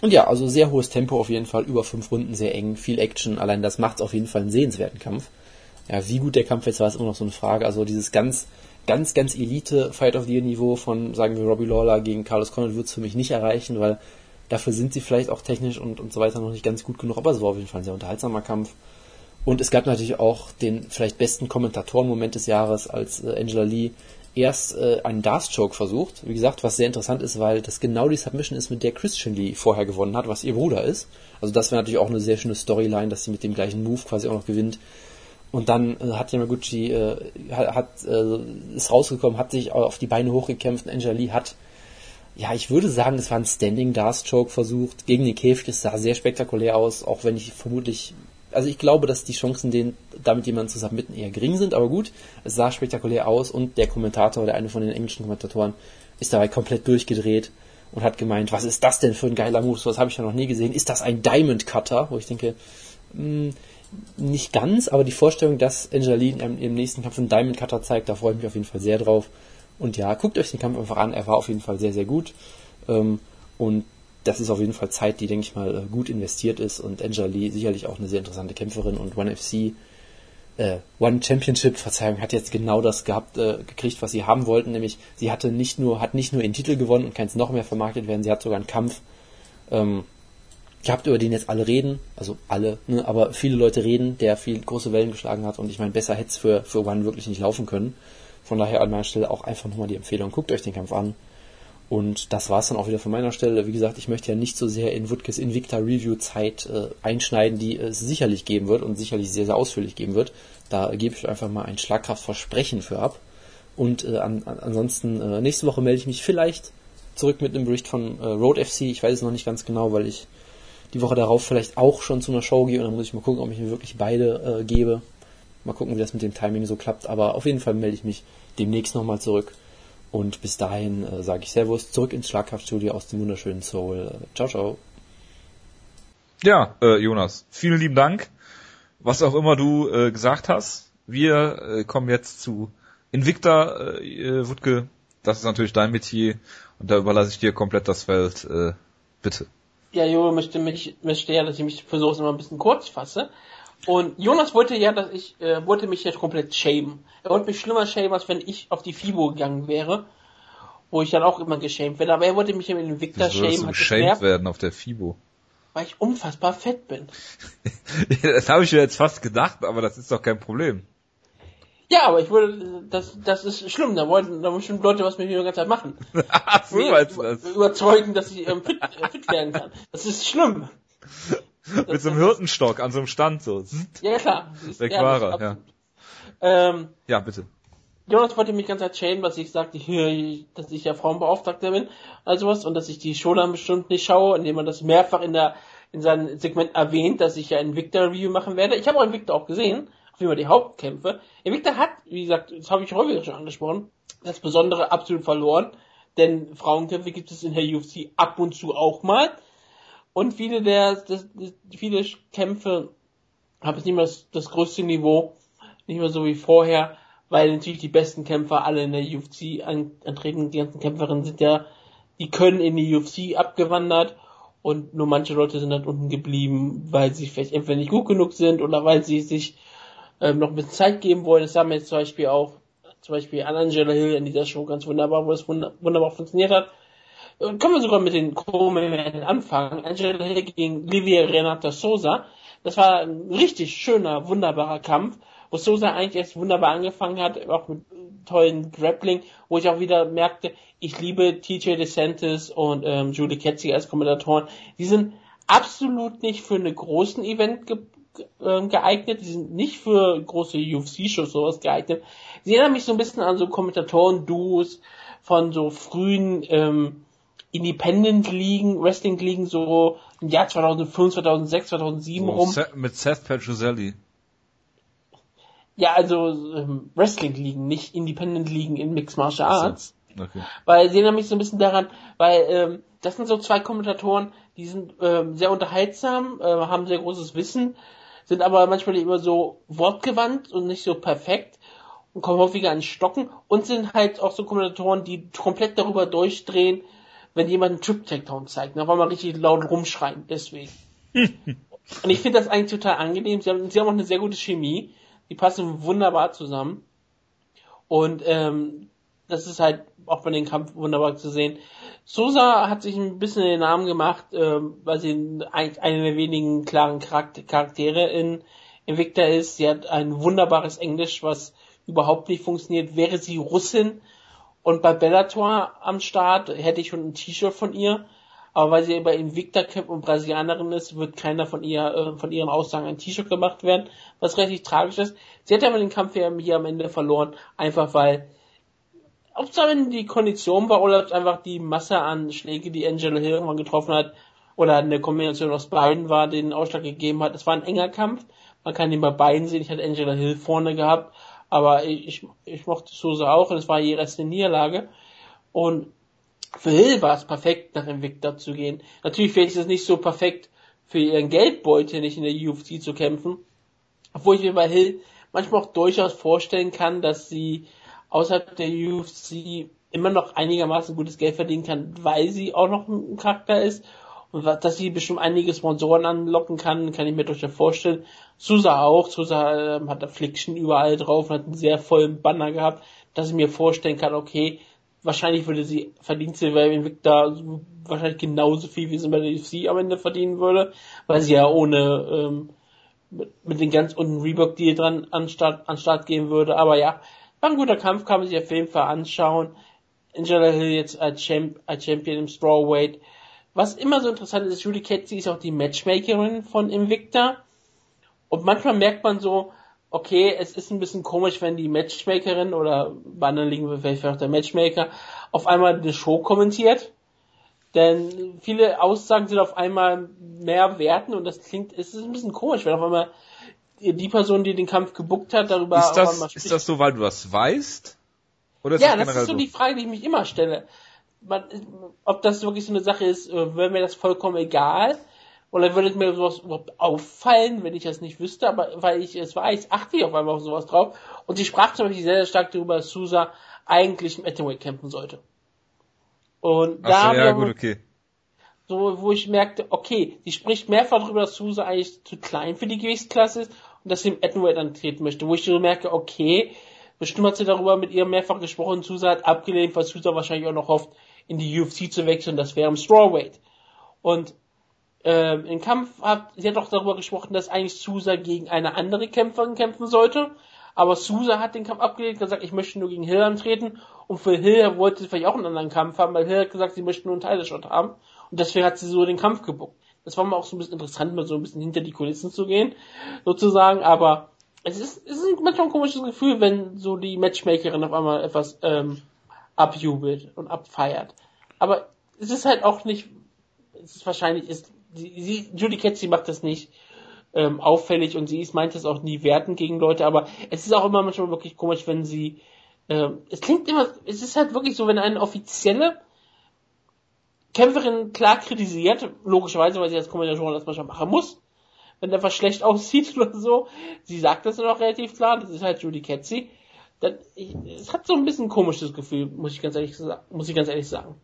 Und ja, also sehr hohes Tempo auf jeden Fall, über fünf Runden, sehr eng, viel Action. Allein das macht auf jeden Fall einen sehenswerten Kampf. Ja, wie gut der Kampf jetzt war, ist immer noch so eine Frage. Also dieses ganz, ganz, ganz Elite Fight of the Year Niveau von, sagen wir, Robbie Lawler gegen Carlos Condit wird es für mich nicht erreichen, weil dafür sind sie vielleicht auch technisch und, und so weiter noch nicht ganz gut genug. Aber es war auf jeden Fall ein sehr unterhaltsamer Kampf. Und es gab natürlich auch den vielleicht besten Kommentatorenmoment des Jahres, als äh, Angela Lee erst äh, einen Darth Choke versucht. Wie gesagt, was sehr interessant ist, weil das genau die Submission ist, mit der Christian Lee vorher gewonnen hat, was ihr Bruder ist. Also das wäre natürlich auch eine sehr schöne Storyline, dass sie mit dem gleichen Move quasi auch noch gewinnt. Und dann äh, hat Yamaguchi äh, hat, äh, ist rausgekommen, hat sich auf die Beine hochgekämpft und Angela Lee hat ja, ich würde sagen, es war ein Standing Darth Choke versucht gegen den Käfig. Es sah sehr spektakulär aus, auch wenn ich vermutlich also ich glaube, dass die Chancen, den, damit jemanden zu submitten, eher gering sind, aber gut, es sah spektakulär aus und der Kommentator, der eine von den englischen Kommentatoren, ist dabei komplett durchgedreht und hat gemeint, was ist das denn für ein geiler Move, was habe ich ja noch nie gesehen, ist das ein Diamond Cutter? Wo ich denke, mh, hm, nicht ganz, aber die Vorstellung, dass Angelina im, im nächsten Kampf einen Diamond Cutter zeigt, da freue ich mich auf jeden Fall sehr drauf. Und ja, guckt euch den Kampf einfach an, er war auf jeden Fall sehr, sehr gut. Ähm, und das ist auf jeden Fall Zeit, die, denke ich mal, äh, gut investiert ist. Und Angela Lee sicherlich auch eine sehr interessante Kämpferin. Und One FC, äh, One Championship, Verzeihung, hat jetzt genau das gehabt, äh, gekriegt, was sie haben wollten, nämlich sie hatte nicht nur, hat nicht nur ihren Titel gewonnen und kann jetzt noch mehr vermarktet werden, sie hat sogar einen Kampf, ähm, gehabt, über den jetzt alle reden, also alle, ne, aber viele Leute reden, der viel große Wellen geschlagen hat. Und ich meine, besser hätte es für, für One wirklich nicht laufen können. Von daher an meiner Stelle auch einfach nochmal die Empfehlung, guckt euch den Kampf an. Und das war es dann auch wieder von meiner Stelle. Wie gesagt, ich möchte ja nicht so sehr in Woodkes Invicta Review Zeit äh, einschneiden, die es sicherlich geben wird und sicherlich sehr, sehr ausführlich geben wird. Da gebe ich einfach mal ein Schlagkraftversprechen für ab. Und äh, an, an, ansonsten, äh, nächste Woche melde ich mich vielleicht zurück mit einem Bericht von äh, Road FC. Ich weiß es noch nicht ganz genau, weil ich die Woche darauf vielleicht auch schon zu einer Show gehe und dann muss ich mal gucken, ob ich mir wirklich beide äh, gebe. Mal gucken, wie das mit dem Timing so klappt. Aber auf jeden Fall melde ich mich demnächst nochmal zurück. Und bis dahin äh, sage ich Servus zurück ins Schlagkraftstudio aus dem wunderschönen Soul. Ciao, ciao. Ja, äh, Jonas, vielen lieben Dank. Was auch immer du äh, gesagt hast. Wir äh, kommen jetzt zu Invicta äh, Wutke. Das ist natürlich dein Metier und da überlasse ich dir komplett das Feld. Äh, bitte. Ja, Jo möchte mich möchte ja, dass ich mich versuche, es immer ein bisschen kurz fasse. Und Jonas wollte ja, dass ich, äh, wollte mich jetzt komplett schämen. Er wollte mich schlimmer schämen, als wenn ich auf die FIBO gegangen wäre. Wo ich dann auch immer geschämt werde. Aber er wollte mich mit dem Victor schämen. Du geschämt werden auf der FIBO. Weil ich unfassbar fett bin. (laughs) das habe ich mir jetzt fast gedacht, aber das ist doch kein Problem. Ja, aber ich würde, das, das ist schlimm, da wollten, da bestimmt Leute was mit mir die ganze Zeit machen. (laughs) Ach so, meinst du das? Überzeugen, dass ich ähm, fit, äh, fit werden kann. Das ist schlimm. (laughs) Mit so einem Hirtenstock an so einem Stand so. Ja, klar. Weg war er, ja. Ähm, ja, bitte. Jonas wollte mich ganz erzählen, was ich sagte, dass ich ja Frauenbeauftragter bin, also was, und dass ich die Show dann bestimmt nicht schaue, indem man das mehrfach in der, in seinem Segment erwähnt, dass ich ja ein Victor-Review machen werde. Ich habe auch Victor auch gesehen, auf jeden Fall die Hauptkämpfe. Victor hat, wie gesagt, das habe ich häufig schon angesprochen, das Besondere absolut verloren, denn Frauenkämpfe gibt es in der UFC ab und zu auch mal. Und viele der, das, viele Kämpfe haben nicht mehr das, das größte Niveau, nicht mehr so wie vorher, weil natürlich die besten Kämpfer alle in der UFC antreten. Die ganzen Kämpferinnen sind ja, die können in die UFC abgewandert und nur manche Leute sind dann unten geblieben, weil sie vielleicht entweder nicht gut genug sind oder weil sie sich ähm, noch ein bisschen Zeit geben wollen. Das haben wir jetzt zum Beispiel auch, zum Beispiel an Angela Hill in dieser Show ganz wunderbar, wo es wunderbar funktioniert hat. Können wir sogar mit den Co-Momenten anfangen. Angela Hill gegen Livia Renata Sosa. Das war ein richtig schöner, wunderbarer Kampf, wo Sosa eigentlich erst wunderbar angefangen hat, auch mit tollen Grappling, wo ich auch wieder merkte, ich liebe TJ DeSantis und ähm, Julie Ketziger als Kommentatoren. Die sind absolut nicht für einen großen Event ge äh, geeignet, die sind nicht für große UFC-Shows sowas geeignet. Sie erinnern mich so ein bisschen an so Kommentatoren-Duos von so frühen ähm, Independent-Ligen, Wrestling-Ligen so im Jahr 2005, 2006, 2007 oh, rum. Mit Seth Petrozelli. Ja, also ähm, Wrestling-Ligen, nicht Independent-Ligen in Mixed Martial Arts. Okay. Weil sie mich so ein bisschen daran, weil ähm, das sind so zwei Kommentatoren, die sind ähm, sehr unterhaltsam, äh, haben sehr großes Wissen, sind aber manchmal immer so wortgewandt und nicht so perfekt und kommen häufiger an Stocken und sind halt auch so Kommentatoren, die komplett darüber durchdrehen, wenn jemand einen Trip-Takedown zeigt, dann wollen wir richtig laut rumschreien, deswegen. (laughs) und ich finde das eigentlich total angenehm. Sie haben, sie haben auch eine sehr gute Chemie. Die passen wunderbar zusammen. Und ähm, das ist halt auch bei den Kampf wunderbar zu sehen. Sosa hat sich ein bisschen den Namen gemacht, ähm, weil sie eigentlich eine der wenigen klaren Charaktere in Invicta ist. Sie hat ein wunderbares Englisch, was überhaupt nicht funktioniert. Wäre sie Russin und bei Bellator am Start, hätte ich schon ein T-Shirt von ihr. Aber weil sie bei Invicta Cup und Brasilianerin ist, wird keiner von ihr, äh, von ihren Aussagen ein T-Shirt gemacht werden, was relativ tragisch ist. Sie hat aber den Kampf hier am Ende verloren, einfach weil ob es die Kondition war oder einfach die Masse an Schläge, die Angela Hill irgendwann getroffen hat, oder eine Kombination aus beiden war, den Ausschlag gegeben hat. Es war ein enger Kampf. Man kann ihn bei beiden sehen. Ich hatte Angela Hill vorne gehabt, aber ich, ich, mochte Sosa auch und es war ihre erste Niederlage. Und für Hill war es perfekt, nach Invicta zu gehen. Natürlich ist es nicht so perfekt für ihren Geldbeutel, nicht in der UFC zu kämpfen. Obwohl ich mir bei Hill manchmal auch durchaus vorstellen kann, dass sie außerhalb der UFC immer noch einigermaßen gutes Geld verdienen kann, weil sie auch noch ein Charakter ist und dass sie bestimmt einige Sponsoren anlocken kann, kann ich mir durchaus vorstellen. Susa auch, Susa äh, hat Affliction überall drauf und hat einen sehr vollen Banner gehabt, dass ich mir vorstellen kann, okay, wahrscheinlich würde sie verdient sie bei Invicta wahrscheinlich genauso viel, wie sie bei der UFC am Ende verdienen würde, weil sie ja ohne ähm, mit, mit den ganz unten Reebok Deal dran an Start, an Start gehen würde. Aber ja, war ein guter Kampf, kann man sich auf jeden Fall anschauen. Angela Hill jetzt als, Champ, als Champion im Strawweight. Was immer so interessant ist, Judy Ketzi ist auch die Matchmakerin von Invicta. Und manchmal merkt man so, okay, es ist ein bisschen komisch, wenn die Matchmakerin oder bei anderen liegen vielleicht auch der Matchmaker auf einmal eine Show kommentiert. Denn viele Aussagen sind auf einmal mehr werten und das klingt, es ist ein bisschen komisch, wenn auf einmal die Person, die den Kampf gebuckt hat, darüber ist das, ist das so, weil du das weißt? Oder ist ja, das, das ist so, so die Frage, die ich mich immer stelle. Man, ob das wirklich so eine Sache ist, äh, wäre mir das vollkommen egal. Oder würde mir sowas überhaupt auffallen, wenn ich das nicht wüsste, aber weil ich es weiß, achte ich auf einmal auf sowas drauf. Und sie sprach zum Beispiel sehr, sehr stark darüber, dass Sousa eigentlich im Atomweight kämpfen sollte. Und Ach da so, ja, gut, okay so, wo ich merkte, okay, die spricht mehrfach darüber, dass Sousa eigentlich zu klein für die Gewichtsklasse ist und dass sie im Attenweight antreten möchte, wo ich so merke, okay, bestimmt hat sie darüber mit ihr mehrfach gesprochen, Sousa hat abgelehnt, weil Sousa wahrscheinlich auch noch hofft, in die UFC zu wechseln, das wäre im Strawweight. Und äh, im Kampf hat sie hat auch darüber gesprochen, dass eigentlich Sousa gegen eine andere Kämpferin kämpfen sollte, aber Sousa hat den Kampf abgelehnt, gesagt, ich möchte nur gegen Hill antreten und für Hill wollte sie vielleicht auch einen anderen Kampf haben, weil Hill hat gesagt, sie möchte nur einen Title-Shot haben und deswegen hat sie so den Kampf gebuckt. Das war mal auch so ein bisschen interessant, mal so ein bisschen hinter die Kulissen zu gehen, sozusagen, aber es ist, es ist manchmal ein komisches Gefühl, wenn so die Matchmakerin auf einmal etwas ähm, abjubelt und abfeiert. Aber es ist halt auch nicht, es ist wahrscheinlich, ist, sie, Judy Ketzi macht das nicht ähm, auffällig und sie ist, meint es auch nie werten gegen Leute, aber es ist auch immer manchmal wirklich komisch, wenn sie, ähm, es klingt immer, es ist halt wirklich so, wenn eine offizielle Kämpferin klar kritisiert, logischerweise, weil sie als Kommentatorin das manchmal machen muss, wenn der was schlecht (laughs) aussieht oder so. Sie sagt das dann auch relativ klar, das ist halt Judy Ketzi. Dann, ich, es hat so ein bisschen ein komisches Gefühl, muss ich ganz ehrlich sagen, muss ich ganz ehrlich sagen.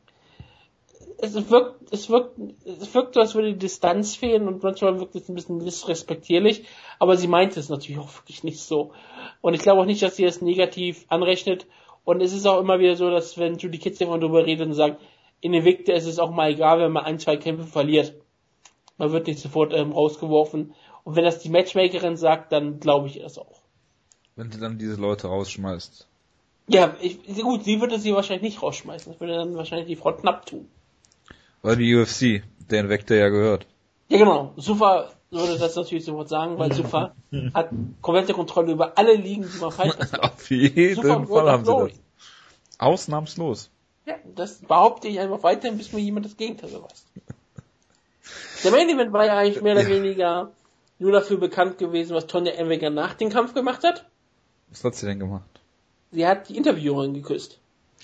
Es wirkt, es wirkt, es wirkt so, als würde die Distanz fehlen und manchmal wirkt es ein bisschen disrespektierlich, aber sie meint es natürlich auch (laughs) wirklich nicht so. Und ich glaube auch nicht, dass sie es negativ anrechnet. Und es ist auch immer wieder so, dass wenn Judy Ketzi immer darüber redet und sagt, in Invicta ist es auch mal egal, wenn man ein, zwei Kämpfe verliert. Man wird nicht sofort ähm, rausgeworfen. Und wenn das die Matchmakerin sagt, dann glaube ich das auch. Wenn sie dann diese Leute rausschmeißt. Ja, ich, gut, sie würde sie wahrscheinlich nicht rausschmeißen. Das würde dann wahrscheinlich die Frau knapp tun. Weil die UFC, der Invicta ja gehört. Ja, genau. Sufa würde das natürlich sofort sagen, weil Sufa (laughs) hat komplette Kontrolle über alle Ligen, die man falsch (laughs) Auf jeden Sufa Fall haben sie das. Ausnahmslos. Ja, das behaupte ich einfach weiterhin, bis mir jemand das Gegenteil beweist. Der Main Event war ja eigentlich mehr oder weniger nur dafür bekannt gewesen, was Tonja Emweger nach dem Kampf gemacht hat. Was hat sie denn gemacht? Sie hat die Interviewerin geküsst.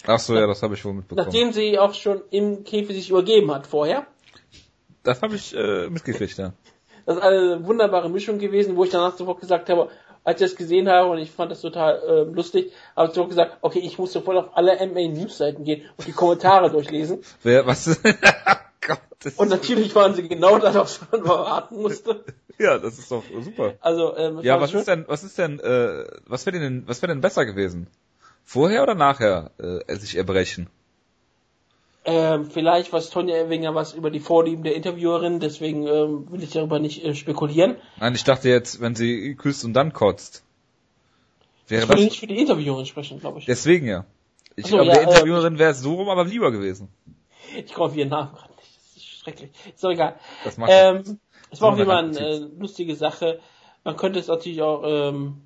Ach so, ja, das habe ich wohl mitbekommen. Nachdem sie auch schon im Käfig sich übergeben hat vorher. Das habe ich äh, mitgekriegt, ja. Das ist eine wunderbare Mischung gewesen, wo ich danach sofort gesagt habe, als ich das gesehen habe und ich fand das total äh, lustig, habe ich so gesagt, okay, ich muss sofort auf alle MA News Seiten gehen und die Kommentare (laughs) durchlesen. Wer, was? Gott, (laughs) und natürlich waren sie genau das, was man erwarten musste. Ja, das ist doch super. Also, ähm, ja, was ist denn, was ist denn, äh, was wäre denn, was wäre denn besser gewesen? Vorher oder nachher äh, sich erbrechen? Ähm, vielleicht was Tonja Erwinger was über die Vorlieben der Interviewerin, deswegen ähm, will ich darüber nicht äh, spekulieren. Nein, ich dachte jetzt, wenn sie küsst und dann kotzt. Wäre ich würde nicht für die Interviewerin sprechen, glaube ich. Deswegen ja. Ich so, glaube, ja, der ähm, Interviewerin wäre es so rum aber lieber gewesen. Ich auf ihren Namen gerade nicht. Das ist schrecklich. Ist doch egal. Das macht ähm, es war auch immer eine äh, lustige Sache. Man könnte es natürlich auch ähm,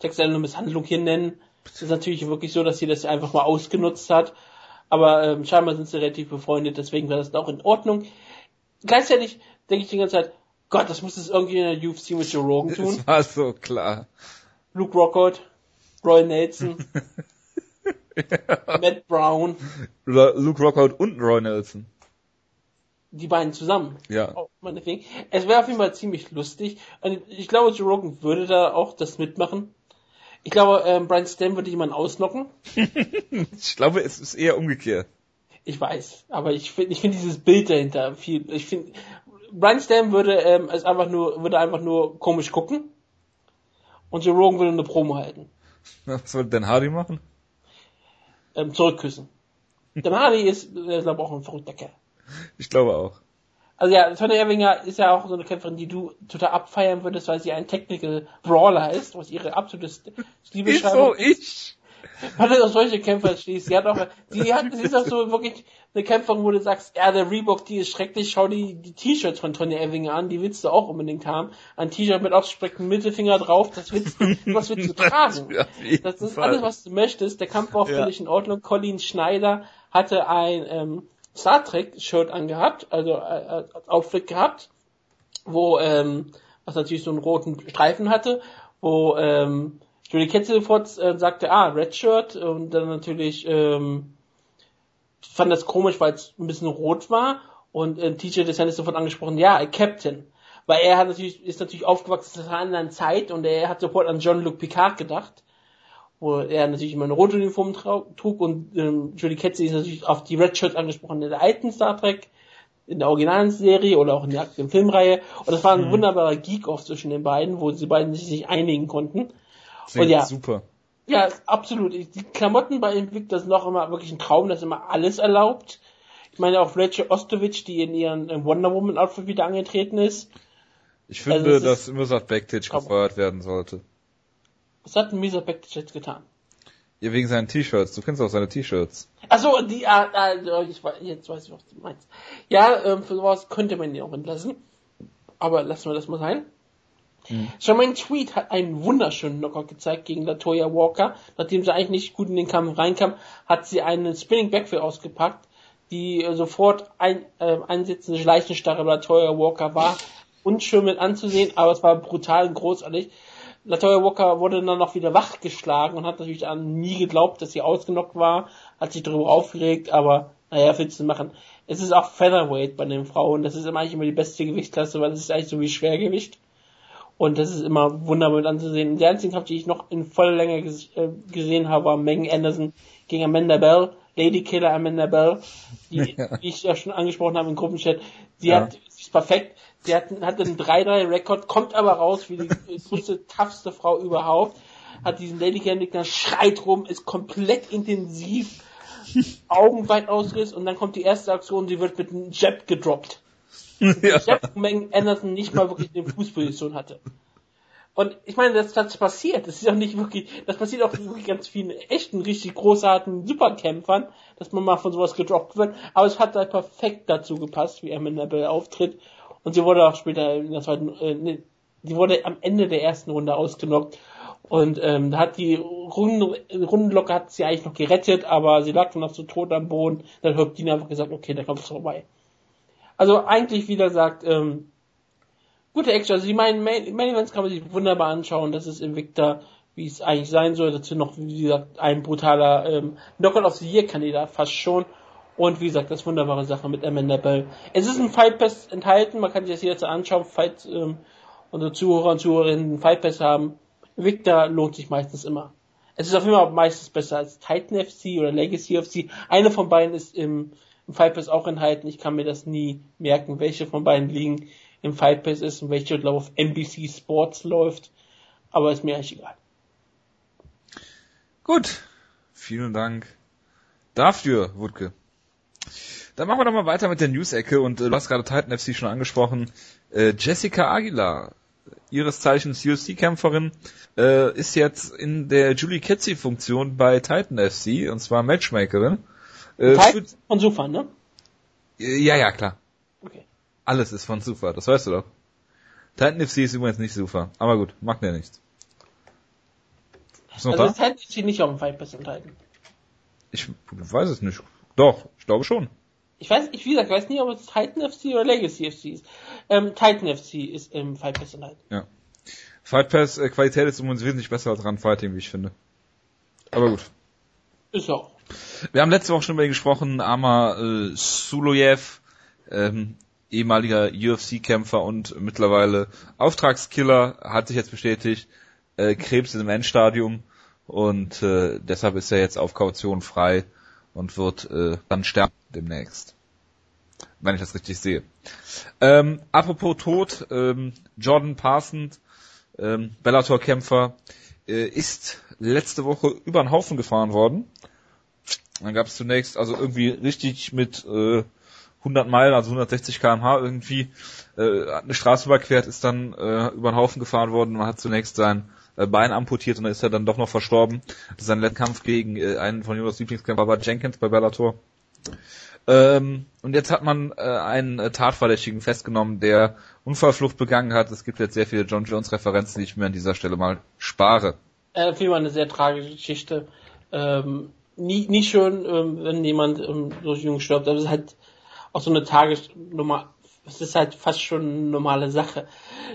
sexuelle Misshandlung hier nennen. Es ist natürlich wirklich so, dass sie das einfach mal ausgenutzt hat. Aber ähm, scheinbar sind sie relativ befreundet, deswegen war das auch in Ordnung. Gleichzeitig denke ich die ganze Zeit, Gott, das muss es irgendwie in der UFC mit Joe Rogan (laughs) tun. Das war so klar. Luke Rockhold, Roy Nelson, (laughs) ja. Matt Brown. Luke Rockhold und Roy Nelson. Die beiden zusammen. Ja. Oh, meinetwegen. Es wäre auf jeden Fall ziemlich lustig. Und ich glaube, Joe Rogan würde da auch das mitmachen. Ich glaube, ähm, Brian Stam würde jemanden ausnocken. (laughs) ich glaube, es ist eher umgekehrt. Ich weiß, aber ich finde ich finde dieses Bild dahinter viel. Ich finde, Brian Stam würde ähm, es einfach nur würde einfach nur komisch gucken und Joe Rogan würde eine Promo halten. (laughs) Was würde Dan Hardy machen? Ähm, zurückküssen. (laughs) Dan Hardy ist, glaube auch ein verrückter Kerl. Ich glaube auch. Also ja, Sonja Erwinger ist ja auch so eine Kämpferin, die du total abfeiern würdest, weil sie ein Technical Brawler ist, was ihre absolute Liebeschreibung ist. So ich. Weil du auf solche Kämpfer schließt. Sie hat auch, die hat, sie ist auch so wirklich eine Kämpferin, wo du sagst, ja, der Reebok, die ist schrecklich, schau die, die T-Shirts von Tonja Erwinger an, die willst du auch unbedingt haben. Ein T-Shirt mit ausgestrecktem Mittelfinger drauf, das willst du, was willst du (laughs) tragen? Das ist alles, was du möchtest. Der Kampf war auch völlig in Ordnung. Colin Schneider hatte ein, ähm, Star Trek Shirt angehabt, also äh, als Outfit gehabt, wo ähm, was natürlich so einen roten Streifen hatte, wo ähm, Julie Ketzel sofort äh, sagte, ah, Red Shirt und dann natürlich ähm, fand das komisch, weil es ein bisschen rot war und äh, TJ DeSantis sofort angesprochen, ja, Captain. Weil er hat natürlich, ist natürlich aufgewachsen in einer anderen Zeit und er hat sofort an John-Luc Picard gedacht wo er natürlich immer eine rote Uniform trug und ähm, Julie Ketzi ist natürlich auf die Red Shirts angesprochen in der alten Star Trek, in der originalen Serie oder auch in der aktuellen Filmreihe. Und das war ein mhm. wunderbarer Geek-Off zwischen den beiden, wo sie beiden sich nicht einigen konnten. und ja, super. Ja, absolut. Die Klamotten bei Invicta sind noch immer wirklich ein Traum, das immer alles erlaubt. Ich meine auch Rachel Ostowitsch, die in ihren Wonder Woman Outfit wieder angetreten ist. Ich finde, also, dass Mirsad Bektic gefeuert werden sollte. Was hat ein Misa Bektic jetzt getan? Ja, wegen seinen T-Shirts. Du kennst auch seine T-Shirts. Achso, die, ah, ah, ich, jetzt weiß ich, was du meinst. Ja, ähm, für sowas könnte man ihn auch entlassen. Aber lassen wir das mal sein. Hm. Jermaine Tweet hat einen wunderschönen Knockout gezeigt gegen Latoya Walker. Nachdem sie eigentlich nicht gut in den Kampf reinkam, hat sie einen Spinning Backfill ausgepackt, die äh, sofort ein, äh, einsetzende Leichenstarre Latoya Walker war. Unschön mit anzusehen, aber es war brutal und großartig. Latoya Walker wurde dann noch wieder wachgeschlagen und hat natürlich an nie geglaubt, dass sie ausgenockt war, hat sich darüber aufgeregt, aber naja, willst du machen. Es ist auch Featherweight bei den Frauen, das ist immer eigentlich immer die beste Gewichtsklasse, weil es ist eigentlich so wie Schwergewicht. Und das ist immer wunderbar mit anzusehen. Der einzige Kampf, die ich noch in voller Länge äh, gesehen habe, war Megan Anderson gegen Amanda Bell, Lady Killer Amanda Bell, die, (laughs) ja. die ich ja schon angesprochen habe im Gruppenchat. Sie ja. hat, sie ist perfekt Sie hat, hat einen 3-3-Rekord, kommt aber raus wie die (laughs) größte, toughste Frau überhaupt. Hat diesen Lady Gegner, schreit rum, ist komplett intensiv, (laughs) Augen weit ausgerissen und dann kommt die erste Aktion, sie wird mit einem Jab gedroppt. (laughs) Ja. Jab Mengen Anderson nicht mal wirklich eine Fußposition hatte. Und ich meine, das, das passiert. Das ist auch nicht wirklich, das passiert auch wirklich ganz vielen echten, richtig großartigen Superkämpfern, dass man mal von sowas gedroppt wird. Aber es hat da perfekt dazu gepasst, wie Amanda Bell auftritt. Und sie wurde auch später in der zweiten, äh, sie wurde am Ende der ersten Runde ausgenockt. Und ähm, da hat die Runden, Rundenlocke hat sie eigentlich noch gerettet, aber sie lag dann noch so tot am Boden. Dann hat Dina einfach gesagt, okay, der Kampf ist vorbei. Also eigentlich wieder sagt, ähm, gute Action. Also Main, Main, Main Events kann man sich wunderbar anschauen. Das ist Invicta, wie es eigentlich sein soll. Dazu noch, wie gesagt, ein brutaler ähm, Knockout of the Year Kandidat, fast schon. Und wie gesagt, das wunderbare Sache mit Amanda Bell. Es ist ein Fight Pass enthalten, man kann sich das jederzeit anschauen, falls ähm, unsere Zuhörer und Zuhörerinnen einen Fight Pass haben. Victor lohnt sich meistens immer. Es ist auf jeden Fall meistens besser als Titan FC oder Legacy FC. Eine von beiden ist im, im Fight Pass auch enthalten. Ich kann mir das nie merken, welche von beiden liegen im Fight Pass ist und welche, glaube auf NBC Sports läuft. Aber ist mir eigentlich egal. Gut. Vielen Dank dafür, Wutke. Dann machen wir doch mal weiter mit der News-Ecke und äh, du hast gerade Titan FC schon angesprochen. Äh, Jessica Aguilar, ihres Zeichens UFC-Kämpferin, äh, ist jetzt in der Julie Ketzi-Funktion bei Titan FC und zwar Matchmakerin. Äh, Titan von Sufa, ne? Ja, ja, klar. Okay. Alles ist von Sufa, das weißt du doch. Titan FC ist übrigens nicht Sufa, aber gut, macht mir nichts. Ist noch also da? ist Titan FC nicht auf dem Fight Pass enthalten. Ich weiß es nicht. Doch, ich glaube schon. Ich weiß, ich, wie gesagt, weiß nicht, ob es Titan FC oder Legacy FC ist. Ähm, Titan FC ist im Fight Pass enthalten. Ja. Fight Pass äh, Qualität ist übrigens wesentlich besser als Run Fighting, wie ich finde. Aber gut. Ist auch. Wir haben letzte Woche schon über ihn gesprochen, Amar äh, Suloyev, ähm, ehemaliger UFC-Kämpfer und mittlerweile Auftragskiller, hat sich jetzt bestätigt, äh, Krebs ist im Endstadium und äh, deshalb ist er jetzt auf Kaution frei und wird äh, dann sterben demnächst. Wenn ich das richtig sehe. Ähm, apropos Tod, ähm, Jordan Parsons, ähm, Bellator-Kämpfer, äh, ist letzte Woche über den Haufen gefahren worden. Dann gab es zunächst also irgendwie richtig mit äh, 100 Meilen, also 160 km/h irgendwie, äh, eine Straße überquert, ist dann äh, über den Haufen gefahren worden. Man hat zunächst sein Bein amputiert und dann ist er dann doch noch verstorben. Das ist letzter Kampf gegen äh, einen von Jonas Lieblingskämpfer, war Jenkins bei Bellator. Ähm, und jetzt hat man äh, einen äh, Tatverdächtigen festgenommen, der Unfallflucht begangen hat. Es gibt jetzt sehr viele John Jones Referenzen, die ich mir an dieser Stelle mal spare. Äh, vielmehr eine sehr tragische Geschichte. Ähm, nie, nie schön, ähm, wenn jemand ähm, so jung stirbt, aber es ist halt auch so eine Tagesnummer. Es ist halt fast schon eine normale Sache,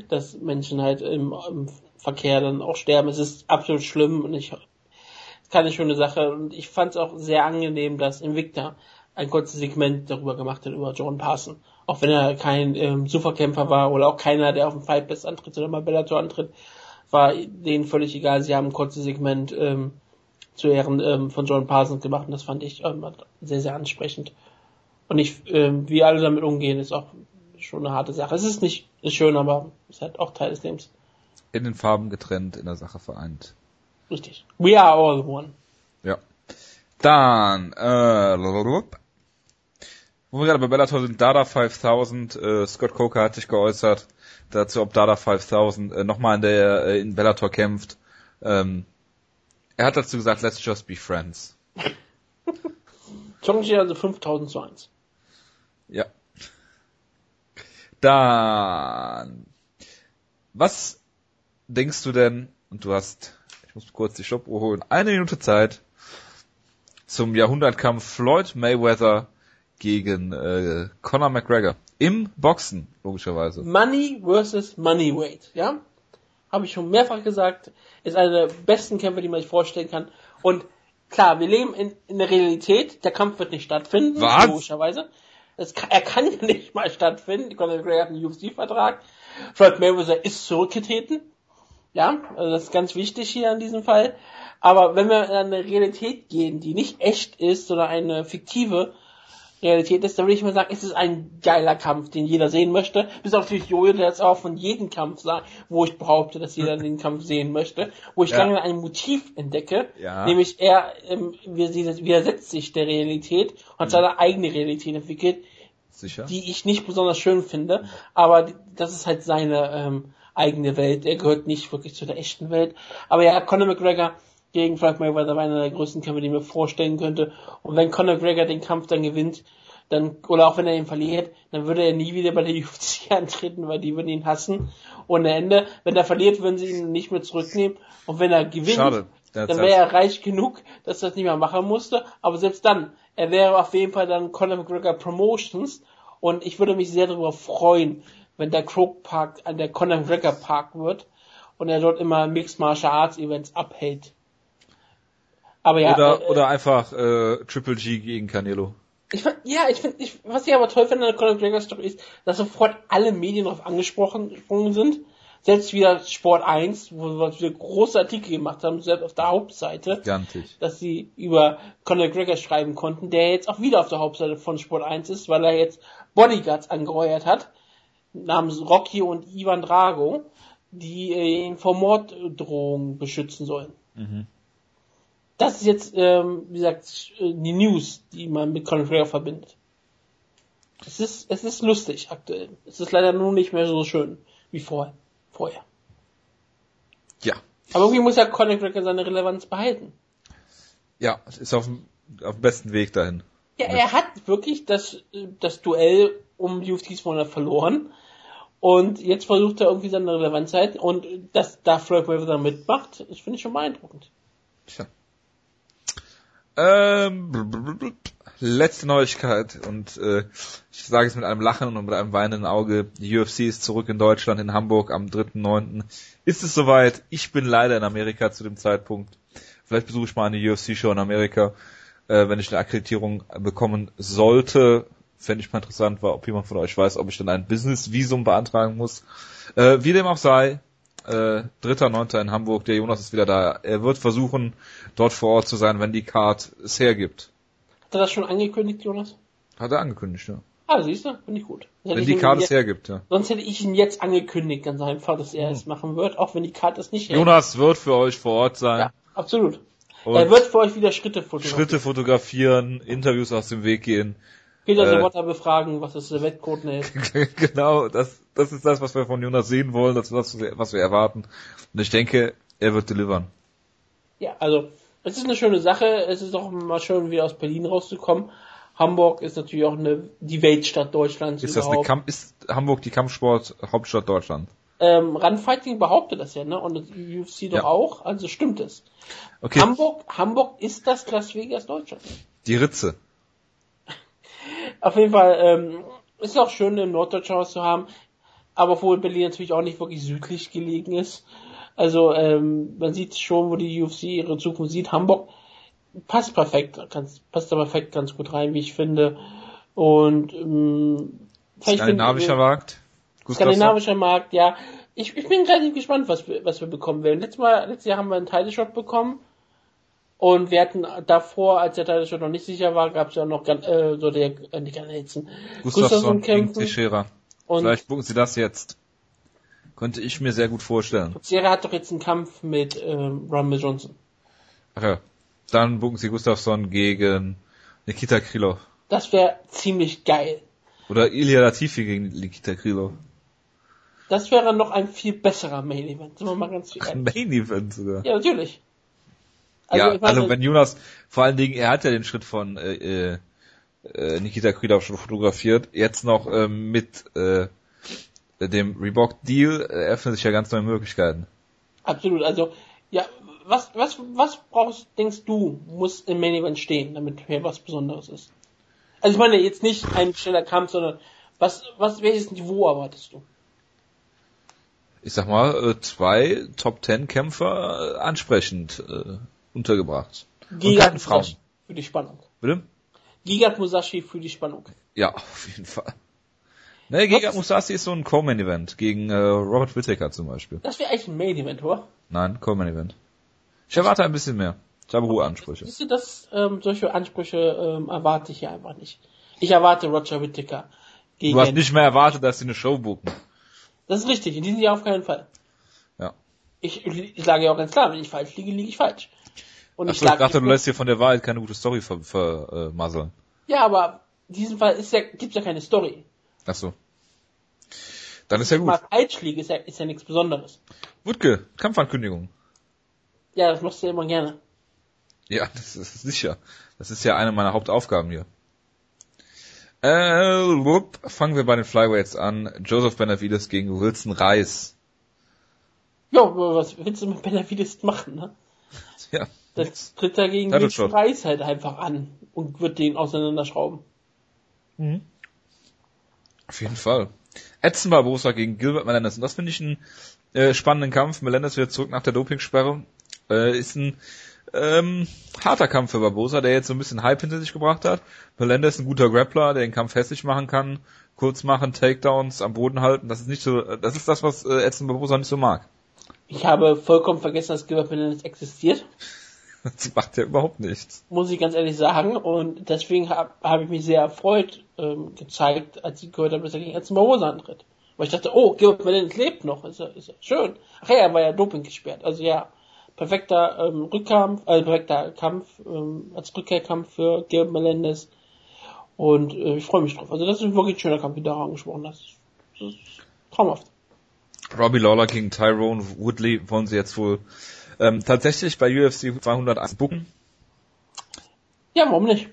dass Menschen halt im, im Verkehr dann auch sterben. Es ist absolut schlimm und ich keine schöne Sache. Und ich fand es auch sehr angenehm, dass Invicta ein kurzes Segment darüber gemacht hat, über John Parson. Auch wenn er kein ähm, Superkämpfer war oder auch keiner, der auf dem Fight Best antritt oder mal Bellator antritt, war denen völlig egal. Sie haben ein kurzes Segment ähm, zu Ehren ähm, von John Parsons gemacht und das fand ich ähm, sehr, sehr ansprechend. Und ich, ähm, wie alle damit umgehen, ist auch schon eine harte Sache. Es ist nicht ist schön, aber ist halt auch Teil des Lebens. In den Farben getrennt, in der Sache vereint. Richtig. We are all one. Ja. Dann, äh, wo wir gerade bei Bellator sind, Dada 5000, äh, Scott Coker hat sich geäußert dazu, ob Dada 5000 äh, nochmal in der äh, in Bellator kämpft. Ähm, er hat dazu gesagt, let's just be friends. (laughs) Chongqi also 5000 zu 1. Ja. Dann, was denkst du denn, und du hast muss kurz die Stoppuhr holen. Eine Minute Zeit zum Jahrhundertkampf Floyd Mayweather gegen äh, Conor McGregor. Im Boxen, logischerweise. Money versus Money Weight, ja? Habe ich schon mehrfach gesagt. Ist einer der besten Kämpfe, die man sich vorstellen kann. Und klar, wir leben in, in der Realität. Der Kampf wird nicht stattfinden, Was? logischerweise. Es, er kann (laughs) ja nicht mal stattfinden. Conor McGregor hat einen UFC-Vertrag. Floyd Mayweather ist zurückgetreten. Ja, also das ist ganz wichtig hier in diesem Fall. Aber wenn wir in eine Realität gehen, die nicht echt ist, sondern eine fiktive Realität ist, dann würde ich mal sagen, es ist ein geiler Kampf, den jeder sehen möchte. Bis auf die Jojo, der jetzt auch von jedem Kampf sagt, wo ich behaupte, dass jeder (laughs) den Kampf sehen möchte, wo ich ja. dann ein Motiv entdecke, ja. nämlich er ähm, widersetzt sich der Realität und hat mhm. seine eigene Realität entwickelt, Sicher? die ich nicht besonders schön finde, aber das ist halt seine ähm, eigene Welt. Er gehört nicht wirklich zu der echten Welt. Aber ja, Conor McGregor gegen Frank Mayweather war einer der größten Kämpfe, die ich mir vorstellen könnte. Und wenn Conor McGregor den Kampf dann gewinnt, dann, oder auch wenn er ihn verliert, dann würde er nie wieder bei der (laughs) UFC antreten, weil die würden ihn hassen. Ohne Ende. Wenn er verliert, würden sie ihn nicht mehr zurücknehmen. Und wenn er gewinnt, Schade. dann wäre er reich genug, dass er das nicht mehr machen musste. Aber selbst dann, er wäre auf jeden Fall dann Conor McGregor Promotions. Und ich würde mich sehr darüber freuen, wenn der Croke Park an der Conor McGregor Park wird und er dort immer Mixed Martial Arts Events abhält. Aber ja. Oder, äh, oder einfach äh, Triple G gegen Canelo. Ich find, ja, ich finde, was ich aber toll finde an der Conor McGregor Story ist, dass sofort alle Medien darauf angesprochen sind. Selbst wieder Sport 1, wo wir große Artikel gemacht haben, selbst auf der Hauptseite, Gigantisch. dass sie über Conor Gregor schreiben konnten, der jetzt auch wieder auf der Hauptseite von Sport 1 ist, weil er jetzt Bodyguards angeheuert hat, namens Rocky und Ivan Drago, die äh, ihn vor Morddrohungen beschützen sollen. Das ist jetzt, ähm, wie gesagt, äh, die News, die man mit Gregor verbindet. Es ist, es ist lustig aktuell. Es ist leider nur nicht mehr so schön wie vorher. vorher. Ja. Aber irgendwie muss ja Conor Gregor seine Relevanz behalten. Ja, ist auf dem, auf dem besten Weg dahin. Ja, er hat wirklich das, das Duell um die UFC 200 verloren. Und jetzt versucht er irgendwie seine Relevanz zu halten. Und dass da Floyd Mayweather mitmacht, das finde ich schon beeindruckend. Tja. Ähm, letzte Neuigkeit und äh, ich sage es mit einem Lachen und mit einem weinenden Auge. Die UFC ist zurück in Deutschland, in Hamburg am 3.9. Ist es soweit? Ich bin leider in Amerika zu dem Zeitpunkt. Vielleicht besuche ich mal eine UFC-Show in Amerika, äh, wenn ich eine Akkreditierung bekommen sollte. Fände ich mal interessant, war, ob jemand von euch weiß, ob ich dann ein Business-Visum beantragen muss. Äh, wie dem auch sei, äh, 3.9. in Hamburg, der Jonas ist wieder da. Er wird versuchen, dort vor Ort zu sein, wenn die Card es hergibt. Hat er das schon angekündigt, Jonas? Hat er angekündigt, ja. Ah, siehst du, finde ich gut. Wenn ich die Card es hergibt, ja. Sonst hätte ich ihn jetzt angekündigt, ganz einfach, dass er es machen wird, auch wenn die Karte es nicht hält. Jonas wird für euch vor Ort sein. Ja, absolut. Und er wird für euch wieder Schritte fotografieren. Schritte fotografieren, Interviews aus dem Weg gehen. Peter äh, Sobotta befragen, was der Wettcode hält. (laughs) genau, das, das ist das, was wir von Jonas sehen wollen, das ist das, was wir erwarten. Und ich denke, er wird delivern. Ja, also, es ist eine schöne Sache. Es ist auch mal schön, wieder aus Berlin rauszukommen. Hamburg ist natürlich auch eine, die Weltstadt Deutschlands Ist das eine überhaupt. Kampf, ist Hamburg die Kampfsport-Hauptstadt Deutschland? ähm, Runfighting behauptet das ja, ne? Und das UFC doch Ja. auch, also stimmt es. Okay, Hamburg, Hamburg ist das Las Vegas Deutschland. die Ritze. Auf jeden Fall, ähm, ist auch schön, im Norddeutschland was zu haben, aber obwohl Berlin natürlich auch nicht wirklich südlich gelegen ist. Also, ähm, man sieht schon, wo die UFC ihre Zukunft sieht. Hamburg passt perfekt, ganz, passt da perfekt ganz gut rein, wie ich finde. Und, ähm, Skandinavischer finden wir- Markt. Gustafsson. Skandinavischer Markt, ja. Ich, ich bin relativ gespannt, was wir, was wir bekommen werden. Letztes Mal, letztes Jahr haben wir einen Title Shot bekommen. Und wir hatten davor, als der Title Shot noch nicht sicher war, gab es ja noch, äh, so der, äh, nicht Ganelzen. Gustafsson gegen. Teixeira. Und Vielleicht buchen sie das jetzt. Könnte ich mir sehr gut vorstellen. Sierra hat doch jetzt einen Kampf mit ähm, Rumble Johnson. Ach ja. Dann buchen sie Gustafsson gegen Nikita Krylov. Das wäre ziemlich geil. Oder Ilya Latifi gegen Nikita Krylov. Das wäre noch ein viel besserer Main Event. Sind wir mal ganz Ein ehrlich. Main Event sogar. Ja, natürlich. Ja, ich meine, also wenn Jonas, vor allen Dingen, er hat ja den Schritt von äh, äh, äh, Nikita Krylov schon fotografiert, jetzt noch ähm, mit äh, dem Reebok Deal äh, eröffnen sich ja ganz neue Möglichkeiten. Absolut, also, ja, was, was, was brauchst, denkst du, muss im Main Event stehen, damit hier was Besonderes ist? Also ich meine jetzt nicht ein schneller Kampf, sondern was, was, welches Niveau erwartest du? Ich sag mal, äh, zwei Top Ten Kämpfer äh, ansprechend äh, untergebracht. Und Gigat keine Frauen. Musashi für die Spannung. Bitte? Gigat Musashi für die Spannung. Ja, (laughs) auf jeden Fall. Ne, Giga Musasi ist so ein Co-Main-Event gegen äh, Robert Whittaker zum Beispiel. Das wäre eigentlich ein Main Event, oder? Nein, Co-Main-Event. Ich erwarte ein bisschen mehr. Ich habe hohe Ansprüche. Siehst du, das, ähm, solche Ansprüche ähm, erwarte ich hier einfach nicht. Ich erwarte Roger Whittaker gegen. Du hast nicht mehr erwartet, dass sie eine Show buchen. Das ist richtig, in diesem Jahr auf keinen Fall. Ja. Ich, ich sage ja auch ganz klar, wenn ich falsch liege, liege ich falsch. Und Achso, ich ich dachte, du lässt dir von der Wahrheit keine gute Story vermasseln. Ver, äh. Ja, aber in diesem Fall ist ja, gibt's ja keine Story. Ach so. Dann ist ja gut. mal falsch liege, ist ja, ist ja nichts Besonderes. Wutke, Kampfankündigung. Ja, das machst du ja immer gerne. Ja, (laughs) das ist sicher. Das ist ja eine meiner Hauptaufgaben hier. Äh, wupp, fangen wir bei den Flyweights an. Joseph Benavides gegen Wilson Reis. Ja, was willst du mit Benavides machen, ne? (laughs) Ja. Das tritt er gegen Title den. Preis halt einfach an und wird den auseinanderschrauben. Auf jeden Fall. Edson Barbosa gegen Gilbert Melendez. Und das finde ich einen äh, spannenden Kampf. Melendez wieder zurück nach der Dopingsperre. Äh, ist ein ähm, harter Kampf für Barbosa, der jetzt so ein bisschen Hype hinter sich gebracht hat. Melendez ein guter Grappler, der den Kampf hässlich machen kann. kurz machen, Takedowns am Boden halten. Das ist nicht so, das ist das, was äh, Edson Barbosa nicht so mag. Ich habe vollkommen vergessen, dass Gilbert Melendez existiert. (laughs) Das macht ja überhaupt nichts. Muss ich ganz ehrlich sagen. Und deswegen habe hab ich mich sehr erfreut ähm, gezeigt, als ich gehört habe, dass er gegen Edson Barbosa antritt. Weil ich dachte, oh, Gilbert Melendez lebt noch. Ist ja, ist ja schön. Ach ja, er war ja Doping gesperrt. Also ja, perfekter ähm, Rückkampf, also perfekter Kampf ähm, als Rückkehrkampf für Gilbert Melendez. Und äh, ich freue mich drauf. Also das ist wirklich ein schöner Kampf, wie du angesprochen hast. Das ist traumhaft. Robbie Lawler gegen Tyrone Woodley wollen sie jetzt wohl ähm, tatsächlich bei UFC 201 bucken. Ja, warum nicht?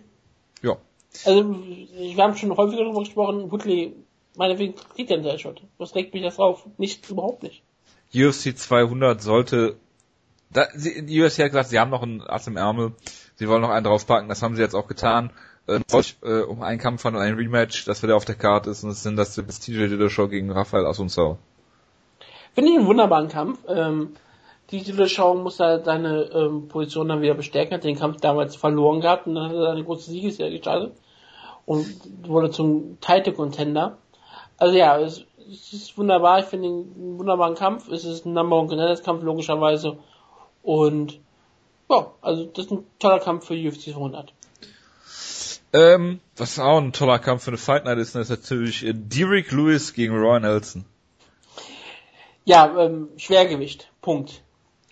Ja. Also, wir haben schon häufiger darüber gesprochen, Woodley, meinetwegen kriegt er einen Seilshot. Was regt mich das auf? Nicht, überhaupt nicht. UFC 200 sollte, da, sie, die UFC hat gesagt, sie haben noch einen Ass im Ärmel, sie wollen noch einen draufpacken, das haben sie jetzt auch getan. Äh, äh, um einen Kampf und ein Rematch, das wieder auf der Karte ist, und das sind das, TJ Dillashaw gegen Rafael Asuncao. Finde ich einen wunderbaren Kampf. Ähm, die Dillashaw muss da seine ähm, Position dann wieder bestärken, hat den Kampf damals verloren gehabt und dann hat er eine große Siegesserie gestartet und wurde zum Title Contender. Also ja, es, es ist wunderbar, ich finde einen wunderbaren Kampf, es ist ein Number One Contenders Kampf logischerweise und ja, also das ist ein toller Kampf für UFC 200. Ähm, was auch ein toller Kampf für eine Fight Night ist, ist natürlich äh, Derek Lewis gegen Roy Nelson. Ja, ähm, Schwergewicht, Punkt.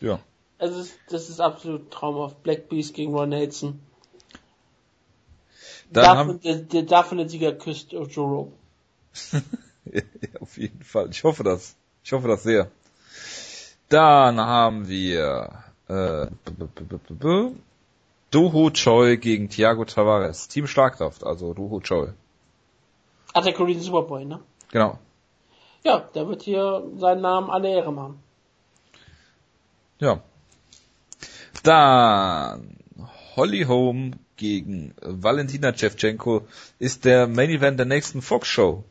Ja. Also das ist absolut traumhaft. Black Beast gegen Roy Nelson. Dann davon, haben, der, der, davon der Sieger küsst ja, (laughs) auf jeden Fall. Ich hoffe das. Ich hoffe das sehr. Dann haben wir äh, Doho Choi gegen Thiago Tavares. Team Schlagkraft, also Doho Choi. Ach, der Korean Superboy, ne? Genau. Ja, der wird hier seinen Namen alle Ehre machen. Ja. Dann Holly Holm gegen Valentina Shevchenko ist der Main Event der nächsten Fox Show.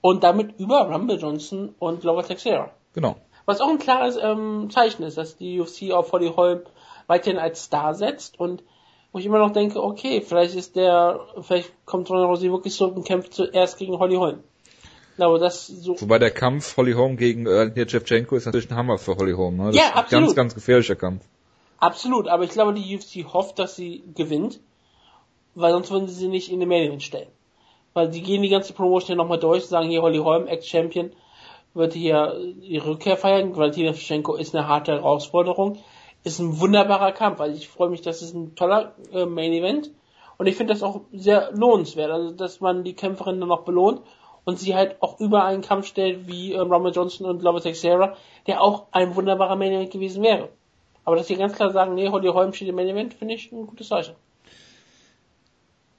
Und damit über Rumble Johnson und Glover Texera. Genau. Was auch ein klares ähm, Zeichen ist, dass die UFC auf Holly Holm weiterhin als Star setzt und wo ich immer noch denke, okay, vielleicht ist der, vielleicht kommt Ronda Rousey wirklich zurück und kämpft zuerst gegen Holly Holm. Aber das so, Wobei der Kampf Holly Holm gegen Valentina Shevchenko ist natürlich ein Hammer für Holly Holm. Ne? Das Ja, ist ein absolut. ganz, ganz gefährlicher Kampf. absolut, aber ich glaube, die UFC hofft, dass sie gewinnt, weil sonst würden sie sie nicht in den Medien stellen. Weil die gehen die ganze Promotion ja nochmal durch, sagen hier Holly Holm, Ex-Champion, wird hier ihre Rückkehr feiern. Valentina Shevchenko ist eine harte Herausforderung. Ist ein wunderbarer Kampf. Also ich freue mich, das ist ein toller äh, Main Event. Und ich finde das auch sehr lohnenswert. Also, dass man die Kämpferin dann noch belohnt und sie halt auch über einen Kampf stellt wie äh, Rumble Johnson und Glover Teixeira, der auch ein wunderbarer Main Event gewesen wäre. Aber dass sie ganz klar sagen, nee, Holly Holm steht im Main Event, finde ich ein gutes Zeichen.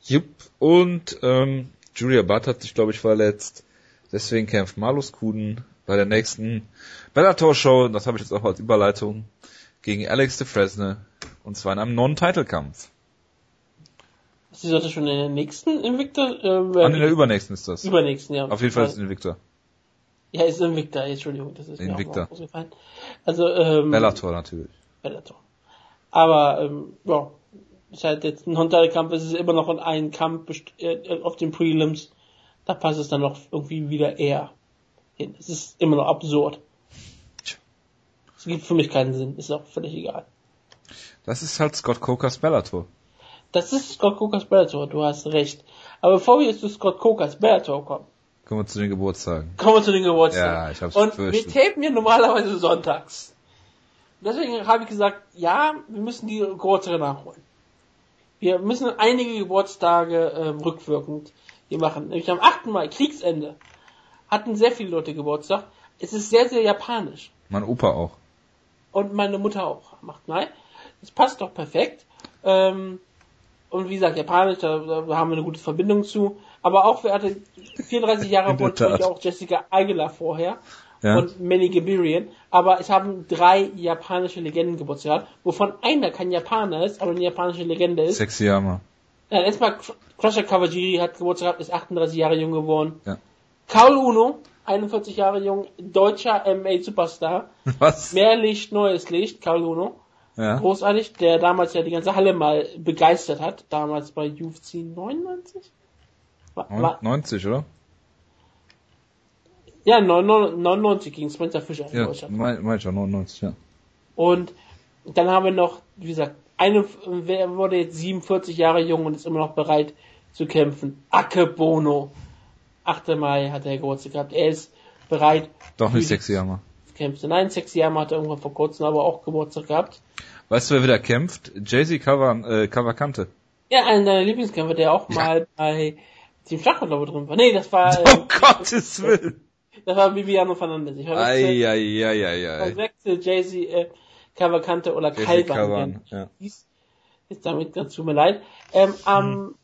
Jupp. Und ähm, Julia Butt hat sich, glaube ich, verletzt. Deswegen kämpft Malus Kuden bei der nächsten Bellator-Show, das habe ich jetzt auch als Überleitung, gegen Alex de Fresne. Und zwar in einem Non-Title-Kampf. Sie sollte schon in der nächsten Invicta, äh, Ah, in der übernächsten ist das. übernächsten, ja. Auf jeden Fall ist es Invicta. Ja, ist Invicta, Entschuldigung, das ist mir Invicta. auch mal ausgefallen. Also, ähm, Bellator natürlich. Bellator. Aber, ähm, ja, ist halt jetzt ein Hontai-Kampf, es ist immer noch ein Kampf best- äh, auf den Prelims. Da passt es dann noch irgendwie wieder eher hin. Es ist immer noch absurd. Es gibt für mich keinen Sinn, ist auch völlig egal. Das ist halt Scott Cokers Bellator. Das ist Scott Cokers Bellator, du hast recht. Aber bevor wir jetzt zu Scott Cokers Bellator kommen, Kommen wir zu den Geburtstagen. kommen wir zu den Geburtstagen. Ja, ich hab's Und wir befürchtet. tapen ja normalerweise sonntags. Deswegen habe ich gesagt, ja, wir müssen die Geburtstage nachholen. Wir müssen einige Geburtstage ähm, rückwirkend hier machen. Nämlich am 8. Mai, Kriegsende, hatten sehr viele Leute Geburtstag. Es ist sehr, sehr japanisch. Mein Opa auch. Und meine Mutter auch 8. Mai. Das passt doch perfekt. Ähm, und wie gesagt, japanisch, da, da haben wir eine gute Verbindung zu. Aber auch, wer hatte 34 Jahre Tat. auch Jessica Aguilar vorher Ja. und Manny Gabirian. Aber es haben drei japanische Legenden Geburtstag gehabt, wovon einer kein Japaner ist, aber eine japanische Legende ist. Sexy Yama. Ja, erstmal Crusher Kawajiri hat Geburtstag gehabt, ist 38 Jahre jung geworden. Ja. Kaul Uno, 41 Jahre jung, deutscher MA-Superstar. Was? Mehr Licht, neues Licht, Kaul Uno. Ja. Großartig, der damals ja die ganze Halle mal begeistert hat, damals bei UFC 99? War, war, 90, oder? Ja, 99 gegen Spencer Fischer in Ja, Deutschland. mein, mein schon, 99, ja. Und dann haben wir noch, wie gesagt, eine wer wurde jetzt 47 Jahre jung und ist immer noch bereit zu kämpfen. Akebono. 8. Mai hat er Geburtstag gehabt. Er ist bereit Doch nicht für die sexy, Hammer. Kämpfe. Nein, sechs Jahre hat er irgendwann vor kurzem aber auch Geburtstag gehabt. Weißt du, wer wieder kämpft? Jay-Z Cavan, äh, Cavalcante. Ja, einer deiner Lieblingskämpfer, der auch Ja. mal bei Team Schlachtfeld glaube drin war. Nee, das war, (laughs) Oh äh, Gottes Willen. das war Viviano Fernandes. Ich verwechsel, Jay-Z, äh, Cavalcante oder Jay-Z Calvan. Ja. Hieß. Ist damit ganz tut mir leid. Ähm, am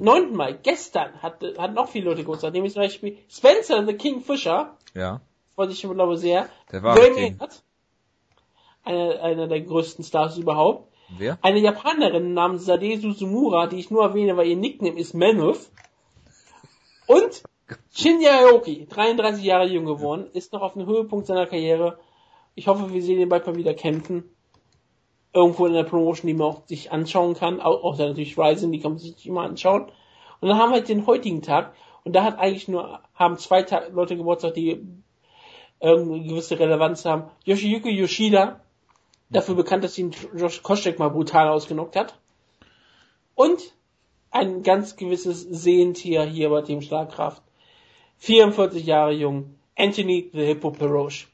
9. Mai, gestern, hat, hat noch viele Leute Geburtstag, nämlich zum Beispiel Spencer the King Fisher, Ja. Freut sich schon, glaube ich, sehr. Der wahre Ray einer, einer der größten Stars überhaupt. Wer? Eine Japanerin namens Sade Suzumura, die ich nur erwähne, weil ihr Nickname ist Mammoth. Und (laughs) Shinya Aoki, 33 Jahre jung geworden, ist noch auf dem Höhepunkt seiner Karriere. Ich hoffe, wir sehen ihn bald mal wieder kämpfen. Irgendwo in der Promotion, die man auch sich anschauen kann. Au- Außer natürlich Ryzen, die kann man sich immer anschauen. Und dann haben wir halt den heutigen Tag. Und da hat eigentlich nur, haben zwei Leute Geburtstag, die irgendeine gewisse Relevanz haben. Yoshiyuki Yoshida, dafür bekannt, dass ihn Josh Koscheck mal brutal ausgenockt hat. Und ein ganz gewisses Sehentier hier bei Team Schlagkraft. 44 Jahre jung, Anthony the Hippo Peroche.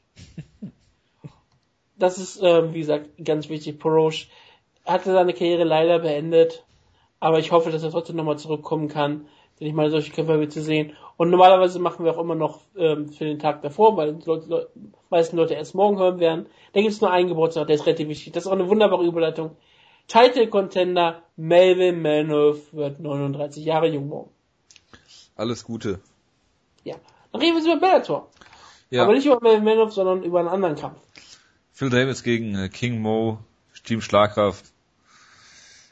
(laughs) Das ist, ähm, wie gesagt, ganz wichtig. Peroche hatte seine Karriere leider beendet, aber ich hoffe, dass er trotzdem nochmal zurückkommen kann, denn ich meine, solche Kämpfer wieder zu sehen. Und normalerweise machen wir auch immer noch ähm, für den Tag davor, weil die Leute, Leute, meisten Leute erst morgen hören werden. Da gibt es nur einen Geburtstag, der ist relativ wichtig. Das ist auch eine wunderbare Überleitung. Title Contender Melvin Manhoef wird 39 Jahre jung morgen. Alles Gute. Ja. Dann reden wir über Bellator. Ja. Aber nicht über Melvin Manhoef, sondern über einen anderen Kampf. Phil Davis gegen äh, King Mo, Team Schlagkraft.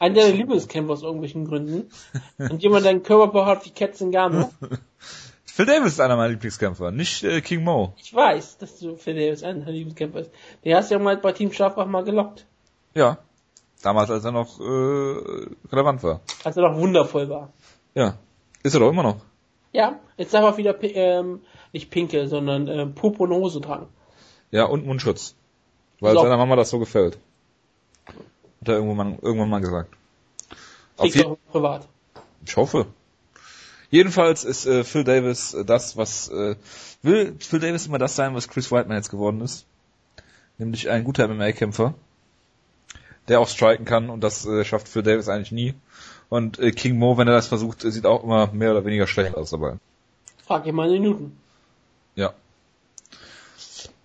Einer deiner Lieblingskämpfer aus irgendwelchen Gründen. Und jemand, der einen Körperbau hat wie Ketzengano. (laughs) Phil Davis ist einer meiner Lieblingskämpfer, nicht äh, King Mo. Ich weiß, dass du für Davis einer deiner Lieblingskämpfer ist. Der hast du ja mal bei Team Schlafbach mal gelockt. Ja. Damals, als er noch äh, relevant war. Als er noch wundervoll war. Ja. Ist er doch immer noch. Ja, jetzt darf er wieder, ähm, nicht pinke, sondern Pupo und Hose tragen. Ja, und Mundschutz. Weil So. seiner Mama das so gefällt. Hat er irgendwann mal, irgendwann mal gesagt. Auf je- privat. ich hoffe. Jedenfalls ist äh, Phil Davis äh, das, was äh, will Phil Davis immer das sein, was Chris Whiteman jetzt geworden ist. Nämlich ein guter MMA-Kämpfer, der auch striken kann und das äh, schafft Phil Davis eigentlich nie. Und äh, King Mo, wenn er das versucht, sieht auch immer mehr oder weniger schlecht aus dabei. Frag ihn mal in Minuten. Ja.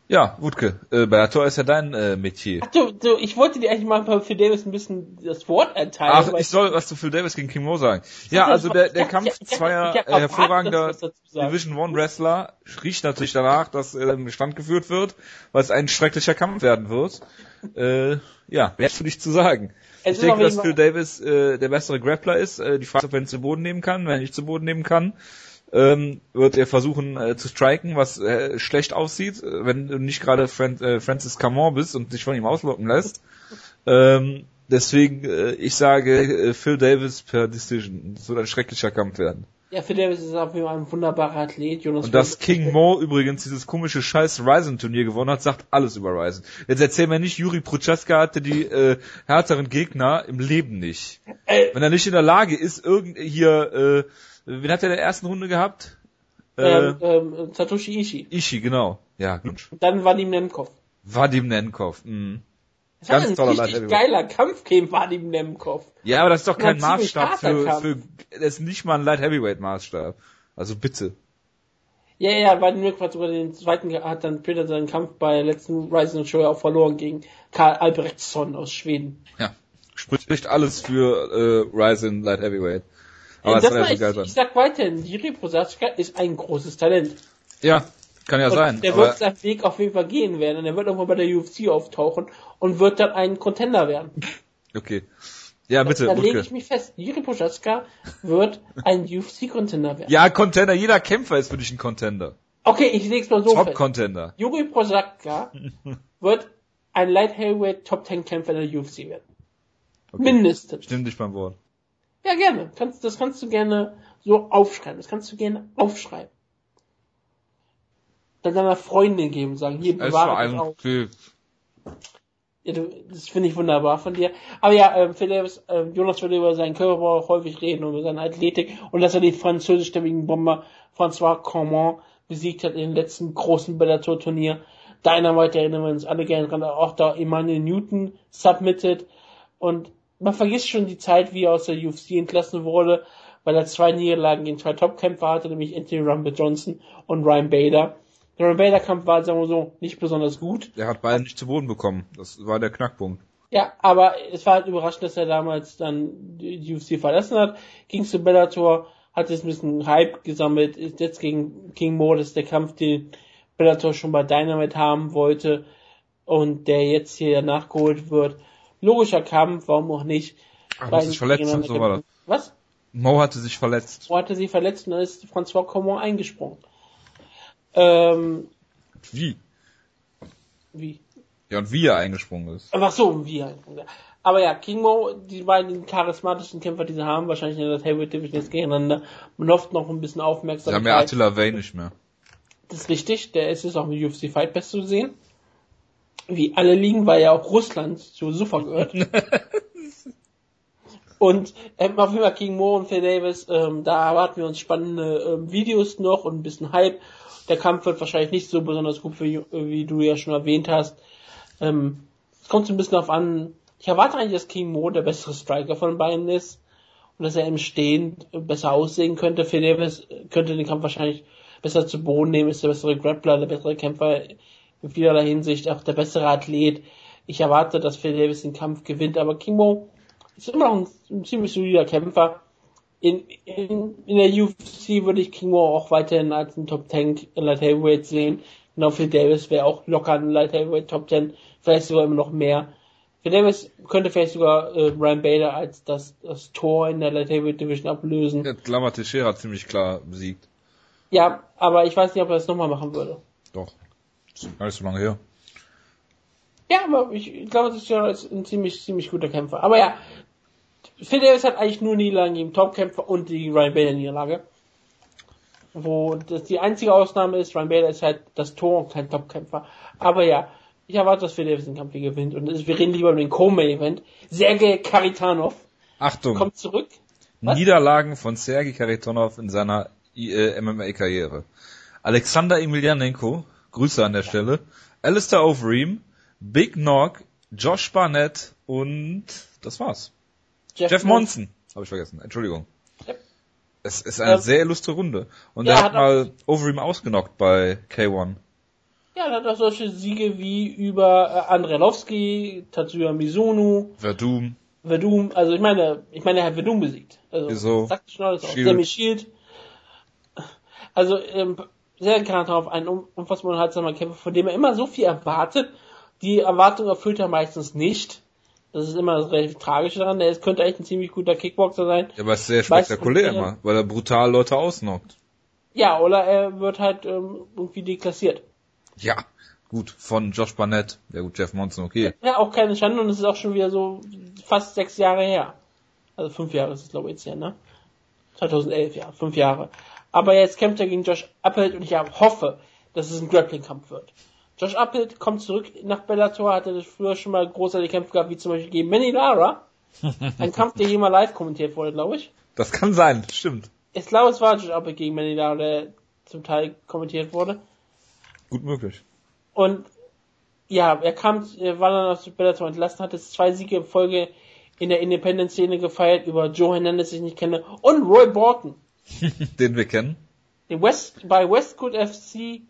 Ja, Wutke, äh, Bellator ist ja dein äh, Metier. Ach du, du, ich wollte dir eigentlich mal für Davis ein bisschen das Wort erteilen. Ach, ich soll was zu Phil Davis gegen King Mo sagen. Ja, also der, der Kampf zweier äh, hervorragender. Division One Wrestler riecht natürlich danach, dass äh, im Stand geführt wird, weil es ein schrecklicher Kampf werden wird. Äh, ja, wer für dich zu sagen? Es ich denke, dass Phil Davis äh, der bessere Grappler ist. Äh, die Frage ist, ob er ihn zu Boden nehmen kann. Wenn er nicht zu Boden nehmen kann, ähm, wird er versuchen äh, zu striken, was äh, schlecht aussieht, äh, wenn du nicht gerade Fran äh, Francis Camon bist und dich von ihm auslocken lässt. Ähm, deswegen, äh, ich sage äh, Phil Davis per Decision. Das wird ein schrecklicher Kampf werden. Ja, für Davis ist auf jeden Fall ein wunderbarer Athlet. Jonas Und dass King Mo übrigens dieses komische scheiß Ryzen-Turnier gewonnen hat, sagt alles über Ryzen. Jetzt erzähl mir nicht, Juri Prochaska hatte die äh, härteren Gegner im Leben nicht. Äh, Wenn er nicht in der Lage ist, irgend hier, äh, wen hat er in der ersten Runde gehabt? Äh, ähm, ähm, Satoshi Ishii. Ishi, genau. Ja, gut. Dann Vadim Nemkov. Vadim Nenkov. Mhm. Das war Ganz ein toller richtig Light geiler Kampf gegen Vadim Nemkov. Ja, aber das ist doch kein War Maßstab für, Kampf. für, das ist nicht mal ein Light Heavyweight Maßstab. Also bitte. Ja, ja, Vadim Nemkov hat sogar den zweiten, hat dann später seinen Kampf bei der letzten Rising Show auch verloren gegen Karl Albrechtsson aus Schweden. Ja. Spricht alles für äh, Ryzen Light Heavyweight. Aber das war, so ich, ich sag weiterhin, Jiri Prosatzka ist ein großes Talent. Ja, kann ja Und sein. der wird seinen Weg auf jeden Fall gehen werden und er wird irgendwann bei der UFC auftauchen und wird dann ein Contender werden. (laughs) okay. Ja, bitte, da lege ich mich fest. Jiri Prochaska wird ein UFC-Contender werden. Ja, Contender, jeder Kämpfer ist für dich ein Contender. Okay, ich leg's mal so fest. Top-Contender. Juri Prochaska (laughs) wird ein Light Heavyweight Top 10 Kämpfer in der UFC werden. Okay. Mindestens. Stimm dich beim Wort. Ja, gerne. Kannst, das kannst du gerne so aufschreiben. Das kannst du gerne aufschreiben. dann seiner Freundin geben und sagen, hier bewahre das auf. Ja, du, das finde ich wunderbar von dir. Aber ja, ähm, Phil Davis, ähm, Jonas würde über seinen Körperbau häufig reden und über seine Athletik und dass er den französischstämmigen Bomber François Cormont besiegt hat in dem letzten großen Bellator-Turnier. Dynamite erinnern wir uns alle gerne dran, auch da Emmanuel Newton submitted und man vergisst schon die Zeit, wie er aus der UFC entlassen wurde, weil er zwei Niederlagen gegen zwei Topkämpfer hatte, nämlich Anthony Rumble Johnson und Ryan Bader. Der Ryan Bader Kampf war, sagen wir so, nicht besonders gut. Der hat beide nicht zu Boden bekommen. Das war der Knackpunkt. Ja, aber es war halt überraschend, dass er damals dann die UFC verlassen hat, ging zu Bellator, hat jetzt ein bisschen Hype gesammelt, ist jetzt gegen King Mo, das ist der Kampf, den Bellator schon bei Dynamite haben wollte und der jetzt hier nachgeholt wird. Logischer Kampf, warum auch nicht. Das ist verletzt, gegeneinander so war das. Was? Mo hatte sich verletzt. Mo hatte sie verletzt und dann ist François Common eingesprungen. Ähm, Wie? wie? Ja, und wie er eingesprungen ist. Ach so, wie halt. Aber ja, King Mo, die beiden charismatischen Kämpfer, die sie haben, wahrscheinlich in der Heavyweight Division jetzt gegeneinander. Man hofft noch ein bisschen Sie haben ja Aufmerksamkeit. Attila Vane nicht mehr. das ist richtig, der ist jetzt auch mit UFC Fight Pass zu sehen. Wie alle liegen, weil ja auch Russland zu Sufa gehört. (laughs) und ähm, auf jeden Fall King Mo und Phil Davis, ähm, da erwarten wir uns spannende ähm, Videos noch und ein bisschen Hype. Der Kampf wird wahrscheinlich nicht so besonders gut, wie, wie du ja schon erwähnt hast. Ähm, es kommt so ein bisschen darauf an, ich erwarte eigentlich, dass King Mo der bessere Striker von beiden ist und dass er im Stehen besser aussehen könnte. Phil Davis könnte den Kampf wahrscheinlich besser zu Boden nehmen, ist der bessere Grappler, der bessere Kämpfer in vielerlei Hinsicht, auch der bessere Athlet. Ich erwarte, dass Phil Davis den Kampf gewinnt, aber King Mo ist immer noch ein, ein ziemlich solider Kämpfer. In, in, in der UFC würde ich King Mo auch weiterhin als ein Top 10 Light Heavyweight sehen. Genau, Phil Davis wäre auch locker ein Light Heavyweight Top 10, vielleicht sogar immer noch mehr. Phil Davis könnte vielleicht sogar äh, Ryan Bader als das, das Tor in der Light Heavyweight Division ablösen. Der hat Lama Teixeira ziemlich klar besiegt. Ja, aber ich weiß nicht, ob er das nochmal machen würde. Doch. Ist gar nicht so lange her. Ja, aber ich glaube, das ist ja ein ziemlich, ziemlich guter Kämpfer. Aber ja, Phil Davis hat eigentlich nur Niederlagen gegen Topkämpfer und die Ryan Bader Niederlage. Wo das die einzige Ausnahme ist, Ryan Bader ist halt das Tor und kein Topkämpfer. Aber ja, ich erwarte, dass Phil Davis den Kampf hier gewinnt. Und wir reden lieber über den Co-Main-Event. Sergej Karitanov Achtung. kommt zurück. Was? Niederlagen von Sergei Karitonov in seiner äh, MMA-Karriere. Alexander Emelianenko, Grüße an der Stelle, Alistair Overeem, Big Nog, Josh Barnett und das war's. Jeff Monson, habe ich vergessen, Entschuldigung. Yep. Es ist eine Ähm, sehr illustre Runde. Und ja, er hat hat mal Overeem ausgenockt bei K1. Ja, er hat auch solche Siege wie über äh, Andrelowski, Tatsuya Mizuno, Verdum, Verdum, also ich meine, ich meine, er hat Verdum besiegt. Also, Wieso? sagt schon alles. Shield. Sammy Shield. Also, ähm, sehr darauf ein unfassbar unterhaltsamer Kämpfer, von dem er immer so viel erwartet. Die Erwartung erfüllt er meistens nicht. Das ist immer das relativ Tragische daran. Der ist, könnte echt ein ziemlich guter Kickboxer sein. ja, aber es ist sehr spektakulär immer, weil er brutal Leute ausnockt. Ja, oder er wird halt ähm, irgendwie deklassiert. Ja, gut, von Josh Barnett. Ja gut, Jeff Monson, okay. Ja, auch keine Schande und es ist auch schon wieder so fast sechs Jahre her. Also fünf Jahre ist es glaube ich jetzt her, ne? 2011, ja, fünf Jahre. Aber jetzt kämpft er gegen Josh Appelt und ich hoffe, dass es ein Grappling-Kampf wird. Josh Appelt kommt zurück nach Bellator, hatte früher schon mal großartige Kämpfe gehabt, wie zum Beispiel gegen Manny Lara. Ein Kampf, der hier mal live kommentiert wurde, glaube ich. Das kann sein, stimmt. Ich glaube, es war Josh Appelt gegen Manny Lara, der zum Teil kommentiert wurde. Gut möglich. Und ja, er kam, er war dann aus Bellator entlassen, hat jetzt zwei Siege in Folge in der Independent-Szene gefeiert über Joe Hernandez, den ich nicht kenne, und Roy Borton. (laughs) Den wir kennen. Den West, bei Westwood FC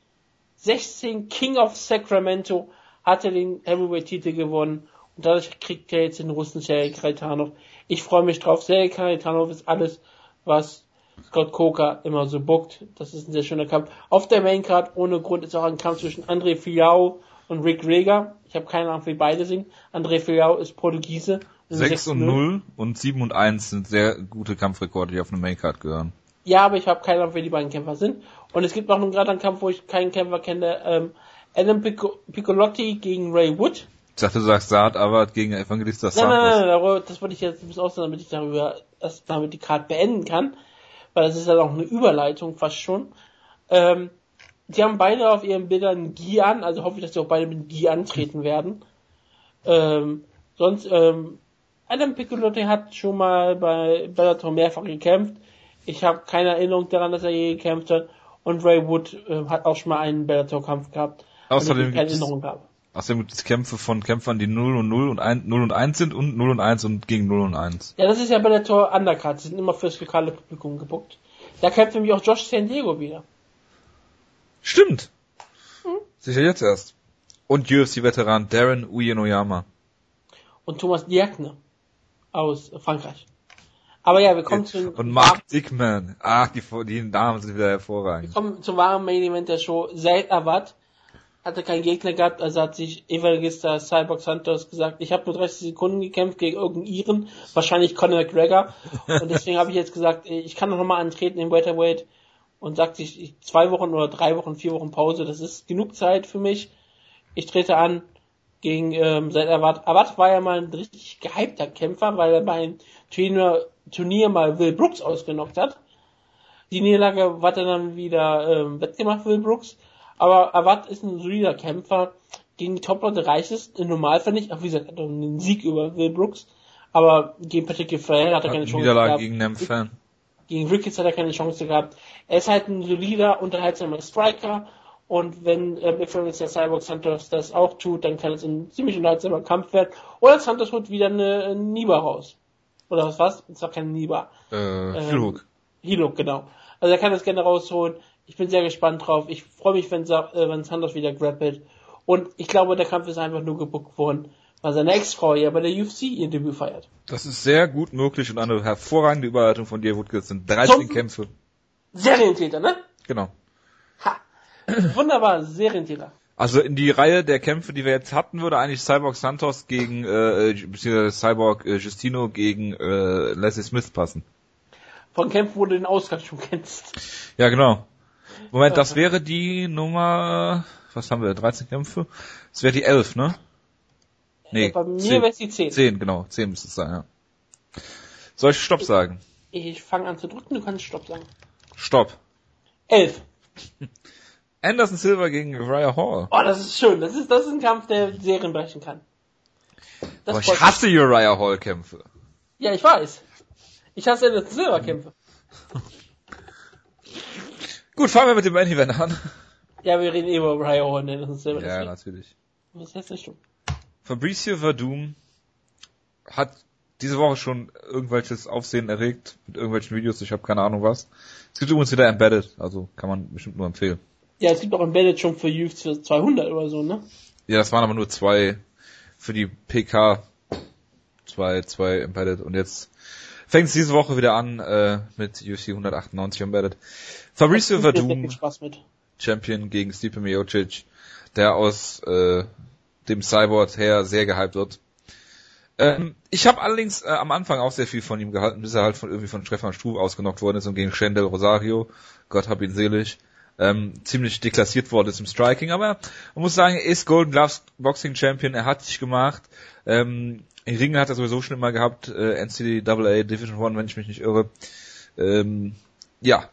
16 King of Sacramento hat er den Heavyweight-Titel gewonnen und dadurch kriegt er jetzt den Russen Sergei Karitanov. Ich freue mich drauf. Sergei Karitanov ist alles, was Scott Coker immer so bookt. Das ist ein sehr schöner Kampf. Auf der Maincard ohne Grund ist auch ein Kampf zwischen André Fiau und Rick Rega. Ich habe keine Ahnung, wie beide sind. André Fiau ist Portugiese. 6 und 0 und 7 und 1 sind sehr gute Kampfrekorde, die auf eine Maincard gehören. Ja, aber ich habe keine Ahnung, wer die beiden Kämpfer sind. Und es gibt auch nun gerade einen Kampf, wo ich keinen Kämpfer kenne. Ähm, Adam Picco Piccolotti gegen Ray Wood. Ich dachte, du sagst Saad aber gegen Evangelista Nein, nein, nein, Santos. nein, darüber- das wollte ich jetzt ein bisschen aussagen, damit ich darüber, erst damit die Karte beenden kann. Weil das ist ja auch eine Überleitung fast schon. Ähm, die haben beide auf ihren Bildern Gi an, also hoffe ich, dass sie auch beide mit Gi antreten werden. Ähm, sonst, ähm, Adam Piccolotti hat schon mal bei Bellator mehrfach gekämpft. Ich habe keine Erinnerung daran, dass er je gekämpft hat. Und Ray Wood äh, hat auch schon mal einen Bellator-Kampf gehabt. Außerdem gibt es, außerdem gibt es Kämpfe von Kämpfern, die 0 und 0 und 1, 0 und 1 sind und 0 und 1 und gegen 0 und 1. Ja, das ist ja Bellator Undercard. Sie sind immer fürs lokale Publikum gebuckt. Da kämpft nämlich auch Josh San Diego wieder. Stimmt. Sicher jetzt erst. Und UFC-Veteran Darren Uyenoyama. Und Thomas Diakne aus Frankreich. Aber ja, wir kommen zu Und Mark Dickman. Ach, die, die Namen sind wieder Wir hervorragend. kommen zum wahren Main Event der Show. Zaid Awad hatte keinen Gegner gehabt, also hat sich Evangelista Cyborg Santos gesagt, ich habe nur 30 Sekunden gekämpft gegen irgendeinen Iren, wahrscheinlich Conor McGregor. Und deswegen habe ich jetzt gesagt, ich kann noch mal antreten im Welterweight und sagt sich ich- zwei Wochen oder drei Wochen, vier Wochen Pause, das ist genug Zeit für mich. Ich trete an gegen ähm, Zaid Awad. Awad war ja mal ein richtig gehypter Kämpfer, weil er beim Turnier, Turnier mal Will Brooks ausgenockt hat. Die Niederlage er dann wieder ähm, wettgemacht, Will Brooks. Aber Awad ist ein solider Kämpfer. Gegen die Top-Leute reicht es im Normalfall nicht. Auch wie gesagt, er hat einen Sieg über Will Brooks. Aber gegen Patrick Gefrail hat er keine Chance Niederlage gehabt. gegen einen Fan. Gegen Ricketts hat er keine Chance gehabt. Er ist halt ein solider, unterhaltsamer Striker. Und wenn ähm, übrigens der Cyborg Santos das auch tut, dann kann es ein ziemlich unterhaltsamer Kampf werden. Oder Santos holt wieder eine, eine Niba raus. Oder was was? Es war keine Niba. Äh, Ähm, Hilhook. Hiluk, genau. Also er kann das gerne rausholen. Ich bin sehr gespannt drauf. Ich freue mich, wenn, äh, wenn Santos wieder grappelt. Und ich glaube, der Kampf ist einfach nur gebuckt worden, weil seine Ex-Frau ja bei der UFC ihr Debüt feiert. Das ist sehr gut möglich und eine hervorragende Überleitung von dir, Woodke. Es sind 13 Zum- Kämpfe. Serientäter, ne? Genau. Ha! Wunderbar, Serientäter. Also in die Reihe der Kämpfe, die wir jetzt hatten, würde eigentlich Cyborg Santos gegen, äh, beziehungsweise Cyborg äh, Justino gegen äh, Leslie Smith passen. Von Kämpfen, wo du den Ausgang schon kennst. Ja, genau. Moment, das wäre die Nummer, was haben wir, 13 Kämpfe? Das wäre die 11, ne? Nee, Bei mir 10, wäre es die 10. 10, genau, 10 müsste es sein, ja. Soll ich Stopp sagen? Ich fange an zu drücken, du kannst Stopp sagen. Stopp. 11. (laughs) Anderson Silva gegen Uriah Hall. Oh, das ist schön. Das ist, das ist ein Kampf, der Serien brechen kann. Das Aber ich hasse Uriah Hall Kämpfe. Ja, ich weiß. Ich hasse ja das Silberkämpfe. (laughs) Gut, fangen wir mit dem Main Event an. Ja, wir reden eh über Brian Hall? Das ist Silber. Ja, deswegen. natürlich. Das ist jetzt nicht schlimm. Fabricio Verdum hat diese Woche schon irgendwelches Aufsehen erregt mit irgendwelchen Videos, ich habe keine Ahnung was. Es gibt übrigens wieder Embedded, also kann man bestimmt nur empfehlen. Ja, es gibt auch Embedded schon für Youth für 200 oder so, ne? Ja, das waren aber nur zwei für die PK, zwei, zwei Embedded und jetzt fängt es diese Woche wieder an äh, mit UFC 198 Embedded. Verdum, Spaß mit. Champion gegen Stipe Miocic, der aus äh, dem Cyborg her sehr gehypt wird. Ähm, ich habe allerdings äh, am Anfang auch sehr viel von ihm gehalten, bis er halt von irgendwie von Stefan Struve ausgenockt worden ist und gegen Shendel Rosario, Gott hab ihn selig, ähm, ziemlich deklassiert worden ist im Striking, aber man muss sagen, er ist Golden Gloves Boxing Champion, er hat sich gemacht, ähm, in Ringen hat er sowieso schon immer gehabt, äh, NCAA Division One, wenn ich mich nicht irre. Ähm, ja,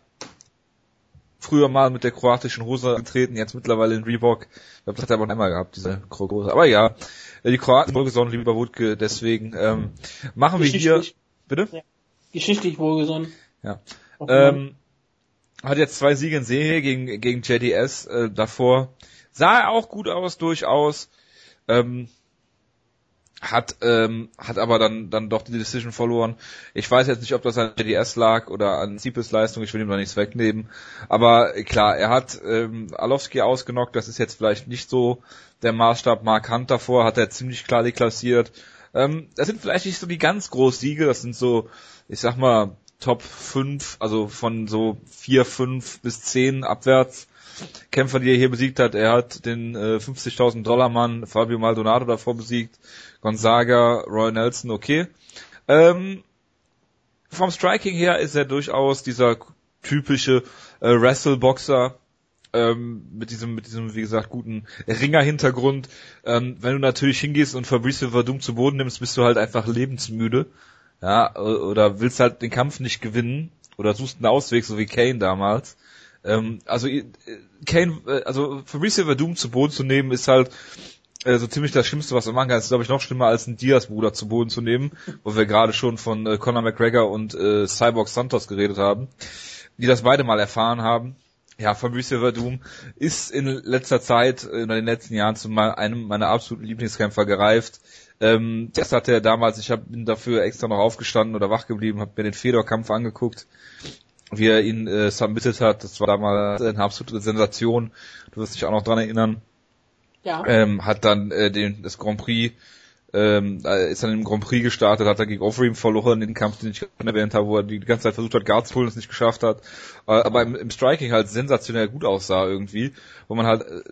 früher mal mit der kroatischen Hose getreten, jetzt mittlerweile in Reebok. Ich glaube, das hat er aber noch einmal gehabt, diese Hose. Aber ja, äh, die Kroaten wohlgesonnen, lieber Wutke, deswegen ähm, machen wir hier... Bitte? geschichtlich wohlgesonnen. Ja. Auch Ähm, hat jetzt zwei Siege in Serie gegen, gegen JDS äh, davor. Sah er auch gut aus, durchaus. Ähm, hat, ähm, hat aber dann, dann doch die Decision verloren. Ich weiß jetzt nicht, ob das an JDS lag oder an Sipes Leistung, ich will ihm da nichts wegnehmen. Aber äh, klar, er hat ähm, Alowski ausgenockt, das ist jetzt vielleicht nicht so der Maßstab. Mark Hunt davor hat er ziemlich klar deklassiert. Ähm, das sind vielleicht nicht so die ganz großen Siege, das sind so, ich sag mal, Top 5, also von so 4, 5 bis 10 abwärts. Kämpfer, die er hier besiegt hat. Er hat den äh, 50.000 Dollar Mann Fabio Maldonado davor besiegt. Gonzaga, Roy Nelson, okay. Ähm, vom Striking her ist er durchaus dieser typische äh, Wrestle-Boxer ähm, mit diesem, mit diesem, wie gesagt, guten Ringer-Hintergrund. Ähm, wenn du natürlich hingehst und Fabricio Verdum zu Boden nimmst, bist du halt einfach lebensmüde. Ja, oder willst halt den Kampf nicht gewinnen oder suchst einen Ausweg, so wie Kane damals. Ähm, also äh, Kane, äh, also Fabrice Verdum zu Boden zu nehmen, ist halt äh, so ziemlich das Schlimmste, was man machen kann. Das ist, glaube ich, noch schlimmer als einen Diaz-Bruder zu Boden zu nehmen, wo wir gerade schon von äh, Conor McGregor und äh, Cyborg Santos geredet haben, die das beide mal erfahren haben. Ja, Fabrice Verdum ist in letzter Zeit, in den letzten Jahren zu einem meiner absoluten Lieblingskämpfer gereift. Ähm, das hat er damals, ich hab, bin dafür extra noch aufgestanden oder wach geblieben, habe mir den Fedor-Kampf angeguckt, wie er ihn äh, submitted hat. Das war damals eine absolute Sensation. Du wirst dich auch noch dran erinnern. Ja. Ähm, hat dann äh, den, das Grand Prix ähm, ist dann im Grand Prix gestartet, hat er gegen Overeem verloren, den Kampf, den ich gerade erwähnt habe, wo er die ganze Zeit versucht hat, Guards zu holen und es nicht geschafft hat, äh, aber im, im, Striking halt sensationell gut aussah irgendwie, wo man halt äh,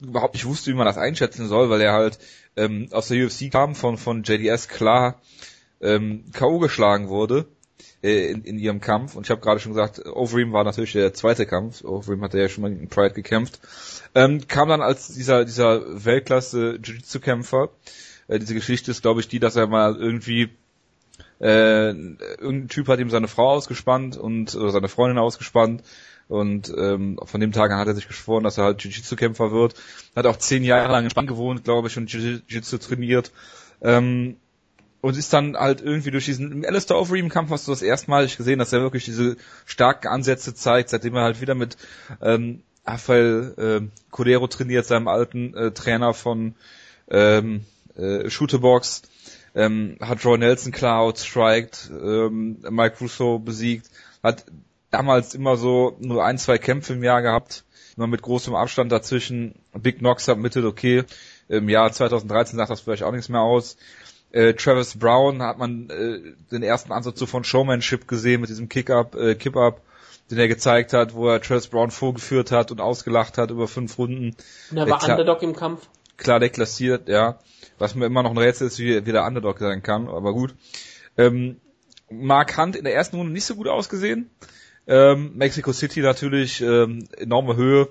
überhaupt nicht wusste, wie man das einschätzen soll, weil er halt ähm, aus der UFC kam, von, von JDS klar ähm, K.O. geschlagen wurde äh, in, in ihrem Kampf. Und ich habe gerade schon gesagt, Overeem war natürlich der zweite Kampf. Overeem hatte ja schon mal in Pride gekämpft. Ähm, kam dann als dieser, dieser Weltklasse Jiu-Jitsu-Kämpfer. Äh, diese Geschichte ist, glaube ich, die, dass er mal irgendwie äh, irgendein Typ hat ihm seine Frau ausgespannt und oder seine Freundin ausgespannt und ähm, von dem Tag an hat er sich geschworen, dass er halt Jiu-Jitsu-Kämpfer wird. Hat auch zehn Jahre lang in Spanien gewohnt, glaube ich, und Jiu-Jitsu trainiert. Ähm, und ist dann halt irgendwie durch diesen im Alistair Overeem Kampf hast du das erstmalig gesehen, dass er wirklich diese starken Ansätze zeigt, seitdem er halt wieder mit ähm, Rafael äh, Cordero trainiert, seinem alten äh, Trainer von ähm, äh, Shooterbox, ähm, hat Roy Nelson klar outstriked, ähm, Mike Russo besiegt, hat damals immer so nur ein, zwei Kämpfe im Jahr gehabt, immer mit großem Abstand dazwischen. Big Knox submitted, okay. Im Jahr 2013 sagt das vielleicht auch nichts mehr aus. Äh, Travis Brown hat man äh, den ersten Ansatz so von Showmanship gesehen mit diesem Kick-Up, äh, Kip-Up, den er gezeigt hat, wo er Travis Brown vorgeführt hat und ausgelacht hat über fünf Runden. Und er war Underdog im Kampf. Klar deklassiert, ja. Was mir immer noch ein Rätsel ist, wie, wie der Underdog sein kann, aber gut. Ähm, Mark Hunt in der ersten Runde nicht so gut ausgesehen. Ähm, Mexico City natürlich ähm, enorme Höhe.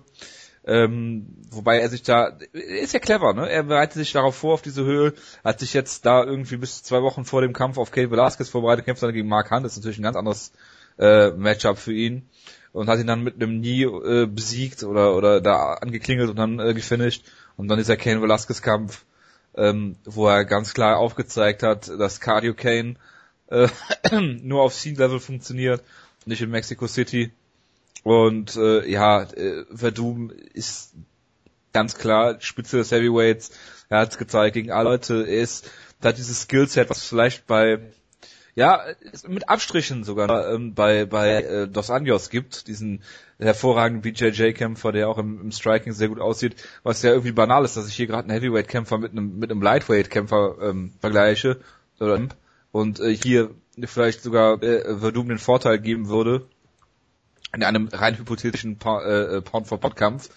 Ähm, wobei er sich da, ist ja clever, ne? Er bereitet sich darauf vor, auf diese Höhe, hat sich jetzt da irgendwie bis zwei Wochen vor dem Kampf auf Kate Velasquez vorbereitet, kämpft dann gegen Mark Hunt, das ist natürlich ein ganz anderes äh, Matchup für ihn. Und hat ihn dann mit einem Nie äh, besiegt oder oder da angeklingelt und dann äh, gefinisht. Und dann ist der Kane Velasquez Kampf, ähm, wo er ganz klar aufgezeigt hat, dass Cardio Kane äh, (clears throat) nur auf Scene-Level funktioniert nicht in Mexico City. Und äh, ja, äh, Verdum ist ganz klar Spitze des Heavyweights. Er hat es gezeigt gegen alle Leute. Er ist, da hat dieses Skillset, was vielleicht bei ja, mit Abstrichen sogar ähm, bei bei äh, Dos Anjos gibt, diesen hervorragenden BJJ-Kämpfer, der auch im, im Striking sehr gut aussieht, was ja irgendwie banal ist, dass ich hier gerade einen Heavyweight-Kämpfer mit einem mit einem Lightweight-Kämpfer ähm, vergleiche oder und äh, hier vielleicht sogar äh, Verdum den Vorteil geben würde in einem rein hypothetischen pa äh, Pound-for-Pound-Kampf,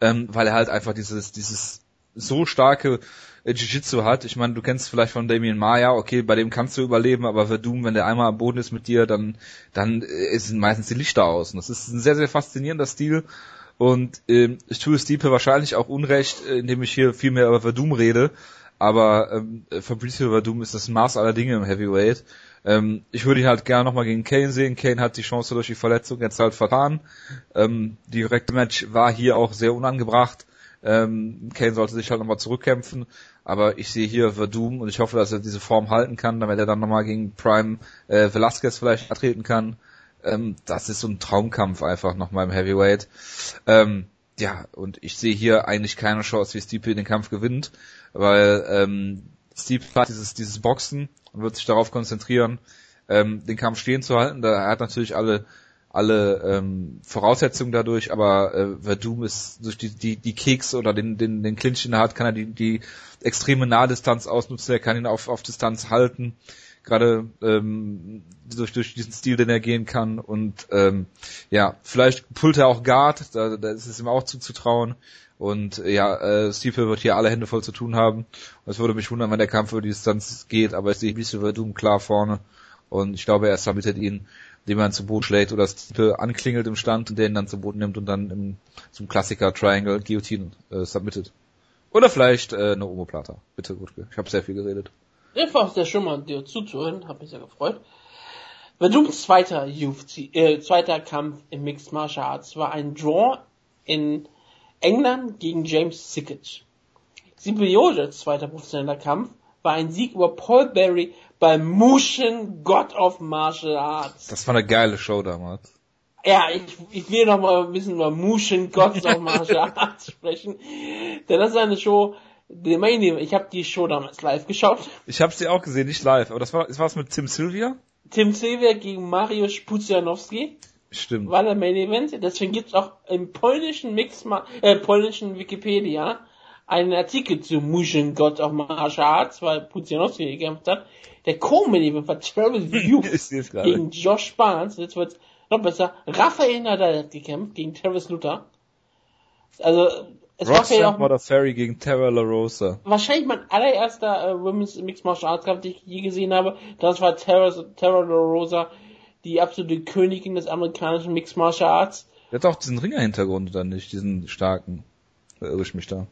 ähm, weil er halt einfach dieses dieses so starke äh, Jiu-Jitsu hat. Ich meine, du kennst vielleicht von Damien Maya, okay, bei dem kannst du überleben, aber Verdum, wenn der einmal am Boden ist mit dir, dann dann äh, sind meistens die Lichter aus. Und das ist ein sehr, sehr faszinierender Stil. Und äh, ich tue Stipe wahrscheinlich auch Unrecht, äh, indem ich hier viel mehr über Verdum rede. Aber ähm, Fabricio Verdum ist das Maß aller Dinge im Heavyweight. Ähm, ich würde ihn halt gerne nochmal gegen Kane sehen. Kane hat die Chance durch die Verletzung jetzt halt vertan. Ähm, direkte Match war hier auch sehr unangebracht. Ähm, Kane sollte sich halt nochmal zurückkämpfen. Aber ich sehe hier Verdum und ich hoffe, dass er diese Form halten kann, damit er dann nochmal gegen Prime äh, Velasquez vielleicht treten kann. Ähm, das ist so ein Traumkampf einfach nochmal im Heavyweight. Ähm, ja, und ich sehe hier eigentlich keine Chance, wie Stipe den Kampf gewinnt, weil ähm, Steve hat dieses, dieses Boxen und wird sich darauf konzentrieren, ähm, den Kampf stehen zu halten. Da, er hat natürlich alle alle ähm, Voraussetzungen dadurch, aber äh, Verdum ist durch die, die, die Keks oder den, den, den Clinch, den er hat, kann er die, die extreme Nahdistanz ausnutzen, er kann ihn auf, auf Distanz halten, gerade ähm, durch, durch diesen Stil, den er gehen kann. Und ähm, ja, vielleicht pullt er auch Guard, da, da ist es ihm auch zuzutrauen und ja, äh, Stiefel wird hier alle Hände voll zu tun haben. Und es würde mich wundern, wenn der Kampf über die Distanz geht, aber ich sehe Bischof Verdum klar vorne. Und ich glaube, er submittet ihn, indem er ihn zu Boden schlägt oder Stiefel anklingelt im Stand und den dann zu Boden nimmt und dann im, zum Klassiker Triangle Guillotine äh, submittet. Oder vielleicht äh, eine Omoplata. Bitte, Gutke. Ich habe sehr viel geredet. Ich war sehr schön mal dir zuzuhören, habe mich sehr gefreut. Verdums zweiter UFC, äh, zweiter Kampf im Mixed Martial Arts war ein Draw in England gegen James Sickett. Simbiosis zweiter professioneller Kampf war ein Sieg über Paul Berry bei Mushin God of Martial Arts. Das war eine geile Show damals. Ja, ich, ich will noch mal ein bisschen über Mushin God of Martial (laughs) Arts sprechen. Denn das ist eine Show, die ich habe die Show damals live geschaut. Ich habe sie auch gesehen, nicht live, aber das war, das war's mit Tim Sylvia? Tim Sylvia gegen Mariusz Pudzianowski. Stimmt. War der Main Event. Deswegen gibt's auch im polnischen Mix, äh, polnischen Wikipedia einen Artikel zu Mushin God of Martial Arts, weil Pudzianowski gekämpft hat. Der Co-Main Event war Travis (laughs) View gegen Josh Barnes. Jetzt wird's noch besser. Raphael Nadal hat gekämpft gegen Travis Luther. Also, es Roxanne war ja auch Ferry gegen Terra La Rosa. Wahrscheinlich mein allererster äh, Women's Mixed Martial Arts Kampf, den ich je gesehen habe. Das war Terra, Terra La Rosa, die absolute Königin des amerikanischen Mixed Martial Arts. Der hat auch diesen Ringer-Hintergrund oder nicht, diesen starken. Da irre ich mich da.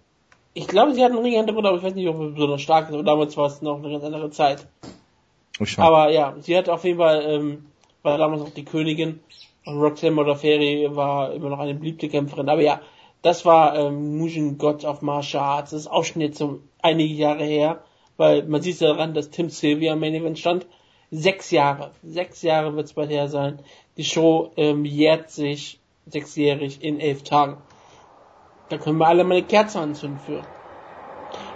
Ich glaube, sie hat einen Ringer-Hintergrund, aber ich weiß nicht, ob er besonders stark ist. Aber damals war es noch eine ganz andere Zeit. Aber ja, sie hat auf jeden Fall, ähm, war damals noch die Königin. Und Roxanne Modafferi war immer noch eine beliebte Kämpferin. Aber ja, das war ähm, Mugen God of Martial Arts. Das ist auch schon jetzt so einige Jahre her. Weil man sieht ja daran, dass Tim Sylvia im Main Event stand. Sechs Jahre. Sechs Jahre wird es bald her sein. Die Show ähm, jährt sich sechsjährig in elf Tagen. Da können wir alle mal eine Kerze anzünden für.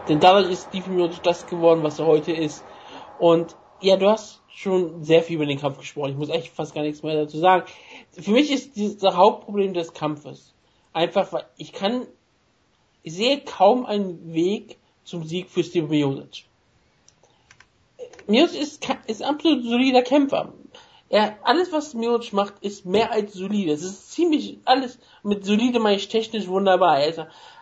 Denn dadurch ist Steve Miocic das geworden, was er heute ist. Und ja, du hast schon sehr viel über den Kampf gesprochen. Ich muss echt fast gar nichts mehr dazu sagen. Für mich ist dieses Hauptproblem des Kampfes einfach, weil ich kann, ich sehe kaum einen Weg zum Sieg für Steve Miocic. Miocic ist, ist absolut solider Kämpfer. Er, alles was Miocic macht, ist mehr als solide. Es ist ziemlich, alles mit solide meine ich technisch wunderbar. Er, ist,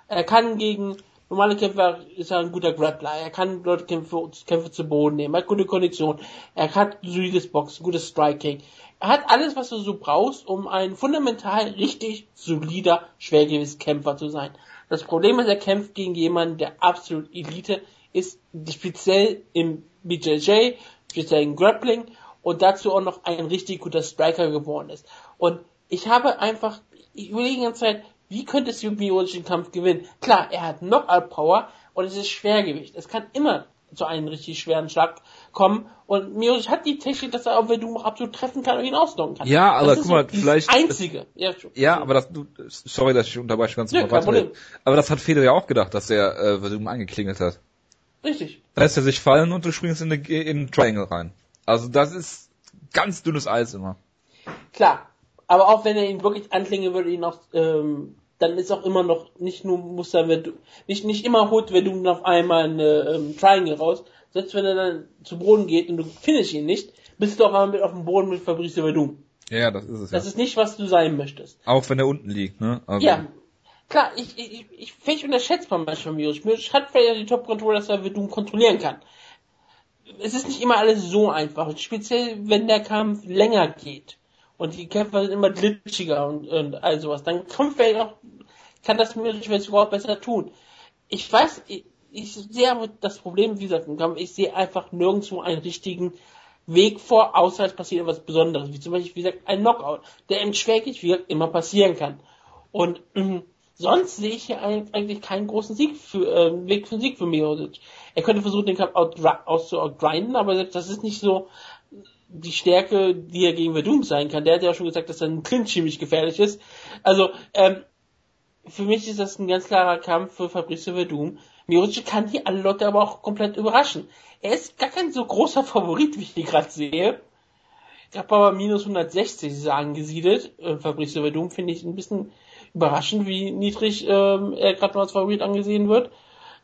er kann gegen normale Kämpfer ist er ein guter Grappler. Er kann Leute Kämpfe, Kämpfe zu Boden nehmen. Er hat gute Kondition. Er hat solides Boxen, gutes Striking. Er hat alles, was du so brauchst, um ein fundamental richtig solider Schwergewichtskämpfer zu sein. Das Problem ist, er kämpft gegen jemanden, der absolut Elite ist, speziell im BJJ, speziell im Grappling und dazu auch noch ein richtig guter Striker geworden ist. Und ich habe einfach, ich überlege die ganze Zeit, wie könnte Symbiotisch den Kampf gewinnen? Klar, er hat Knockout-Power und es ist Schwergewicht. Es kann immer zu einem richtig schweren Schlag kommen. Und Miocic hat die Technik, dass er auch wenn du absolut treffen kann und ihn auslocken kann. Ja, aber guck mal, vielleicht. Einzige. Ja, ja, aber das, du, sorry, dass ich unterbreche ganz ja, weiter. Aber das hat Feder ja auch gedacht, dass er äh, Verdum angeklingelt hat. Richtig. Lässt er sich fallen und du springst in, in den Triangle rein. Also das ist ganz dünnes Eis immer. Klar. Aber auch wenn er ihn wirklich anklingen würde, ihn noch ähm, dann ist auch immer noch nicht nur muss er nicht nicht immer holt wenn du auf einmal eine ähm, Triangle raus. Selbst wenn er dann zu Boden geht und du findest ihn nicht, bist du auch einmal mit auf dem Boden mit Fabrice Verdum. Ja, das ist es. Das ja. ist nicht, was du sein möchtest. Auch wenn er unten liegt, ne? Also ja. Klar, ich, ich, ich, ich unterschätze man manchmal Mios. Mios hat vielleicht die Top-Controller, dass er Verdum kontrollieren kann. Es ist nicht immer alles so einfach. Speziell, wenn der Kampf länger geht und die Kämpfer sind immer glitschiger und, und all sowas, dann kommt vielleicht auch, kann das mir überhaupt besser tun. Ich weiß, ich, ich sehe aber das Problem, wie gesagt, im Kampf, ich sehe einfach nirgendwo einen richtigen Weg vor, außer es passiert etwas Besonderes, wie zum Beispiel, wie gesagt, ein Knockout, der im Schwergewicht, wie gesagt, immer passieren kann. Und mh, (clears throat) sonst sehe ich hier eigentlich keinen großen Sieg für, äh, Weg für Sieg für Miocic. Er könnte versuchen, den Kampf auszugrinden, aber das ist nicht so die Stärke, die er gegen Verdum sein kann. Der hat ja auch schon gesagt, dass er ein Clinch ziemlich gefährlich ist. Also, ähm, für mich ist das ein ganz klarer Kampf für Fabrizio Verdum. Miocic kann hier alle Leute aber auch komplett überraschen. Er ist gar kein so großer Favorit, wie ich hier gerade sehe. Ich habe aber minus 160 ist er angesiedelt. Äh, Fabrizio Verdum finde ich ein bisschen überraschend, wie niedrig ähm, er gerade noch als Favorit angesehen wird.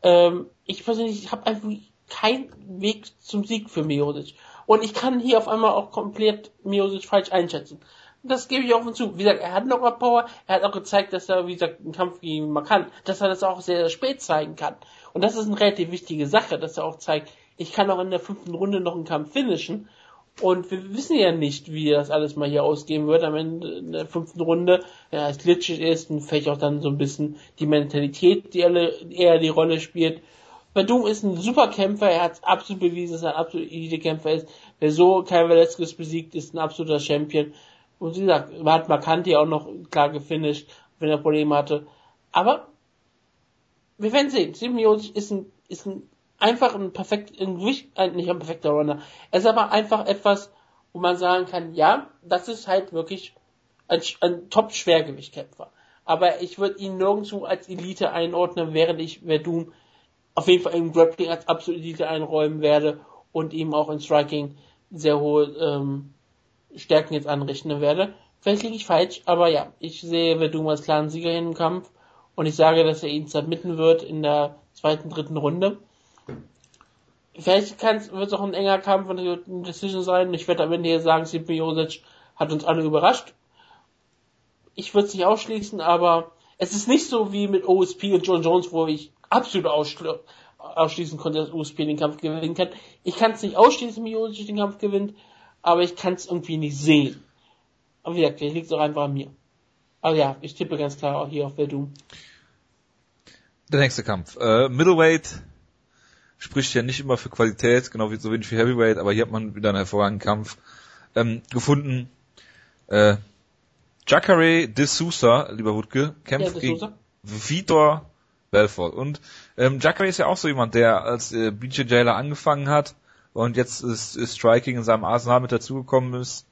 Ähm, ich persönlich habe einfach keinen Weg zum Sieg für Miocic. Und ich kann hier auf einmal auch komplett Miosic falsch einschätzen. Das gebe ich offen zu. Wie gesagt, er hat noch Power. Er hat auch gezeigt, dass er, wie gesagt, einen Kampf gegen ihn kann. Dass er das auch sehr, sehr spät zeigen kann. Und das ist eine relativ wichtige Sache, dass er auch zeigt, ich kann auch in der fünften Runde noch einen Kampf finishen. Und wir wissen ja nicht, wie das alles mal hier ausgehen wird am Ende der fünften Runde. Ja, es glitschig ist und vielleicht auch dann so ein bisschen die Mentalität, die eher die Rolle spielt. Verdum ist ein super Kämpfer, er hat absolut bewiesen, dass er ein absolut Elite-Kämpfer ist. Wer so Kai Velasquez besiegt, ist ein absoluter Champion. Und wie gesagt, hat Marcanti auch noch klar gefinisht, wenn er Probleme hatte. Aber wir werden sehen. Simeone ist ein, ist ein einfach ein perfekt, ein, nicht ein perfekter Runner. Er ist aber einfach etwas, wo man sagen kann, ja, das ist halt wirklich ein, ein Top-Schwergewichtkämpfer. Aber ich würde ihn nirgendwo als Elite einordnen, während ich Verdum auf jeden Fall im Grappling als absolute Elite einräumen werde und ihm auch im Striking sehr hohe ähm, Stärken jetzt anrechnen werde. Vielleicht liege ich falsch, aber ja, ich sehe Verdum als klaren Sieger in im Kampf und ich sage, dass er ihn submitten wird in der zweiten, dritten Runde. Vielleicht wird es auch ein enger Kampf und eine Decision sein. Ich werde am Ende hier sagen, Stipe Josic hat uns alle überrascht. Ich würde es nicht ausschließen, aber es ist nicht so wie mit OSP und John Jones, wo ich absolut ausschließen konnte, dass OSP den Kampf gewinnen kann. Ich kann es nicht ausschließen, wie Josic den Kampf gewinnt, aber ich kann es irgendwie nicht sehen. Aber wie gesagt, liegt es auch einfach an mir. Aber ja, ich tippe ganz klar auch hier auf Verdum. Der nächste Kampf. Äh, Middleweight spricht ja nicht immer für Qualität, genau wie so wenig für Heavyweight, aber hier hat man wieder einen hervorragenden Kampf ähm, gefunden. Äh, Jacare de Sousa, lieber Wutke, kämpft ja, gegen Vitor Belfort. Und ähm, Jacare ist ja auch so jemand, der als äh, BJ Jailer angefangen hat und jetzt ist, ist Striking in seinem Arsenal mit dazugekommen ist.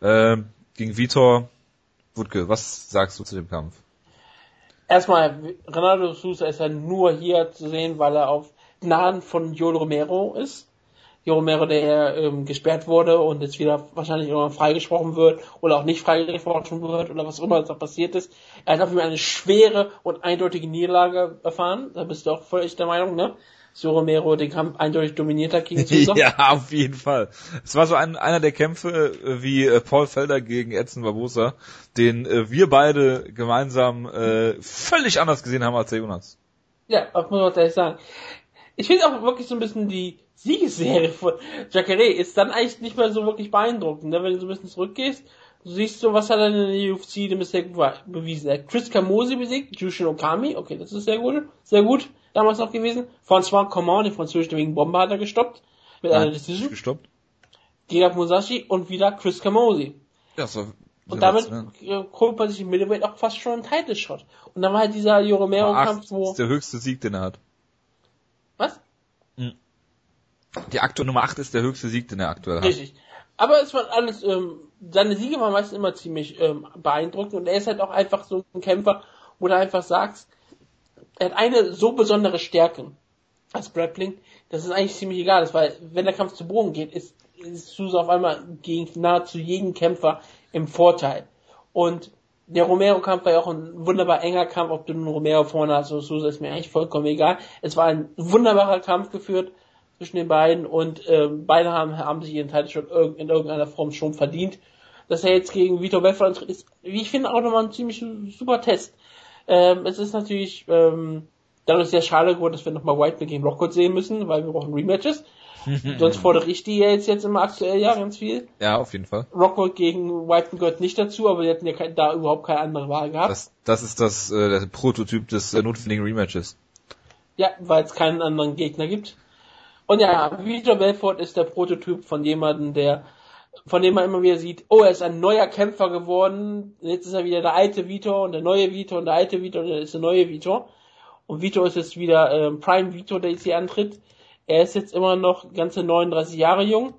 Äh, gegen Vitor. Wutke, was sagst du zu dem Kampf? Erstmal, Ronaldo Sousa ist ja nur hier zu sehen, weil er auf Gnaden von Joel Romero ist. Joel Romero, der ähm, gesperrt wurde und jetzt wieder wahrscheinlich irgendwann freigesprochen wird oder auch nicht freigesprochen wird oder was immer da passiert ist. Er hat auf jeden Fall eine schwere und eindeutige Niederlage erfahren. Da bist du auch völlig der Meinung, ne? So Romero den Kampf eindeutig dominiert hat gegen (laughs) Sousa. ja, auf jeden Fall. Es war so ein, einer der Kämpfe äh, wie äh, Paul Felder gegen Edson Barbosa, den äh, wir beide gemeinsam äh, völlig anders gesehen haben als der Jonas. Ja, das muss man ehrlich sagen ich finde auch wirklich so ein bisschen die Siegesserie von Jacare ist dann eigentlich nicht mehr so wirklich beeindruckend, ne? wenn du so ein bisschen zurückgehst. Du siehst so, was hat er in der UFC denn bisher bewiesen? Er hat Chris Camosi besiegt, Jushin Okami, okay, das ist sehr gut, sehr gut, damals noch gewesen. François Coman, den französischen wegen Bombe hat er gestoppt, mit Nein, einer Decision. Gestoppt. Gerard Musashi und wieder Chris Camosi. Ja, so. Und damit ja. holt man sich im Middleweight auch fast schon einen Title Shot. Und dann war halt dieser Joromero-Kampf, wo... Das ist der höchste Sieg, den er hat. Was? Hm. Die aktuelle Nummer 8 ist der höchste Sieg, den er aktuell hat. Richtig. Aber es war alles, ähm, seine Siege waren meistens immer ziemlich ähm, beeindruckend und er ist halt auch einfach so ein Kämpfer, wo du einfach sagst, er hat eine so besondere Stärke als Grappling, das ist eigentlich ziemlich egal ist, weil wenn der Kampf zu Boden geht, ist, ist Sousa auf einmal gegen nahezu jeden Kämpfer im Vorteil. Und der Romero-Kampf war ja auch ein wunderbar enger Kampf, ob du einen Romero vorne hast oder so, ist mir eigentlich vollkommen egal. Es war ein wunderbarer Kampf geführt zwischen den beiden und äh, beide haben, haben sich ihren Titel schon in irgendeiner Form schon verdient. Dass er jetzt gegen Vitor Belfort ist, wie ich finde, auch nochmal ein ziemlich super Test. Ähm, es ist natürlich ähm, dadurch sehr schade geworden, dass wir nochmal White gegen Rockwood sehen müssen, weil wir brauchen Rematches. (laughs) Sonst fordere ich die jetzt, jetzt im aktuellen Jahr ganz viel. Ja, auf jeden Fall. Rockwood gegen White gehört nicht dazu, aber die hätten ja kein, da überhaupt keine andere Wahl gehabt. Das, das ist das äh, der Prototyp des äh, notwendigen Rematches. Ja, weil es keinen anderen Gegner gibt. Und ja, Vitor Belfort ist der Prototyp von jemandem, der von dem man immer wieder sieht, oh, er ist ein neuer Kämpfer geworden, jetzt ist er wieder der alte Vitor und der neue Vitor und der alte Vitor und der ist der neue Vitor. Und Vitor ist jetzt wieder äh, Prime Vitor, der jetzt hier antritt. Er ist jetzt immer noch ganze 39 Jahre jung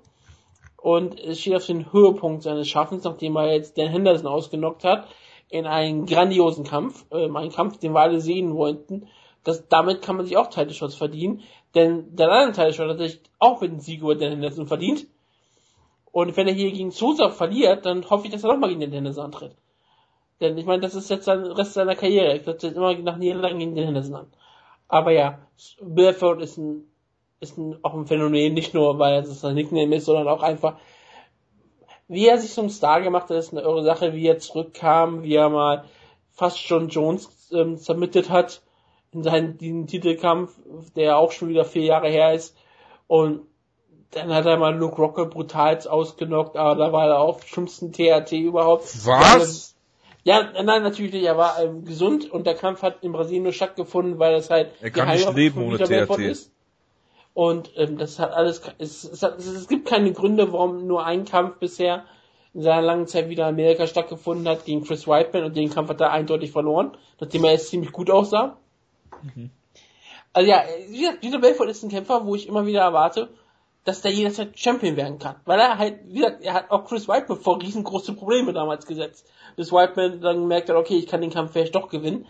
und steht auf den Höhepunkt seines Schaffens, nachdem er jetzt Dan Henderson ausgenockt hat, in einen grandiosen Kampf, äh, einen Kampf, den wir alle sehen wollten. Das, damit kann man sich auch Title Shots verdienen, denn der andere Title Shot hat sich auch mit dem Sieg über Dan Henderson verdient. Und wenn er hier gegen Sousa verliert, dann hoffe ich, dass er nochmal gegen den Henderson antritt. Denn ich meine, das ist jetzt der Rest seiner Karriere. Er tritt jetzt immer nach Niederlagen gegen den Henderson an. Aber ja, Belfort ist ein ist ein, auch ein Phänomen, nicht nur, weil es sein Nickname ist, sondern auch einfach, wie er sich zum Star gemacht hat, ist eine irre Sache, wie er zurückkam, wie er mal fast schon Jones ähm, submitted hat in seinen diesen Titelkampf, der auch schon wieder vier Jahre her ist. Und dann hat er mal Luke Rocker brutal ausgenockt, aber da war er auch schlimmsten THT überhaupt. Was? Ja, nein, natürlich nicht. Er war ähm, gesund und der Kampf hat in Brasilien nur stattgefunden, weil das halt er kann nicht leben ohne THT. Ist. Und ähm, das hat alles, es, es, hat, es gibt keine Gründe, warum nur ein Kampf bisher in seiner langen Zeit wieder in Amerika stattgefunden hat gegen Chris Whiteman und den Kampf hat er eindeutig verloren, nachdem er jetzt ziemlich gut aussah. Mhm. Also ja, wie gesagt, dieser Belfort ist ein Kämpfer, wo ich immer wieder erwarte, dass der jederzeit Champion werden kann. Weil er halt, wie gesagt, er hat auch Chris Whiteman vor riesengroße Probleme damals gesetzt. Bis Whiteman dann merkt hat, okay, ich kann den Kampf vielleicht doch gewinnen.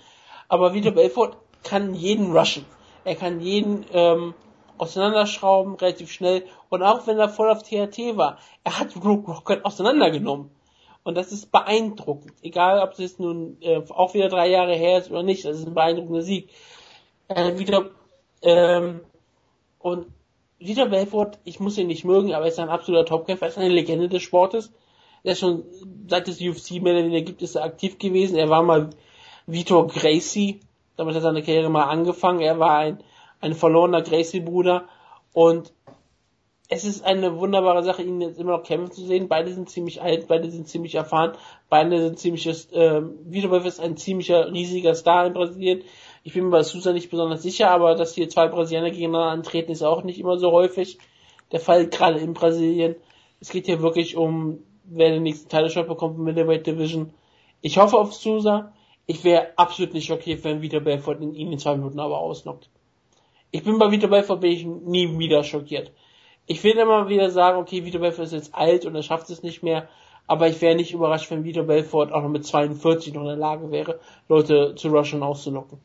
Aber Vitor Belfort kann jeden rushen. Er kann jeden ähm, auseinanderschrauben, relativ schnell. Und auch wenn er voll auf THT war, er hat Luke Rockett auseinandergenommen. Und das ist beeindruckend. Egal, ob es nun äh, auch wieder drei Jahre her ist oder nicht, das ist ein beeindruckender Sieg. Er wieder ähm, und Dieter Belfort, ich muss ihn nicht mögen, aber er ist ein absoluter Topkämpfer, er ist eine Legende des Sportes. Er ist schon, seit es UFC mehr oder weniger gibt, ist er aktiv gewesen. Er war mal Vitor Gracie, damit hat seine Karriere mal angefangen. Er war ein, ein verlorener Gracie-Bruder und es ist eine wunderbare Sache, ihn jetzt immer noch kämpfen zu sehen. Beide sind ziemlich alt, beide sind ziemlich erfahren, beide sind ziemliches, äh, Vitor Belfort ist ein ziemlicher, riesiger Star in Brasilien. Ich bin mir bei Sousa nicht besonders sicher, aber dass hier zwei Brasilianer gegeneinander antreten, ist auch nicht immer so häufig der Fall, gerade in Brasilien. Es geht hier wirklich um, wer den nächsten Title bekommt im Middleweight Division. Ich hoffe auf Sousa. Ich wäre absolut nicht schockiert, wenn Vito Belfort ihn in zwei Minuten aber ausnockt. Ich bin bei Vito Belfort bin ich nie wieder schockiert. Ich will immer wieder sagen, okay, Vito Belfort ist jetzt alt und er schafft es nicht mehr, aber ich wäre nicht überrascht, wenn Vito Belfort auch noch mit 42 noch in der Lage wäre, Leute zu rushen und auszunocken.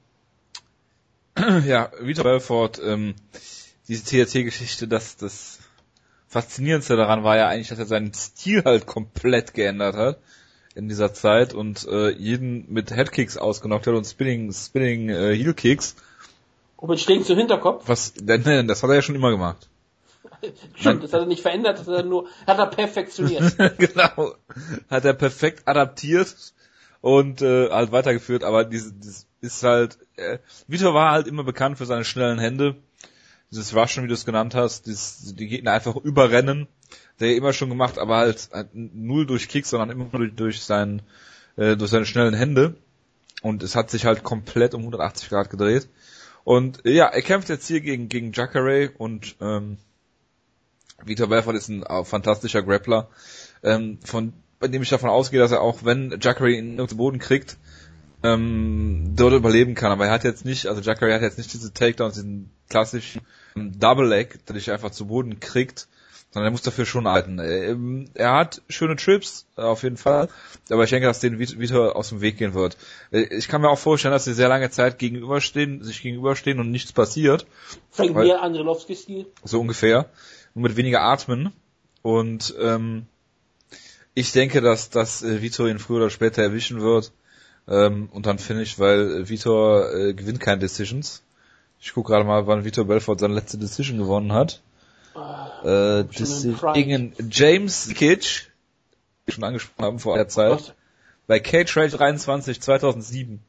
(clears throat) ja, Vitor Belfort, ähm, diese THC-Geschichte, das, das Faszinierendste daran war ja eigentlich, dass er seinen Stil halt komplett geändert hat in dieser Zeit und äh, jeden mit Headkicks ausgenockt hat und Spinning, Spinning äh, Heelkicks. Und mit Schlägen zum Hinterkopf? Was, nein, das hat er ja schon immer gemacht. (laughs) Stimmt, das hat er nicht verändert, das hat er nur, hat er perfektioniert. (laughs) genau. Hat er perfekt adaptiert und äh, halt weitergeführt, aber diese, diese ist halt, äh, Vitor war halt immer bekannt für seine schnellen Hände. Dieses Rushen, wie du es genannt hast, dieses, die Gegner einfach überrennen, der immer schon gemacht, aber halt, halt null durch Kicks, sondern immer durch, durch, sein, äh, durch seine schnellen Hände. Und es hat sich halt komplett um 180 Grad gedreht. Und ja, er kämpft jetzt hier gegen, gegen Jacare und ähm, Vitor Belfort ist ein äh, fantastischer Grappler, ähm, von bei dem ich davon ausgehe, dass er auch, wenn Jacare ihn auf den Boden kriegt, ähm, dort überleben kann. Aber er hat jetzt nicht, also Jacare hat jetzt nicht diese Takedowns, diesen klassischen ähm, Double Leg, der dich einfach zu Boden kriegt, sondern er muss dafür schon halten. Ähm, er hat schöne Trips, äh, auf jeden Fall, aber ich denke, dass den Vitor aus dem Weg gehen wird. Äh, ich kann mir auch vorstellen, dass sie sehr lange Zeit gegenüberstehen, sich gegenüberstehen und nichts passiert. Angelowski-Stil. So ungefähr. Und mit weniger Atmen. Und ähm, ich denke, dass, dass äh, Vitor ihn früher oder später erwischen wird. Ähm, und dann finish, weil Vitor äh, gewinnt keine Decisions. Ich gucke gerade mal, wann Vitor Belfort seine letzte Decision gewonnen hat. Oh, äh, gegen James Kitsch, schon angesprochen haben vor einer Zeit. Was? Bei Cage Rage 23 2007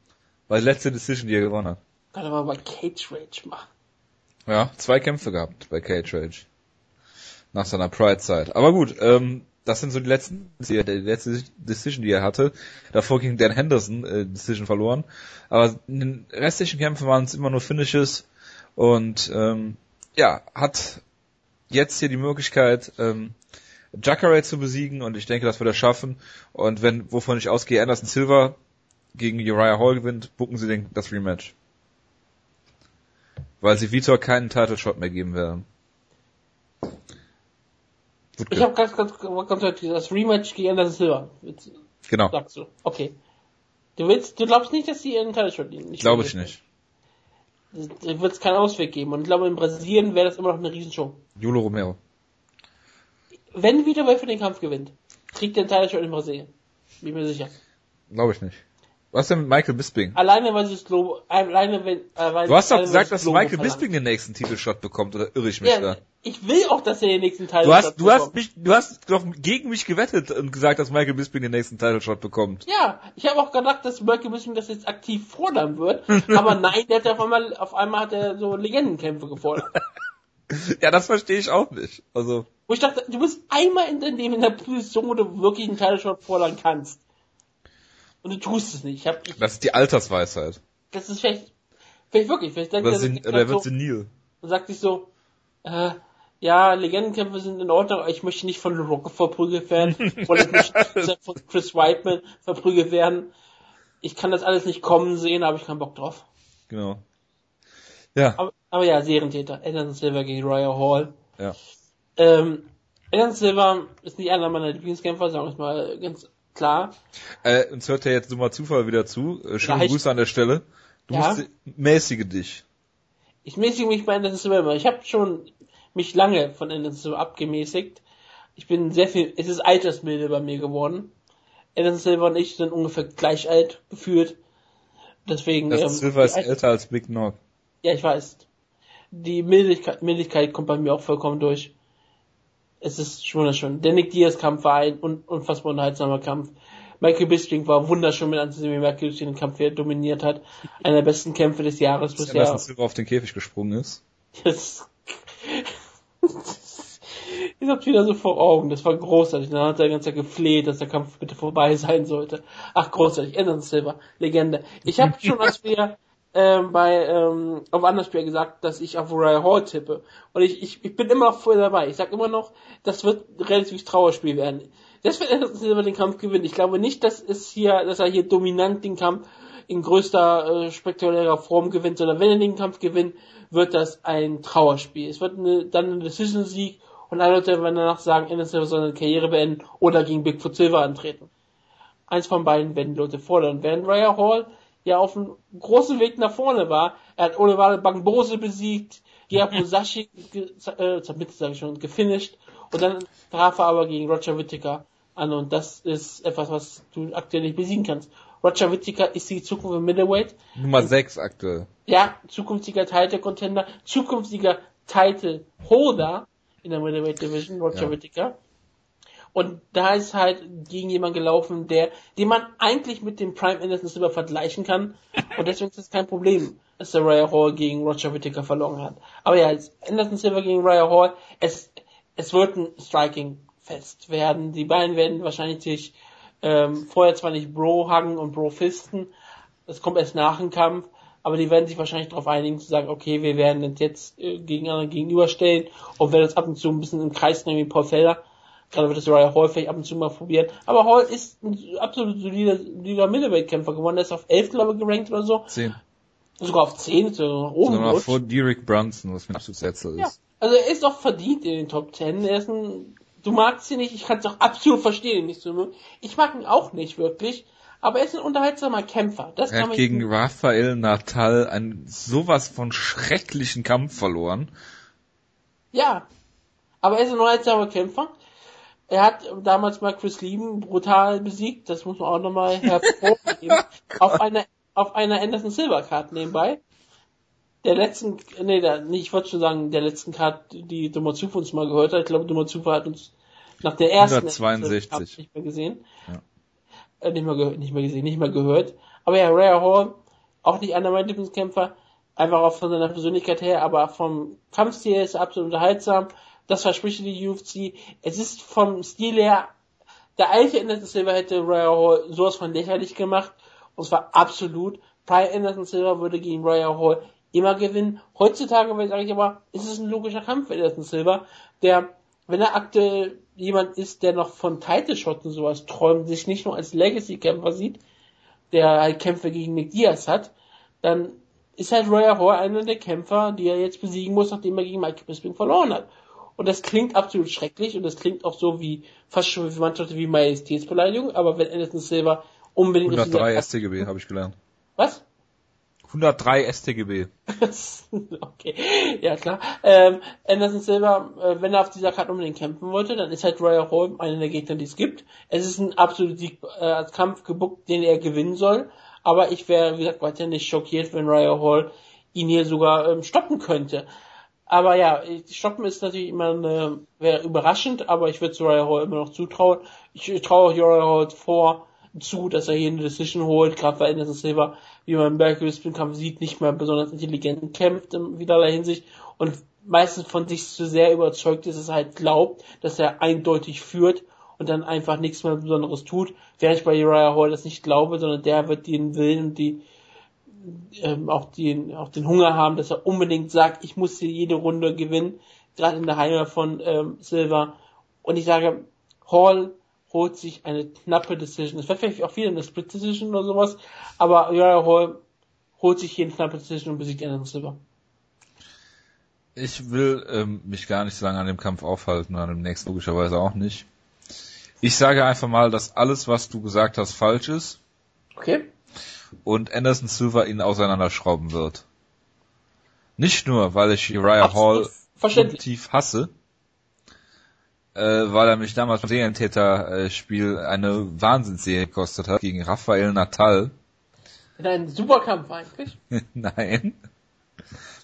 war die letzte Decision, die er gewonnen hat. Kann er mal bei Cage Rage machen. Ja, zwei Kämpfe gehabt bei Cage Rage. Nach seiner Pride-Zeit. Aber gut, ähm, das sind so die letzten, die, die letzte Decision, die er hatte. Davor ging Dan Henderson äh, Decision verloren. Aber in den restlichen Kämpfen waren es immer nur Finishes und ähm, ja, hat jetzt hier die Möglichkeit, ähm, Jacare zu besiegen und ich denke, das wird er schaffen. Und wenn, wovon ich ausgehe, Anderson Silva gegen Uriah Hall gewinnt, bucken sie den, das Rematch. Weil sie Vitor keinen Title Shot mehr geben werden. Wutke. Ich habe ganz, ganz, ganz deutlich das Rematch gegen Anderson Silva. Genau. Sagst du. Okay. Du willst, du glaubst nicht, dass sie ihren Title Shot nehmen? Glaube ich nicht. Da wird es keinen Ausweg geben. Und ich glaube, in Brasilien wäre das immer noch eine Riesenshow. Julo Romero. Wenn wieder für den Kampf gewinnt, kriegt der Title Shot in Brasilien. Bin mir sicher. Glaube ich nicht. Was denn mit Michael Bisping? Alleine, weil sie es Globo, alleine, wenn, äh, weil Du hast doch gesagt, dass Michael verlangt. Bisping den nächsten Titelshot bekommt, oder irre ich mich ja, da? Ich will auch, dass er den nächsten Title du hast, du hast mich, du hast doch gegen mich gewettet und gesagt, dass Michael Bisping den nächsten Title Shot bekommt. Ja, ich habe auch gedacht, dass Michael Bisping das jetzt aktiv fordern wird, (laughs) aber nein, der hat auf einmal, auf einmal hat er so Legendenkämpfe gefordert. (laughs) ja, das verstehe ich auch nicht. Also. Wo ich dachte, du bist einmal in, dem in der Position, wo du wirklich einen Title Shot fordern kannst. Und du tust es nicht. Ich hab, ich, das ist die Altersweisheit. Das ist vielleicht, vielleicht wirklich, vielleicht denkt oder, er, oder wird so, senil. Und sagt sich so, Äh, ja, Legendenkämpfe sind in Ordnung, aber ich möchte nicht von Rock verprügelt werden oder ich möchte (laughs) von Chris Whiteman verprügelt werden. Ich kann das alles nicht kommen sehen, aber ich keinen Bock drauf. Genau. Ja. Aber, aber ja, Serientäter. Anderson Silver gegen Royal Hall. Ja. Ähm, Anderson Silver ist nicht einer meiner Lieblingskämpfer, sagen wir mal ganz klar. Äh, uns hört ja jetzt dummer Zufall wieder zu. Äh, schöne Reicht. Grüße an der Stelle. Du Ja. musst mäßige dich. Ich mäßige mich bei Anderson Silver. Ich habe schon mich lange von Anderson Silver abgemäßigt. Ich bin sehr viel, es ist altersmilde bei mir geworden. Anderson Silver und ich sind ungefähr gleich alt gefühlt. Deswegen, Das ähm, Silver ist älter als Big Nog. Ja, ich weiß. Die Mildigkeit, Mildigkeit kommt bei mir auch vollkommen durch. Es ist wunderschön. Der Nick Diaz Kampf war ein un unfassbar unterhaltsamer Kampf. Michael Bisping war wunderschön mit anzusehen, wie Michael den Kampf hier dominiert hat. Einer der besten Kämpfe des Jahres Dass bisher. Anderson Silver auf den Käfig gesprungen ist. Das, ich hab's wieder so vor Augen. Das war großartig. Dann hat er die ganze Zeit gefleht, dass der Kampf bitte vorbei sein sollte. Ach, großartig. Anderson Silver. Legende. Ich habe schon, als wir ähm, bei ähm, auf Andersspiel gesagt, dass ich auf Royal Hall tippe. Und ich, ich, ich bin immer noch voll dabei. Ich sag immer noch, das wird ein relativ Trauerspiel werden. Das wird Anderson Silver den Kampf gewinnen. Ich glaube nicht, dass es hier, dass er hier dominant den Kampf in größter äh, spektakulärer Form gewinnt, sondern wenn er den Kampf gewinnt, wird das ein Trauerspiel. Es wird eine, dann ein Decision-Sieg und alle Leute werden danach sagen, Anderson soll seine Karriere beenden oder gegen Bigfoot Silver antreten. Eins von beiden werden die Leute fordern. Während Raya Hall ja auf einem großen Weg nach vorne war, er hat Oliver Bangbose besiegt, Musashi (laughs) ge- äh, damit sage ich schon, gefinisht und dann traf er aber gegen Roger Whittaker an und das ist etwas, was du aktuell nicht besiegen kannst. Roger Whittaker ist die Zukunft im Middleweight, Nummer 6 aktuell. ja, zukünftiger Title Contender, zukünftiger Title Holder in der Middleweight Division, Roger Ja. Whittaker. Und da ist halt gegen jemanden gelaufen, der, den man eigentlich mit dem Prime Anderson Silver vergleichen kann. Und deswegen ist es kein Problem, dass der Raya Hall gegen Roger Whittaker verloren hat. Aber ja, jetzt Anderson Silver gegen Raya Hall, es, es wird ein Striking-Fest werden. Die beiden werden wahrscheinlich sich ähm, vorher zwar nicht Bro-Huggen und Bro-Fisten, das kommt erst nach dem Kampf, aber die werden sich wahrscheinlich darauf einigen zu sagen, okay, wir werden uns jetzt äh, gegeneinander gegenüberstellen und werden uns ab und zu ein bisschen im Kreis nehmen wie Paul Felder. Gerade wird das Royal Hall vielleicht ab und zu mal probieren. Aber Hall ist ein absolut solider, solider Middleweight-Kämpfer geworden. Der ist auf 11, glaube ich, gerankt oder so. 10. Sogar auf 10, ist sogar nach oben Sogar vor Derek Brunson, was mir absolut Ja, ist. also er ist auch verdient in den Top 10. Er ist ein, du magst ihn nicht, ich kann es auch absolut verstehen, ihn nicht zu mögen. Ich mag ihn auch nicht wirklich, aber er ist ein unterhaltsamer Kämpfer. Das Er hat gegen Rafael Natal einen sowas von schrecklichen Kampf verloren. Ja, aber er ist ein unterhaltsamer Kämpfer. Er hat damals mal Chris Lieben brutal besiegt, das muss man auch nochmal (laughs) hervorheben. auf einer auf einer Anderson Silver Card nebenbei. Der letzten, nee, der, nee, ich wollte schon sagen, der letzten Card, die Domatsufu uns mal gehört hat. Ich glaube, Domatsufu hat uns nach der ersten 162. Card nicht mehr gesehen. Ja. Äh, nicht mehr gehört, nicht mehr gesehen, nicht mehr gehört. Aber ja, Rhea Hall, auch nicht einer meiner Lieblingskämpfer, einfach auch von seiner Persönlichkeit her, aber vom Kampfstil ist er absolut unterhaltsam. Das verspricht die UFC. Es ist vom Stil her, der alte Anderson Silver hätte Rhea Hall sowas von lächerlich gemacht. Und zwar absolut. Brian Anderson Silver würde gegen Rhea Hall immer gewinnen. Heutzutage sage ich aber, ist es ein logischer Kampf für Anderson Silver, der, wenn er aktuell jemand ist, der noch von Title Shots und sowas träumt, sich nicht nur als Legacy-Kämpfer sieht, der halt Kämpfe gegen Nick Diaz hat, dann ist halt Royal Hall einer der Kämpfer, die er jetzt besiegen muss, nachdem er gegen Mike Bisping verloren hat. Und das klingt absolut schrecklich und das klingt auch so wie, fast schon wie manche wie Majestätsbeleidigung, aber wenn Anderson Silver unbedingt aus dieser 103 Klasse- StGB, habe ich gelernt. Was? 103 StGB. (laughs) okay, ja klar. Ähm, Anderson Silver, äh, wenn er auf dieser Karte unbedingt kämpfen wollte, dann ist halt Royal Hall einer der Gegner, die es gibt. Es ist ein absoluter Sieg, äh, als Kampf gebuckt, den er gewinnen soll. Aber ich wäre, wie gesagt, weiter nicht schockiert, wenn Royal Hall ihn hier sogar ähm, stoppen könnte. Aber ja, stoppen ist natürlich immer eine, wäre überraschend, aber ich würde Royal Hall immer noch zutrauen. Ich traue Royal Hall vor, zu, dass er hier eine Decision holt, gerade weil Anderson Silver, wie man im Berkeley Kampf sieht, nicht mehr besonders intelligent kämpft in vielerlei Hinsicht und meistens von sich zu sehr überzeugt ist, dass er halt glaubt, dass er eindeutig führt und dann einfach nichts mehr Besonderes tut, während ich bei Uriah Hall das nicht glaube, sondern der wird den Willen und die ähm, auch den auch den Hunger haben, dass er unbedingt sagt, ich muss hier jede Runde gewinnen. gerade in der Heimat von ähm, Silver. Und ich sage, Hall holt sich eine knappe Decision. Es wird vielleicht auch wieder eine Split Decision oder sowas, aber Uriah Hall holt sich hier eine knappe Decision und besiegt Anderson Silver. Ich will ähm, mich gar nicht so lange an dem Kampf aufhalten, an dem nächsten logischerweise auch nicht. Ich sage einfach mal, dass alles, was du gesagt hast, falsch ist. Okay. Und Anderson Silver ihn auseinanderschrauben wird. Nicht nur, weil ich Uriah Hall tief hasse, äh, weil er mich damals beim Serientäter-Spiel eine Wahnsinnsserie gekostet hat gegen Rafael Natal. In einem Superkampf eigentlich? (laughs) Nein.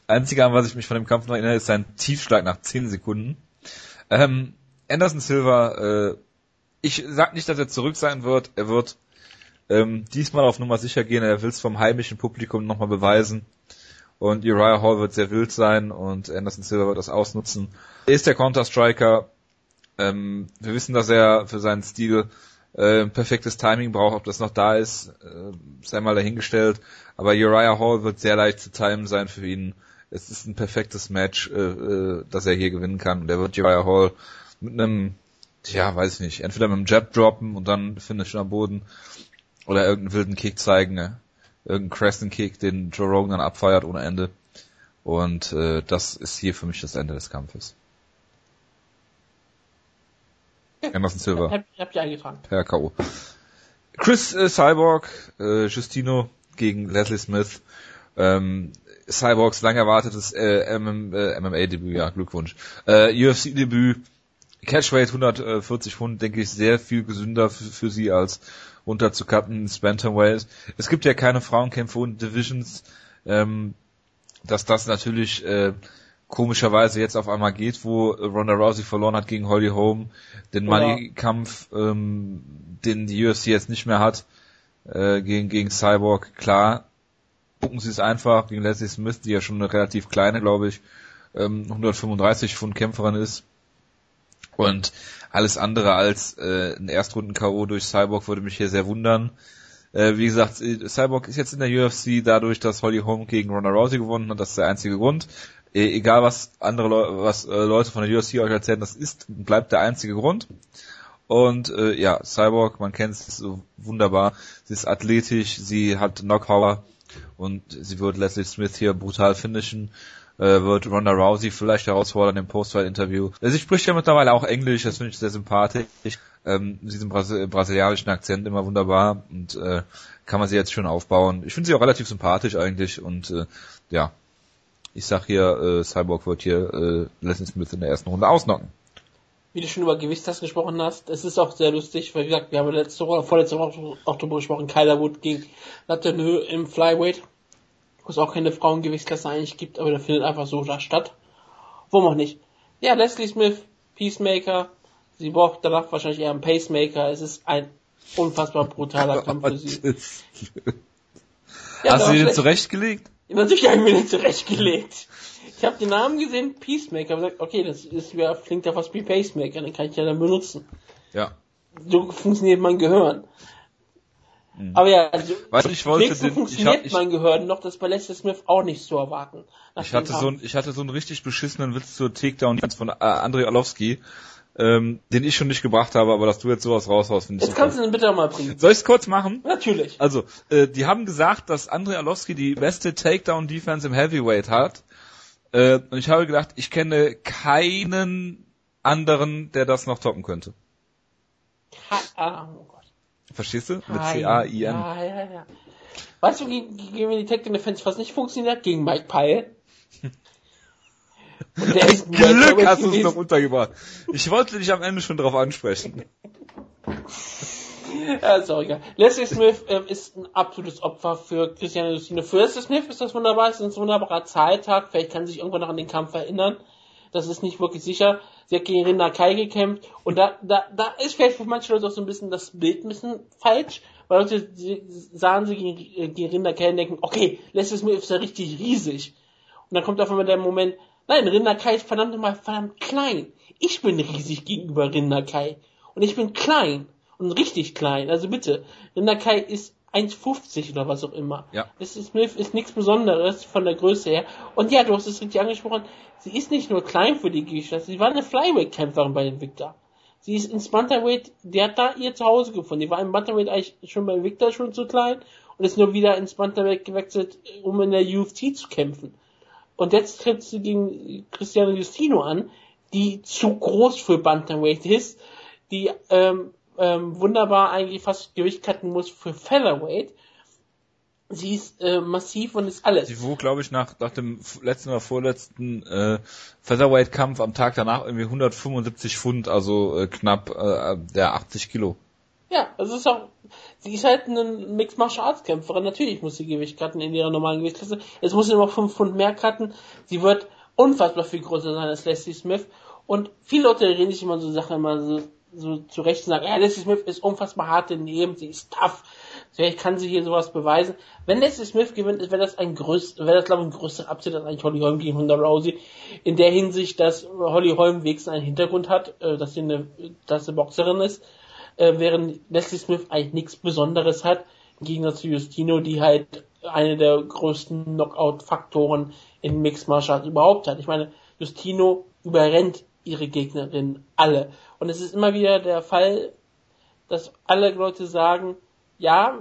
Einzige, an was ich mich von dem Kampf noch erinnere, ist sein Tiefschlag nach 10 Sekunden. Ähm, Anderson Silva, äh, ich sag nicht, dass er zurück sein wird. Er wird ähm, diesmal auf Nummer sicher gehen. Er will es vom heimischen Publikum nochmal beweisen. Und Uriah Hall wird sehr wild sein und Anderson Silva wird das ausnutzen. Er ist der Counter-Striker. Ähm, wir wissen, dass er für seinen Stil äh, perfektes Timing braucht. Ob das noch da ist, äh, sei mal dahingestellt. Aber Uriah Hall wird sehr leicht zu timen sein für ihn. Es ist ein perfektes Match, äh, äh, das er hier gewinnen kann. Und er wird Uriah Hall mit einem, ja, weiß ich nicht, entweder mit einem Jab droppen und dann Finish am Boden oder irgendeinen wilden Kick zeigen. Ne? irgendein Crescent Kick, den Joe Rogan dann abfeiert ohne Ende. Und äh, das ist hier für mich das Ende des Kampfes. Anderson Silver. Hab, hab ich eingetragen. Per K.O. Chris äh, Cyborg, äh, Justino gegen Leslie Smith. Ähm, Cyborgs lang erwartetes äh, MM, äh, MMA-Debüt, ja, Glückwunsch. Äh, UFC-Debüt, Catchweight 140 Pfund, denke ich, sehr viel gesünder für, sie als runter zu cutten, Bantamweight. Es gibt ja keine Frauenkämpfe und Divisions, ähm, dass das natürlich äh, komischerweise jetzt auf einmal geht, wo Ronda Rousey verloren hat gegen Holly Holm, den Money-Kampf, ähm, den die UFC jetzt nicht mehr hat, äh, gegen, gegen Cyborg, klar, gucken sie es einfach gegen Leslie Smith, die ja schon eine relativ kleine, glaube ich, ähm, 135 Pfund Kämpferin ist. Und alles andere als äh, ein Erstrunden-K.O. durch Cyborg würde mich hier sehr wundern. Äh, wie gesagt, äh, Cyborg ist jetzt in der UFC dadurch, dass Holly Holm gegen Ronda Rousey gewonnen hat. Das ist der einzige Grund. E egal was andere Le was äh, Leute von der UFC euch erzählen, das ist bleibt der einzige Grund. Und äh, ja, Cyborg, man kennt es so wunderbar. Sie ist athletisch, sie hat Knockpower und sie wird Leslie Smith hier brutal finishen äh, wird Ronda Rousey vielleicht herausfordern im Postfight-Interview. Sie spricht ja mittlerweile auch Englisch, das finde ich sehr sympathisch. Ähm, diesen Brasi brasilianischen Akzent immer wunderbar und äh, kann man sie jetzt schon aufbauen. Ich finde sie auch relativ sympathisch eigentlich und äh, ja, ich sag hier, äh, Cyborg wird hier äh, Leslie Smith in der ersten Runde ausnocken. Wie du schon über Gewichtstasten gesprochen hast, es ist auch sehr lustig, weil wie gesagt, wir haben letzte Woche, vorletzte Woche auch darüber gesprochen, Kyler Wood gegen Latte im Flyweight wo es auch keine Frauengewichtsklasse eigentlich gibt, aber der findet einfach so da statt. Warum auch nicht? Ja, Leslie Smith, Peacemaker, sie braucht danach wahrscheinlich eher einen Pacemaker, es ist ein unfassbar brutaler (laughs) Kampf für sie. ja, Hast du ihn zurechtgelegt? Natürlich habe ich mir den zurechtgelegt. Ich habe den Namen gesehen, Peacemaker, und gesagt, okay, das ist ja, klingt ja fast wie Pacemaker, den kann ich ja dann benutzen. Ja. So funktioniert mein Gehirn. Mhm. Aber ja, also, weißt du, ich wollte den, funktioniert ich hab, mein Gehirn noch, das bei Leslie Smith auch nicht zu erwarten. Ich hatte so ein, ich hatte so einen richtig beschissenen Witz zur Takedown von äh, Andrei Orlovsky, ähm, den ich schon nicht gebracht habe, aber dass du jetzt sowas raushaust, finde ich Jetzt kannst du den bitte mal bringen. Soll ich es kurz machen? Natürlich. Also, äh, die haben gesagt, dass Andrei Orlovsky die beste Takedown-Defense im Heavyweight hat. Äh, und ich habe gedacht, ich kenne keinen anderen, der das noch toppen könnte. Ha ah, oh Verstehst du? Mit C-A-I-N. Ja, ja, ja. Weißt du, gegen, wen die Tech Defense was nicht funktioniert? Gegen Mike Pyle. (laughs) Glück hast du es noch untergebracht. Ich wollte dich am Ende schon drauf ansprechen. ja, ist auch egal. Leslie Smith äh, ist ein absolutes Opfer für Christiane Lucine. Für Leslie Smith ist das wunderbar, es ist ein wunderbarer Zahltag. Vielleicht kann sie sich irgendwann noch an den Kampf erinnern. Das ist nicht wirklich sicher. Sie hat gegen Rinda Kai gekämpft. Und da, da, da ist vielleicht für manche Leute auch so ein bisschen das Bild ein bisschen falsch. Weil Leute sahen sie gegen, äh, gegen Rinda Kai und denken, okay, Leslie Smith ist ja richtig riesig. Und dann kommt auf einmal der Moment, nein, Rinda Kai ist verdammt nochmal verdammt klein. Ich bin riesig gegenüber Rinda Kai. Und ich bin klein. Und richtig klein. Also bitte, Rinda Kai ist 1,50 oder was auch immer. Ja. Leslie Smith ist nichts Besonderes von der Größe her. Und ja, du hast es richtig angesprochen, sie ist nicht nur klein für die Gewichtklasse, sie war eine Flyweight-Kämpferin bei den Victor. Sie ist ins Bantamweight, die hat da ihr Zuhause gefunden. Die war im Bantamweight eigentlich schon bei Victor schon zu klein und ist nur wieder ins Bantamweight gewechselt, um in der UFC zu kämpfen. Und jetzt tritt sie gegen Cristiano Justino an, die zu groß für Bantamweight ist, die ähm, ähm, wunderbar eigentlich fast Gewicht cutten muss für Featherweight. Sie ist äh, massiv und ist alles. Sie wog, glaube ich, nach, nach dem letzten oder vorletzten äh, Featherweight-Kampf am Tag danach irgendwie 175 Pfund, also äh, knapp äh, der 80 Kilo. Ja, es ist auch, sie ist halt eine Mixed Martial Arts Kämpferin. Natürlich muss sie Gewicht cutten in ihrer normalen Gewichtsklasse. Jetzt muss sie noch 5 Pfund mehr cutten. Sie wird unfassbar viel größer sein als Leslie Smith. Und viele Leute reden sich immer so Sachen immer so, so zurecht und sagen, ja, Leslie Smith ist unfassbar hart im Leben, sie ist tough. Vielleicht kann sie hier sowas beweisen. Wenn Leslie Smith gewinnt, wäre das ein größ, wäre das glaube ich ein größerer Upset als eigentlich Holly Holm gegen Honda Rousey. In der Hinsicht, dass Holly Holm wenigstens einen Hintergrund hat, äh, dass sie eine, dass sie Boxerin ist, äh, während Leslie Smith eigentlich nichts Besonderes hat. Im Gegensatz zu Justino, die halt eine der größten Knockout-Faktoren in Mixed Martial Arts überhaupt hat. Ich meine, Justino überrennt ihre Gegnerin alle. Und es ist immer wieder der Fall, dass alle Leute sagen, ja,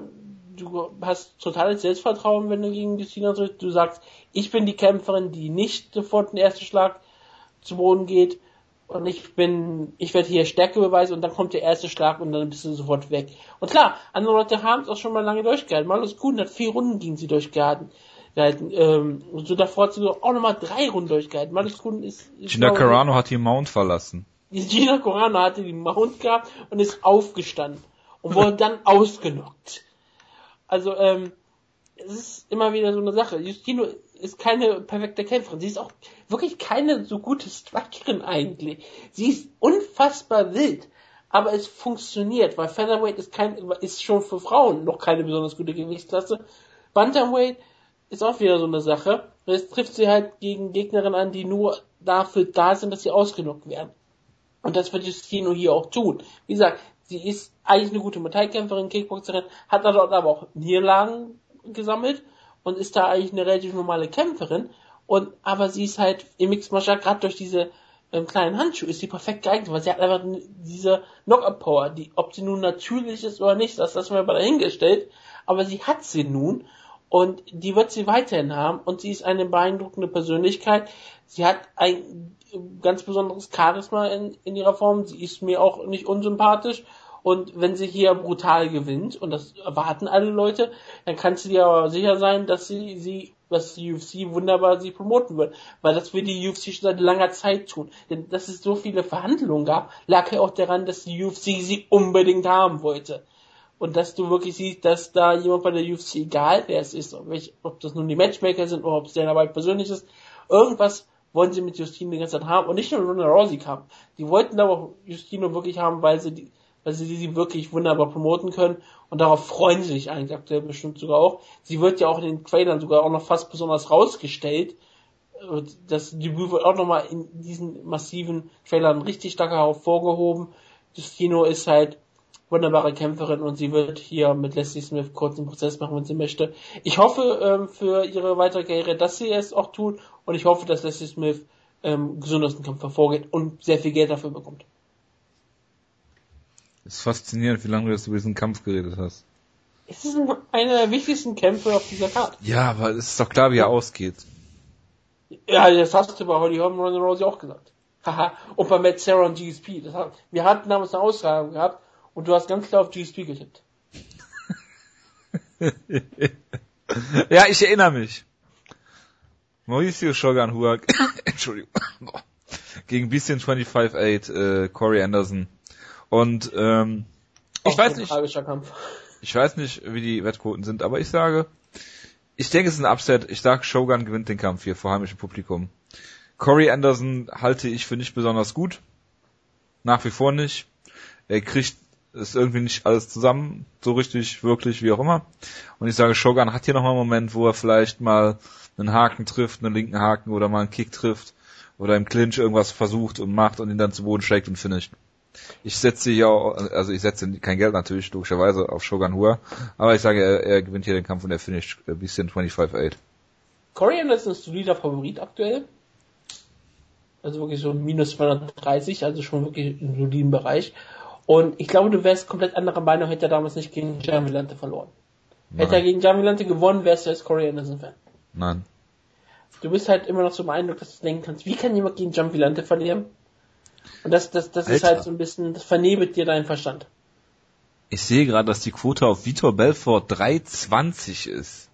du hast totales Selbstvertrauen, wenn du gegen Justina trittst. Du sagst, ich bin die Kämpferin, die nicht sofort den ersten Schlag zu Boden geht. Und ich bin, ich werde hier Stärke beweisen und dann kommt der erste Schlag und dann bist du sofort weg. Und klar, andere Leute haben es auch schon mal lange durchgehalten. Malus Kuhn hat vier Runden gegen sie durchgehalten. gehalten. Ähm, und so davor hat sie auch nochmal drei Runden durchgehalten. Malus Kuhn ist, ist Gina Carano hat die Mount verlassen. (laughs) Gina Corano hatte die Mount gehabt und ist aufgestanden und wurde (laughs) dann ausgenockt. Also, ähm, es ist immer wieder so eine Sache. Justino ist keine perfekte Kämpferin. Sie ist auch wirklich keine so gute Strikerin eigentlich. Sie ist unfassbar wild. Aber es funktioniert, weil Featherweight ist kein, ist schon für Frauen noch keine besonders gute Gewichtsklasse. Bantamweight ist auch wieder so eine Sache. Jetzt trifft sie halt gegen Gegnerinnen an, die nur dafür da sind, dass sie ausgenockt werden. Und das wird Justino hier auch tun. Wie gesagt, sie ist eigentlich eine gute Metallkämpferin, Kickboxerin, hat dort aber auch Niederlagen gesammelt und ist da eigentlich eine relativ normale Kämpferin. Und aber sie ist halt im Mixed gerade durch diese ähm, kleinen Handschuhe ist sie perfekt geeignet, weil sie hat einfach diese Knockout Power, die ob sie nun natürlich ist oder nicht, das lassen wir mal dahingestellt, aber sie hat sie nun und die wird sie weiterhin haben und sie ist eine beeindruckende Persönlichkeit. Sie hat ein ganz besonderes Charisma in, in ihrer Form. Sie ist mir auch nicht unsympathisch. Und wenn sie hier brutal gewinnt, und das erwarten alle Leute, dann kannst du dir aber sicher sein, dass sie, sie, dass die UFC wunderbar sie promoten wird. Weil das will die UFC schon seit langer Zeit tun. Denn dass es so viele Verhandlungen gab, lag ja auch daran, dass die UFC sie unbedingt haben wollte und dass du wirklich siehst, dass da jemand bei der UFC, egal wer es ist, ob, welch, ob das nun die Matchmaker sind oder ob es der dabei persönlich ist, irgendwas wollen sie mit Justino die ganze Zeit haben und nicht nur Ronda Rousey haben. Die wollten aber auch Justino wirklich haben, weil sie die, weil sie sie wirklich wunderbar promoten können und darauf freuen sie sich eigentlich aktuell bestimmt sogar auch. Sie wird ja auch in den Trailern sogar auch noch fast besonders rausgestellt. Und Das Debüt wird auch nochmal in diesen massiven Trailern richtig stark hervorgehoben. Justino ist halt wunderbare Kämpferin und sie wird hier mit Leslie Smith kurz einen Prozess machen, wenn sie möchte. Ich hoffe ähm, für ihre weitere Karriere, dass sie es auch tut und ich hoffe, dass Leslie Smith ähm, gesund aus dem Kampf hervorgeht und sehr viel Geld dafür bekommt. Es ist faszinierend, wie lange du jetzt über diesen Kampf geredet hast. Es ist einer der wichtigsten Kämpfe auf dieser Karte. Ja, aber es ist doch klar, wie er ausgeht. Ja, das hast du bei Holly Holm und Rousey auch gesagt. Haha. (laughs) und bei Matt Sarah und GSP. Hat, wir hatten damals eine Austragung gehabt und du hast ganz klar auf GSP getippt. (laughs) Ja, ich erinnere mich. Mauricio Shogun Huak, (coughs) Entschuldigung, (coughs) gegen bisschen 25-8, äh, Corey Anderson. Und ähm, ich Auch weiß nicht, Kampf. ich weiß nicht, wie die Wettquoten sind, aber ich sage, ich denke, es ist ein Upset. Ich sage, Shogun gewinnt den Kampf hier vor heimischem Publikum. Corey Anderson halte ich für nicht besonders gut. Nach wie vor nicht. Er kriegt es irgendwie nicht alles zusammen, so richtig, wirklich, wie auch immer. Und ich sage, Shogun hat hier nochmal einen Moment, wo er vielleicht mal einen Haken trifft, einen linken Haken oder mal einen Kick trifft oder im Clinch irgendwas versucht und macht und ihn dann zu Boden schlägt und finisht. Ich setze hier auch, also ich setze kein Geld natürlich, logischerweise, auf Shogun Hua, aber ich sage, er, er gewinnt hier den Kampf und er finisht ein bisschen 25-8. Corey Anderson ist ein solider Favorit aktuell. Also wirklich so minus 230, also schon wirklich im soliden Bereich. Und ich glaube, du wärst komplett anderer Meinung, hätte er damals nicht gegen Gian Villante verloren. Nein. Hätte er gegen Gian Villante gewonnen, wärst du jetzt Corey Anderson Fan. Nein. Du bist halt immer noch so beeindruckt, dass du denken kannst, wie kann jemand gegen Gian Villante verlieren? Und das, das, das ist halt so ein bisschen, das vernebelt dir deinen Verstand. Ich sehe gerade, dass die Quote auf Vitor Belfort 3,20 ist.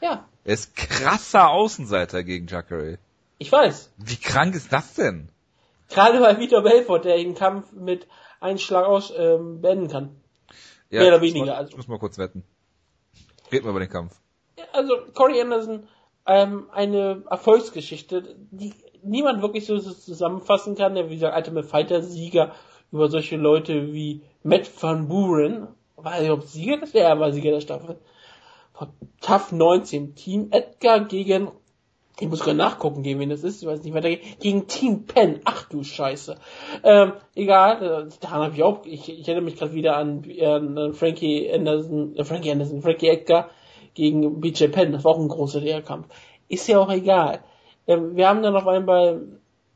Ja. Er ist krasser Außenseiter gegen Jacare. Ich weiß. Wie krank ist das denn? Gerade bei Vitor Belfort, der den Kampf mit einem Schlag aus ähm, beenden kann. Ja, Mehr oder weniger. Mal, also. Ich muss mal kurz wetten. Reden wir über den Kampf. Also Corey Anderson, ähm, eine Erfolgsgeschichte, die niemand wirklich so zusammenfassen kann. Der, wie gesagt, Ultimate Fighter Sieger über solche Leute wie Matt Van Buren. War er überhaupt Sieger? Das wäre er war Sieger der Staffel. Von Tough 19. Team Edgar gegen ich muss gerade nachgucken, gegen wen das ist, ich weiß nicht weiter. Gegen Team Penn. Ach du Scheiße. Ähm, egal, äh, daran habe ich auch, ich, ich erinnere mich gerade wieder an, an Frankie Anderson, äh, Frankie Anderson, Frankie Edgar gegen BJ Penn. Das war auch ein großer Lehrkampf. Ist ja auch egal. Ähm, wir haben dann auf einmal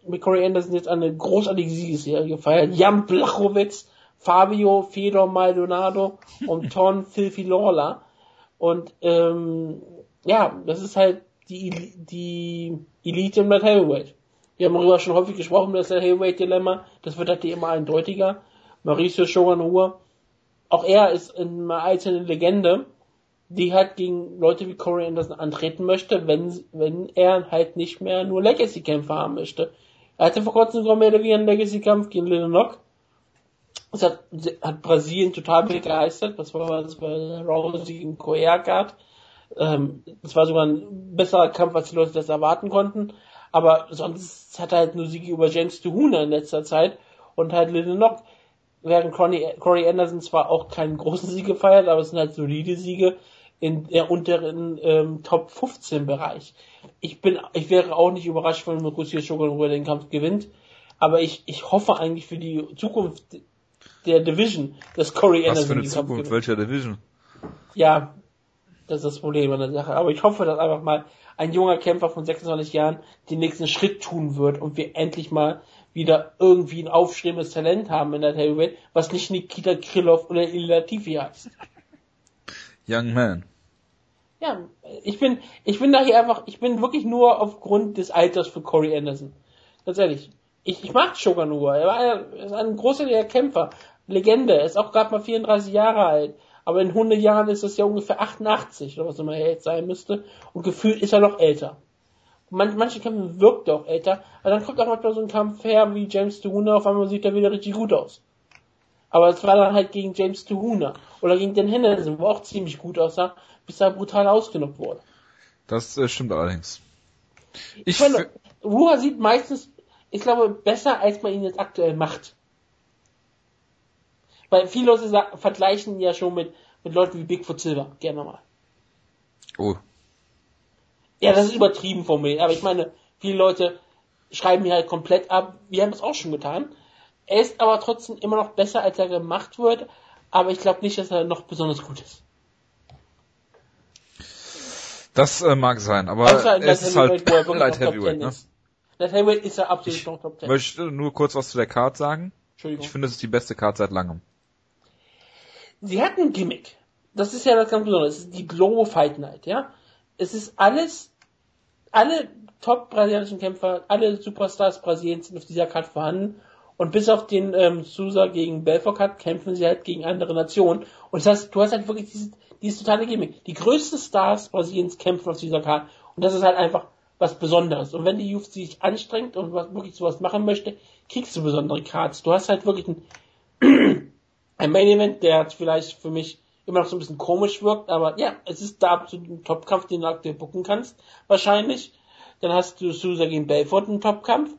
mit Corey Anderson jetzt eine großartige Siegesserie gefeiert. Jan Blachowitz, Fabio Fedor Maldonado und (laughs) Ton Filthy Lawler. Und ähm, ja, das ist halt die, die Elite im Light Heavyweight. Wir haben darüber schon häufig gesprochen, das Light Heavyweight Dilemma. Das wird halt immer eindeutiger. Mauricio Shogun auch er ist in einer einzelnen Legende die halt gegen Leute wie Corey Anderson antreten möchte, wenn, wenn er halt nicht mehr nur Legacy-Kämpfe haben möchte. Er hatte vor kurzem sogar mehr oder weniger einen Legacy-Kampf gegen Lenox. Das hat, hat Brasilien total begeistert. Das war, das war Rousey gegen Koyakart. Ähm, das war sogar ein besserer Kampf, als die Leute das erwarten konnten. Aber sonst hat er halt nur Siege über James Tuhuna in letzter Zeit und halt Lenox während Corey Anderson zwar auch keinen großen Sieg gefeiert, aber es sind halt solide Siege in der unteren ähm, Top 15 Bereich. Ich bin, ich wäre auch nicht überrascht, wenn Mauricio Shogun den Kampf gewinnt, aber ich, ich hoffe eigentlich für die Zukunft der Division, dass Corey Was Anderson für eine Zukunft? Welcher Division? Ja, das ist das Problem an der Sache. Aber ich hoffe, dass einfach mal ein junger Kämpfer von 26 Jahren den nächsten Schritt tun wird und wir endlich mal wieder irgendwie ein aufstrebendes Talent haben in der Heavyweight, was nicht Nikita Krylov oder Ilya Latifi heißt. Young Man. Ja, ich bin, ich bin da hier einfach, ich bin wirklich nur aufgrund des Alters für Corey Anderson. Ehrlich. Ich, ich mag Shogun Uwa. Er war er ist ein großer Kämpfer. Legende. Er ist auch gerade mal 34 Jahre alt. Aber in 100 Jahren ist das ja ungefähr 88 oder was immer er jetzt sein müsste. Und gefühlt ist er noch älter. Man, manche Kämpfe wirkt auch älter. Aber dann kommt auch manchmal so ein Kampf her wie James Tuhuna. Auf einmal sieht er wieder richtig gut aus. Aber es war dann halt gegen James Tuhuna. Oder gegen den Henderson, wo auch ziemlich gut aussah, bis er brutal ausgenockt wurde. Das äh, stimmt allerdings. Ich, ich meine, Ruha sieht meistens, ich glaube, besser, als man ihn jetzt aktuell macht. Weil viele Leute sagen, vergleichen ihn ja schon mit, mit Leuten wie Bigfoot Silver, gerne mal. Oh. Ja, das ist übertrieben formuliert, aber ich meine, viele Leute schreiben ihn halt komplett ab. Wir haben es auch schon getan. Er ist aber trotzdem immer noch besser, als er gemacht wird, aber ich glaube nicht, dass er noch besonders gut ist. Das äh, mag sein, aber es ist halt Light Heavyweight, ne? Light Heavyweight ist ja absolut ich noch Top 10. Ich möchte nur kurz was zu der Card sagen. Ich finde, es ist die beste Card seit langem. Sie hat ein Gimmick. Das ist ja das ganz Besondere. Es ist die Global Fight Night, ja? Es ist alles, alle top brasilianischen Kämpfer, alle Superstars Brasiliens sind auf dieser Card vorhanden und bis auf den ähm, Sousa gegen Belfort hat, kämpfen sie halt gegen andere Nationen. Und das heißt, du hast halt wirklich dieses, dieses totale Gimmick. Die größten Stars Brasiliens kämpfen auf dieser Karte. Und das ist halt einfach was Besonderes. Und wenn die UFC sich anstrengt und was, wirklich sowas machen möchte, kriegst du besondere Cards. Du hast halt wirklich ein, (clears throat) ein Main Event, der vielleicht für mich immer noch so ein bisschen komisch wirkt, aber ja, es ist da absolut ein Topkampf, den du aktuell bucken kannst, wahrscheinlich. Dann hast du Sousa gegen Belfort einen Topkampf.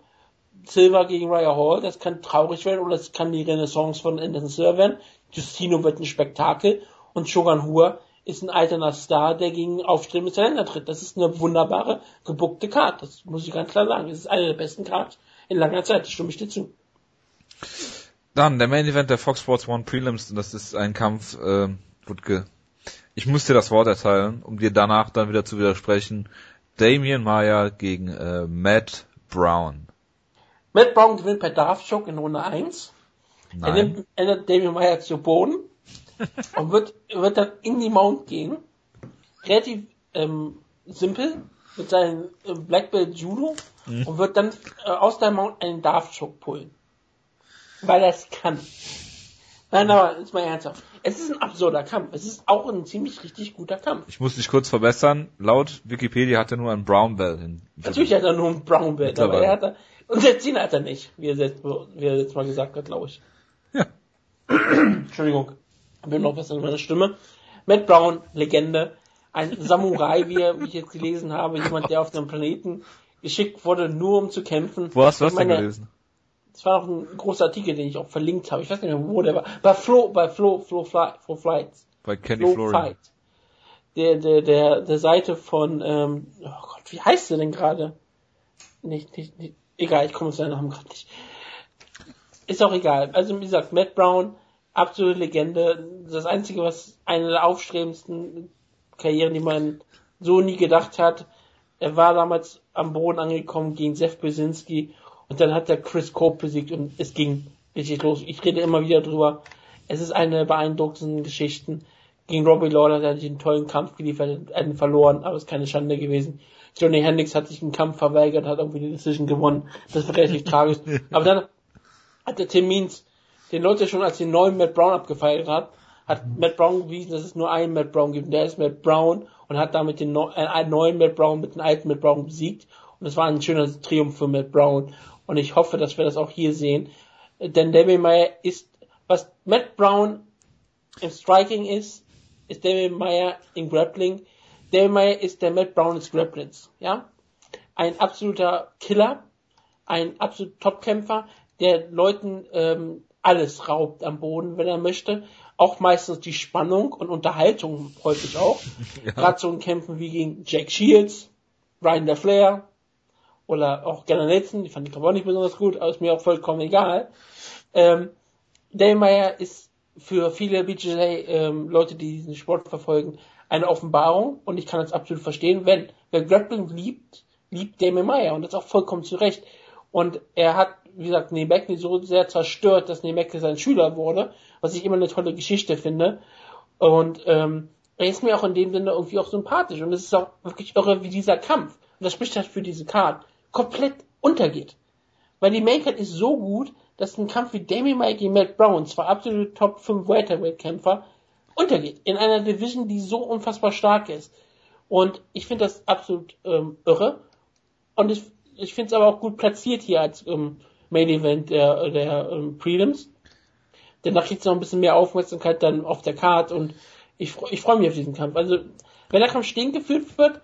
Silver gegen Raya Hall, das kann traurig werden oder es kann die Renaissance von Anderson Silver werden. Justino wird ein Spektakel und Shogun Hua ist ein alterner Star, der gegen aufstrebendes Talent tritt. Das ist eine wunderbare, gebuckte Karte. Das muss ich ganz klar sagen. Es ist eine der besten Cards in langer Zeit. Das stimme ich dir zu. Dann der Main Event der Fox Sports One Prelims, und das ist ein Kampf, äh, Wutke. Ich muss dir das Wort erteilen, um dir danach dann wieder zu widersprechen. Damien Maya gegen äh, Matt Brown. Matt Brown gewinnt per Darf-Choke in Runde 1. Er nimmt, er nimmt Maya zu Boden (laughs) und wird, wird dann in die Mount gehen. Relativ ähm, simpel mit seinem äh, Black Belt Judo und wird dann äh, aus der Mount einen Darf-Choke pullen. Weil er es kann. Nein, aber jetzt mal ernsthaft. Es ist ein absurder Kampf. Es ist auch ein ziemlich richtig guter Kampf. Ich muss dich kurz verbessern. Laut Wikipedia hat er nur einen Brown Belt. Natürlich hat er nur ein Brown Belt, aber er hat und der Zehner hat er nicht, wie er jetzt, wie er jetzt mal gesagt hat, glaube ich. Ja. Entschuldigung, ich bin noch was in meiner Stimme. Matt Brown, Legende, ein Samurai, wie, er, wie ich jetzt gelesen habe, jemand, der auf dem Planeten geschickt wurde, nur um zu kämpfen. Wo hast du das denn gelesen? Das war noch ein großer Artikel, den ich auch verlinkt habe. Ich weiß nicht mehr, wo der war. Bei Flo, bei Flo, Flo, Fly, Flo Flights. Bei Kenny Flo. Fight. Der, der, der, der Seite von, ähm, oh Gott, wie heißt der denn gerade? Nicht, nicht, nicht, egal, ich komme auf seinen Namen gerade nicht. Ist auch egal. Also, wie gesagt, Matt Brown, absolute Legende. Das einzige, was eine der aufstrebendsten Karrieren, die man so nie gedacht hat. Er war damals am Boden angekommen gegen Seth Brzezinski und dann hat er Chris Cope besiegt und es ging richtig los. Ich rede immer wieder drüber. Es ist eine der beeindruckendsten Geschichten. Gegen Robbie Lawler hat er einen tollen Kampf geliefert, einen verloren, aber es ist keine Schande gewesen. Johnny Hendricks hat sich einen Kampf verweigert, hat irgendwie die Decision gewonnen. Das war relativ (laughs) tragisch. Aber dann hat der Tim Means den Leute schon als den neuen Matt Brown abgefeiert hat, hat Matt Brown bewiesen, dass es nur einen Matt Brown gibt. Der ist Matt Brown und hat damit den neu, äh, einen neuen Matt Brown mit dem alten Matt Brown besiegt. Und es war ein schöner Triumph für Matt Brown. Und ich hoffe, dass wir das auch hier sehen. Denn Damien Meyer ist, was Matt Brown im Striking ist, ist Damien Meyer im Grappling. Damien Meyer ist der Matt Brown des Grapplings. Ja? Ein absoluter Killer, ein absolut Topkämpfer, der Leuten ähm, alles raubt am Boden, wenn er möchte. Auch meistens die Spannung und Unterhaltung häufig auch. Gerade so in Kämpfen wie gegen Jack Shields, Ryan der Flair oder auch Gunnar Nelson, die fand ich aber auch nicht besonders gut, aber ist mir auch vollkommen egal. Ähm, Dale Meyer ist für viele BJJ-Leute, die diesen Sport verfolgen, eine Offenbarung und ich kann das absolut verstehen, wenn wer Grappling liebt, liebt Damien Meyer und das auch vollkommen zu Recht. Und er hat, wie gesagt, Nebekli so sehr zerstört, dass Nebekli sein Schüler wurde, was ich immer eine tolle Geschichte finde. Und ähm, er ist mir auch in dem Sinne irgendwie auch sympathisch und es ist auch wirklich irre, wie dieser Kampf, und das spricht halt für diese Card, komplett untergeht. Weil die Maincard ist so gut, dass ein Kampf wie Damien Mike gegen Matt Brown, zwei absolute Top 5 Welterweight-Kämpfer, untergeht. In einer Division, die so unfassbar stark ist. Und ich finde das absolut ähm, irre. Und ich, ich finde es aber auch gut platziert hier als ähm, Main Event der, der ähm, Prelims. Denn da kriegt es noch ein bisschen mehr Aufmerksamkeit dann auf der Card und ich, ich freue mich auf diesen Kampf. Also, wenn der Kampf stehen geführt wird,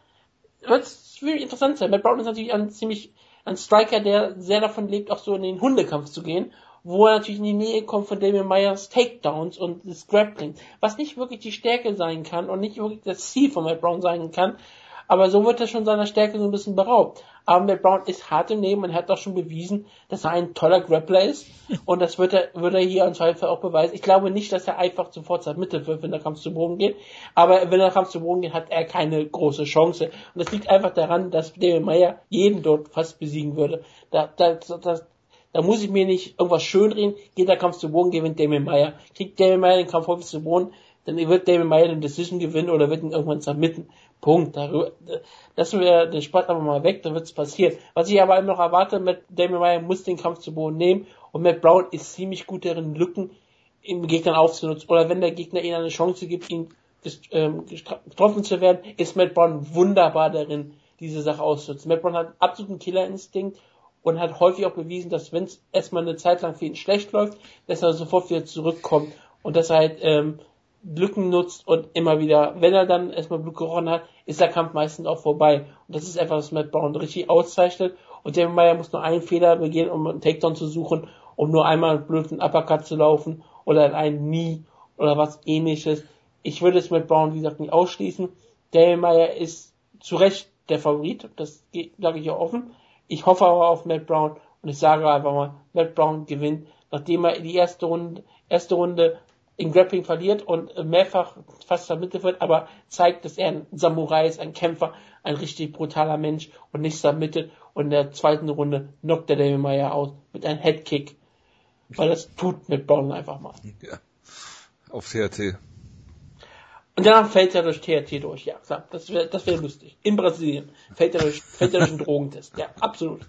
wird es wirklich interessant sein. Matt Brown ist natürlich ein ziemlich ein Striker, der sehr davon lebt, auch so in den Hundekampf zu gehen, wo er natürlich in die Nähe kommt von Damien Myers Takedowns und des Grappling, was nicht wirklich die Stärke sein kann und nicht wirklich das Ziel von Matt Brown sein kann. Aber so wird er schon seiner Stärke so ein bisschen beraubt. Aber Matt Brown ist hart im Nehmen und hat auch schon bewiesen, dass er ein toller Grappler ist. Und das wird er, wird er hier im Zweifel auch beweisen. Ich glaube nicht, dass er einfach sofort zur Mitte wird, wenn der Kampf zu Boden geht. Aber wenn der Kampf zu Boden geht, hat er keine große Chance. Und das liegt einfach daran, dass David Meyer jeden dort fast besiegen würde. Da, da, da, da muss ich mir nicht irgendwas schönreden. Geht der Kampf zu Boden, gewinnt Damien Meyer. Kriegt Damien Meyer den Kampf häufig zu Boden, dann wird Damien Meyer den Decision gewinnen oder wird ihn irgendwann zermitten. Punkt. Darüber, lassen wir den Sport aber mal weg, dann wird es passieren. Was ich aber immer noch erwarte, Matt Damien Meyer muss den Kampf zu Boden nehmen und Matt Brown ist ziemlich gut darin, Lücken im Gegner aufzunutzen. Oder wenn der Gegner ihnen eine Chance gibt, ihn ähm, getroffen zu werden, ist Matt Brown wunderbar darin, diese Sache auszunutzen. Matt Brown hat einen absoluten Killerinstinkt und hat häufig auch bewiesen, dass wenn es erstmal eine Zeit lang für ihn schlecht läuft, dass er sofort wieder zurückkommt und dass er halt ähm, Lücken nutzt und immer wieder, wenn er dann erstmal Blut gerochen hat, ist der Kampf meistens auch vorbei. Und das ist etwas, was Matt Brown richtig auszeichnet. Und Damien Meyer muss nur einen Fehler begehen, um einen Takedown zu suchen, um nur einmal einen blöden Uppercut zu laufen oder in einen Knee oder was ähnliches. Ich würde es mit Brown, wie gesagt, nicht ausschließen. Damien Meyer ist zu Recht der Favorit, das sage ich ja offen. Ich hoffe aber auf Matt Brown und ich sage einfach mal, Matt Brown gewinnt, nachdem er die erste Runde, erste Runde in Grappling verliert und mehrfach fast vermittelt wird, aber zeigt, dass er ein Samurai ist, ein Kämpfer, ein richtig brutaler Mensch und nicht vermittelt. Und in der zweiten Runde knockt der Damien Meyer aus mit einem Headkick. Weil das tut mit Brown einfach mal. Ja. Auf THT. Und danach fällt er durch THT durch, ja. Das wäre das wär lustig. In Brasilien fällt er durch, fällt er durch einen Drogentest. Ja, absolut.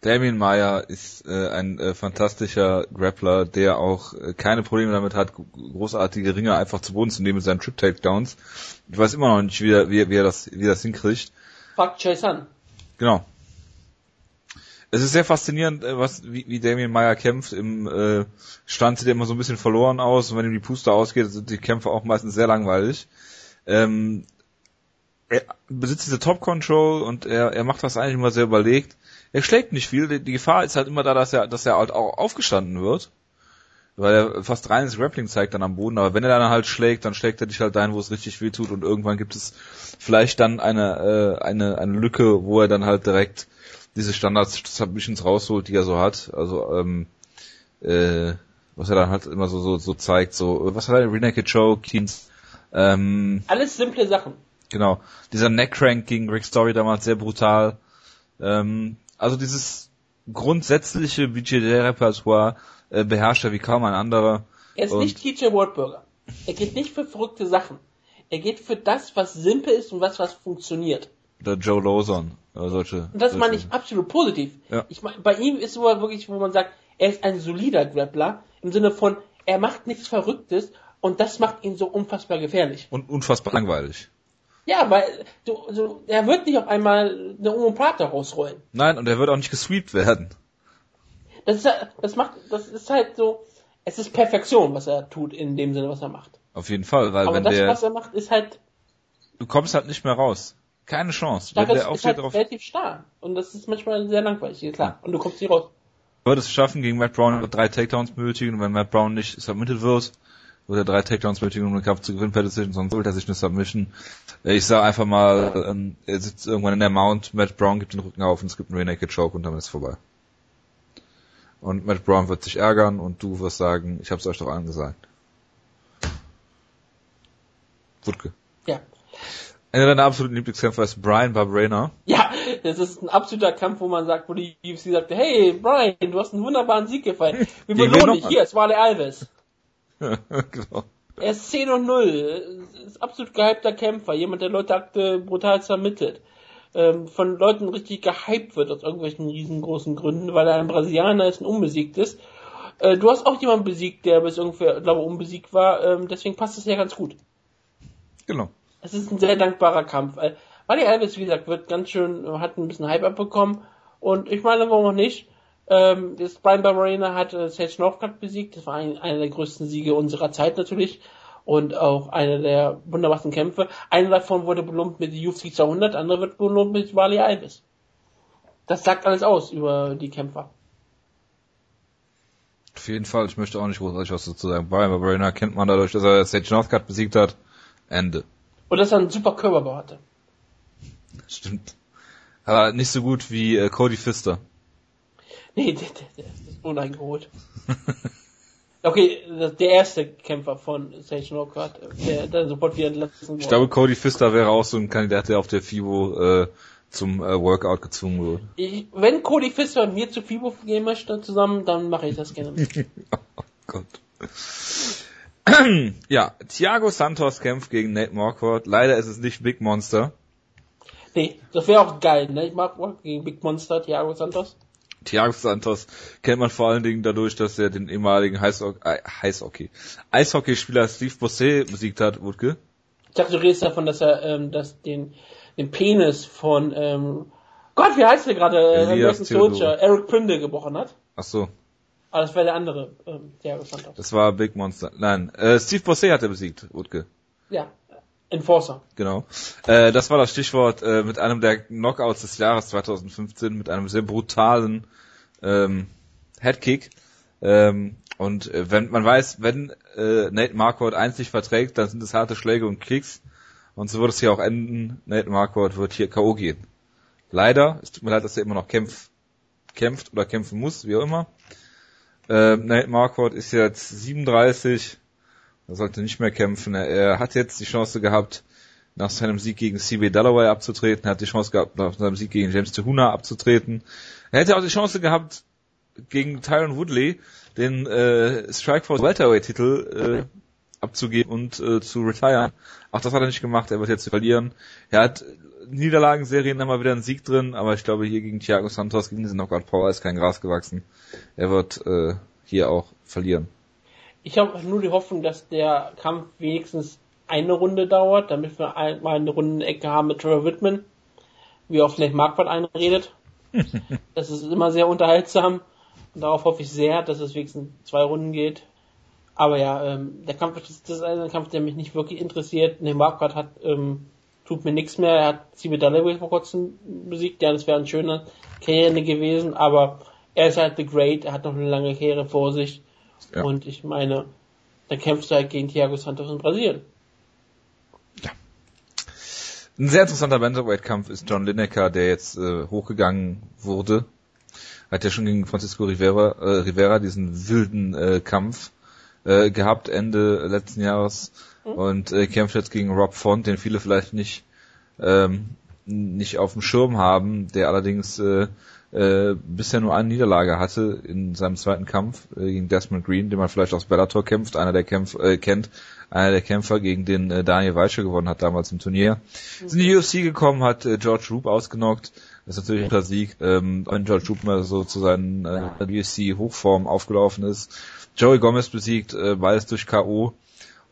Damien Meyer ist äh, ein äh, fantastischer Grappler, der auch äh, keine Probleme damit hat, großartige Ringe einfach zu Boden zu nehmen mit seinen Trip Takedowns. Ich weiß immer noch nicht, wie er, wie, wie er das, wie er das hinkriegt. Fuck Jason. Genau. Es ist sehr faszinierend, äh, was, wie, wie Damien Meyer kämpft. Im äh, Stand sieht er immer so ein bisschen verloren aus und wenn ihm die Puste ausgeht, sind die Kämpfe auch meistens sehr langweilig. Ähm, er besitzt diese Top Control und er, er macht das eigentlich immer sehr überlegt er schlägt nicht viel. Die, die Gefahr ist halt immer da, dass er, dass er halt auch aufgestanden wird. Weil er fast reines Grappling zeigt dann am Boden, aber wenn er dann halt schlägt, dann schlägt er dich halt dahin, wo es richtig weh tut und irgendwann gibt es vielleicht dann eine, äh, eine, eine Lücke, wo er dann halt direkt diese Standard-Submissions rausholt, die er so hat. Also, ähm, äh, was er dann halt immer so, so, so zeigt, so, was hat er, Renaked Choke, Keens, ähm, Alles simple Sachen. Genau. Dieser Neckcrank gegen Rick Story damals sehr brutal. Ähm, also dieses grundsätzliche Budget-Repertoire äh, beherrscht er wie kaum ein anderer. Er ist und nicht TJ Wardburger. Er geht nicht für verrückte Sachen. Er geht für das, was simpel ist und was, was funktioniert. Oder Joe Lawson, oder solche. Und das solche. meine ich absolut positiv. Ja. Ich meine, bei ihm ist so wirklich, wo man sagt, er ist ein solider Grappler, im Sinne von, er macht nichts Verrücktes und das macht ihn so unfassbar gefährlich. Und unfassbar langweilig. Ja, weil du, du, er wird nicht auf einmal eine Omoplate rausrollen. Nein, und er wird auch nicht gesweept werden. Das ist, das macht, das ist halt so, es ist Perfektion, was er tut in dem Sinne, was er macht. Auf jeden Fall, weil Aber wenn das, der, was er macht, ist halt, du kommst halt nicht mehr raus. Keine Chance. stark, wenn ist, der ist aufsteht halt drauf, relativ stark. Und das ist manchmal sehr langweilig, klar. Und du kommst nicht raus. wird es schaffen, gegen Matt Brown drei Takedowns benötigen und wenn Matt Brown nicht submitted wird, wird er drei Takedowns benötigen, um den Kampf zu gewinnen per Decision, sonst holt er sich eine Submission. Ich sag einfach mal, ähm, er sitzt irgendwann in der Mount, Matt Brown gibt den Rücken auf und es gibt einen Rear Naked Choke und dann ist es vorbei. Und Matt Brown wird sich ärgern und du wirst sagen, ich hab's euch doch angesagt. Wutke. Ja. Einer deiner absoluten Lieblingskämpfer ist Brian Barberena. Ja, das ist ein absoluter Kampf, wo man sagt, wo die UFC sagte, hey, Brian, du hast einen wunderbaren Sieg gefeiert. (laughs) Wir belohnen dich. Hier, es war der Alves. (laughs) genau. Er ist 10 und 0. Ist absolut gehypter Kämpfer. Jemand, der Leute aktuell brutal vermittelt. Ähm, von Leuten richtig gehypt wird aus irgendwelchen riesengroßen Gründen, weil er ein Brasilianer ist und unbesiegt ist. Äh, du hast auch jemanden besiegt, der bis ungefähr, glaube ich, unbesiegt war. Ähm, deswegen passt es ja ganz gut. Genau. Es ist ein sehr dankbarer Kampf. Wally Alves, wie gesagt, wird ganz schön, hat ein bisschen Hype abbekommen. Und ich meine, warum auch nicht? Ähm, das Brian Barberena hat äh, Sage Northcutt besiegt. Das war ein, einer der größten Siege unserer Zeit natürlich. Und auch einer der wunderbarsten Kämpfe. Einer davon wurde belohnt mit UFC 200, andere wird belohnt mit Wally Alves. Das sagt alles aus über die Kämpfer. Auf jeden Fall, ich möchte auch nicht großartig was dazu sagen. Brian Barberena kennt man dadurch, dass er Sage Northcutt besiegt hat. Ende. Und dass er einen super Körperbau hatte. Stimmt. Aber nicht so gut wie äh, Cody Pfister. Nee, (laughs) der, der, der ist uneingeholt. (laughs) Okay, der erste Kämpfer von Sage Northcutt, der dann sofort wieder entlassen wurde. Ich glaube, Cody Pfister wäre auch so ein Kandidat, der auf der FIBO äh, zum äh, Workout gezwungen wird. Ich, wenn Cody Fischer mit mir zu FIBO gehen möchte zusammen, dann mache ich das gerne (laughs) oh Gott. (clears throat) ja, Thiago Santos kämpft gegen Nate Marquardt. Leider ist es nicht Big Monster. Nee, das wäre auch geil, ne? Ich mag gegen Big Monster, Thiago Santos. Thiago Santos kennt man vor allen Dingen dadurch, dass er den ehemaligen Heißhockey, äh, Heißhockey, Eishockeyspieler Steve Bossé besiegt hat, Wutke. Ich dachte, du redest davon, dass er ähm, dass den, den Penis von ähm, Gott, wie heißt der gerade? Äh, Eric Prinde gebrochen hat. Ach so, Aber das wäre der andere ähm, Thiago Santos. das war Big Monster. Nein, äh, Steve Bossé hat er besiegt, Wutke. Ja, Enforcer. Genau. Äh, das war das Stichwort äh, mit einem der Knockouts des Jahres 2015, mit einem sehr brutalen ähm, Headkick. Ähm, und äh, wenn man weiß, wenn äh, Nate Marquardt eins nicht verträgt, dann sind es harte Schläge und Kicks. Und so wird es hier auch enden. Nate Marquardt wird hier K.O. gehen. Leider, es tut mir leid, dass er immer noch kämpft, kämpft oder kämpfen muss, wie auch immer. Äh, Nate Marquardt ist jetzt 37, er sollte nicht mehr kämpfen. Er, hat jetzt die Chance gehabt, nach seinem Sieg gegen CB Dalloway abzutreten. Er hat die Chance gehabt, nach seinem Sieg gegen James Tehuna abzutreten. Er hätte auch die Chance gehabt, gegen Tyron Woodley den äh, Strikeforce Welterweight-Titel äh, abzugeben und äh, zu retiren. Auch das hat er nicht gemacht, er wird jetzt verlieren. Er hat Niederlagenserien immer wieder einen Sieg drin, aber ich glaube hier gegen Thiago Santos, gegen diesen Knockout Power ist kein Gras gewachsen. Er wird äh, hier auch verlieren. Ich habe nur die Hoffnung, dass der Kampf wenigstens eine Runde dauert, damit wir mal eine Rundenecke haben mit Trevor Whitman, wie auch vielleicht Marquardt einredet. (laughs) das ist immer sehr unterhaltsam und darauf hoffe ich sehr, dass es wenigstens zwei Runden geht. Aber ja, ähm, der Kampf das ist ein Kampf, der mich nicht wirklich interessiert. Ne, Marquardt hat ähm, tut mir nichts mehr. Er hat Steve Dalloway vor kurzem besiegt. Ja, das wäre ein schöner Karriere gewesen, aber er ist halt the great. Er hat noch eine lange Karriere vor sich. Ja. Und ich meine, da kämpft er halt gegen Thiago Santos in Brasilien. Ja. Ein sehr interessanter Bantamweight-Kampf ist John Lineker, der jetzt äh, hochgegangen wurde. Hat ja schon gegen Francisco Rivera, äh, Rivera diesen wilden äh, Kampf äh, gehabt Ende letzten Jahres mhm. und äh, kämpft jetzt gegen Rob Font, den viele vielleicht nicht ähm, nicht auf dem Schirm haben, der allerdings äh, äh, bisher nur eine Niederlage hatte in seinem zweiten Kampf äh, gegen Desmond Green, den man vielleicht aus Bellator kämpft, einer der Kämpf äh, kennt, einer der Kämpfer, gegen den äh, Daniel Weitsche gewonnen hat damals im Turnier. Mhm. Ist in die UFC gekommen, hat äh, George Roop ausgenockt. Das ist natürlich ein Sieg, ähm, wenn George Roop mal so zu seinen äh, UFC-Hochform aufgelaufen ist. Joey Gomez besiegt, äh, beides durch K.O.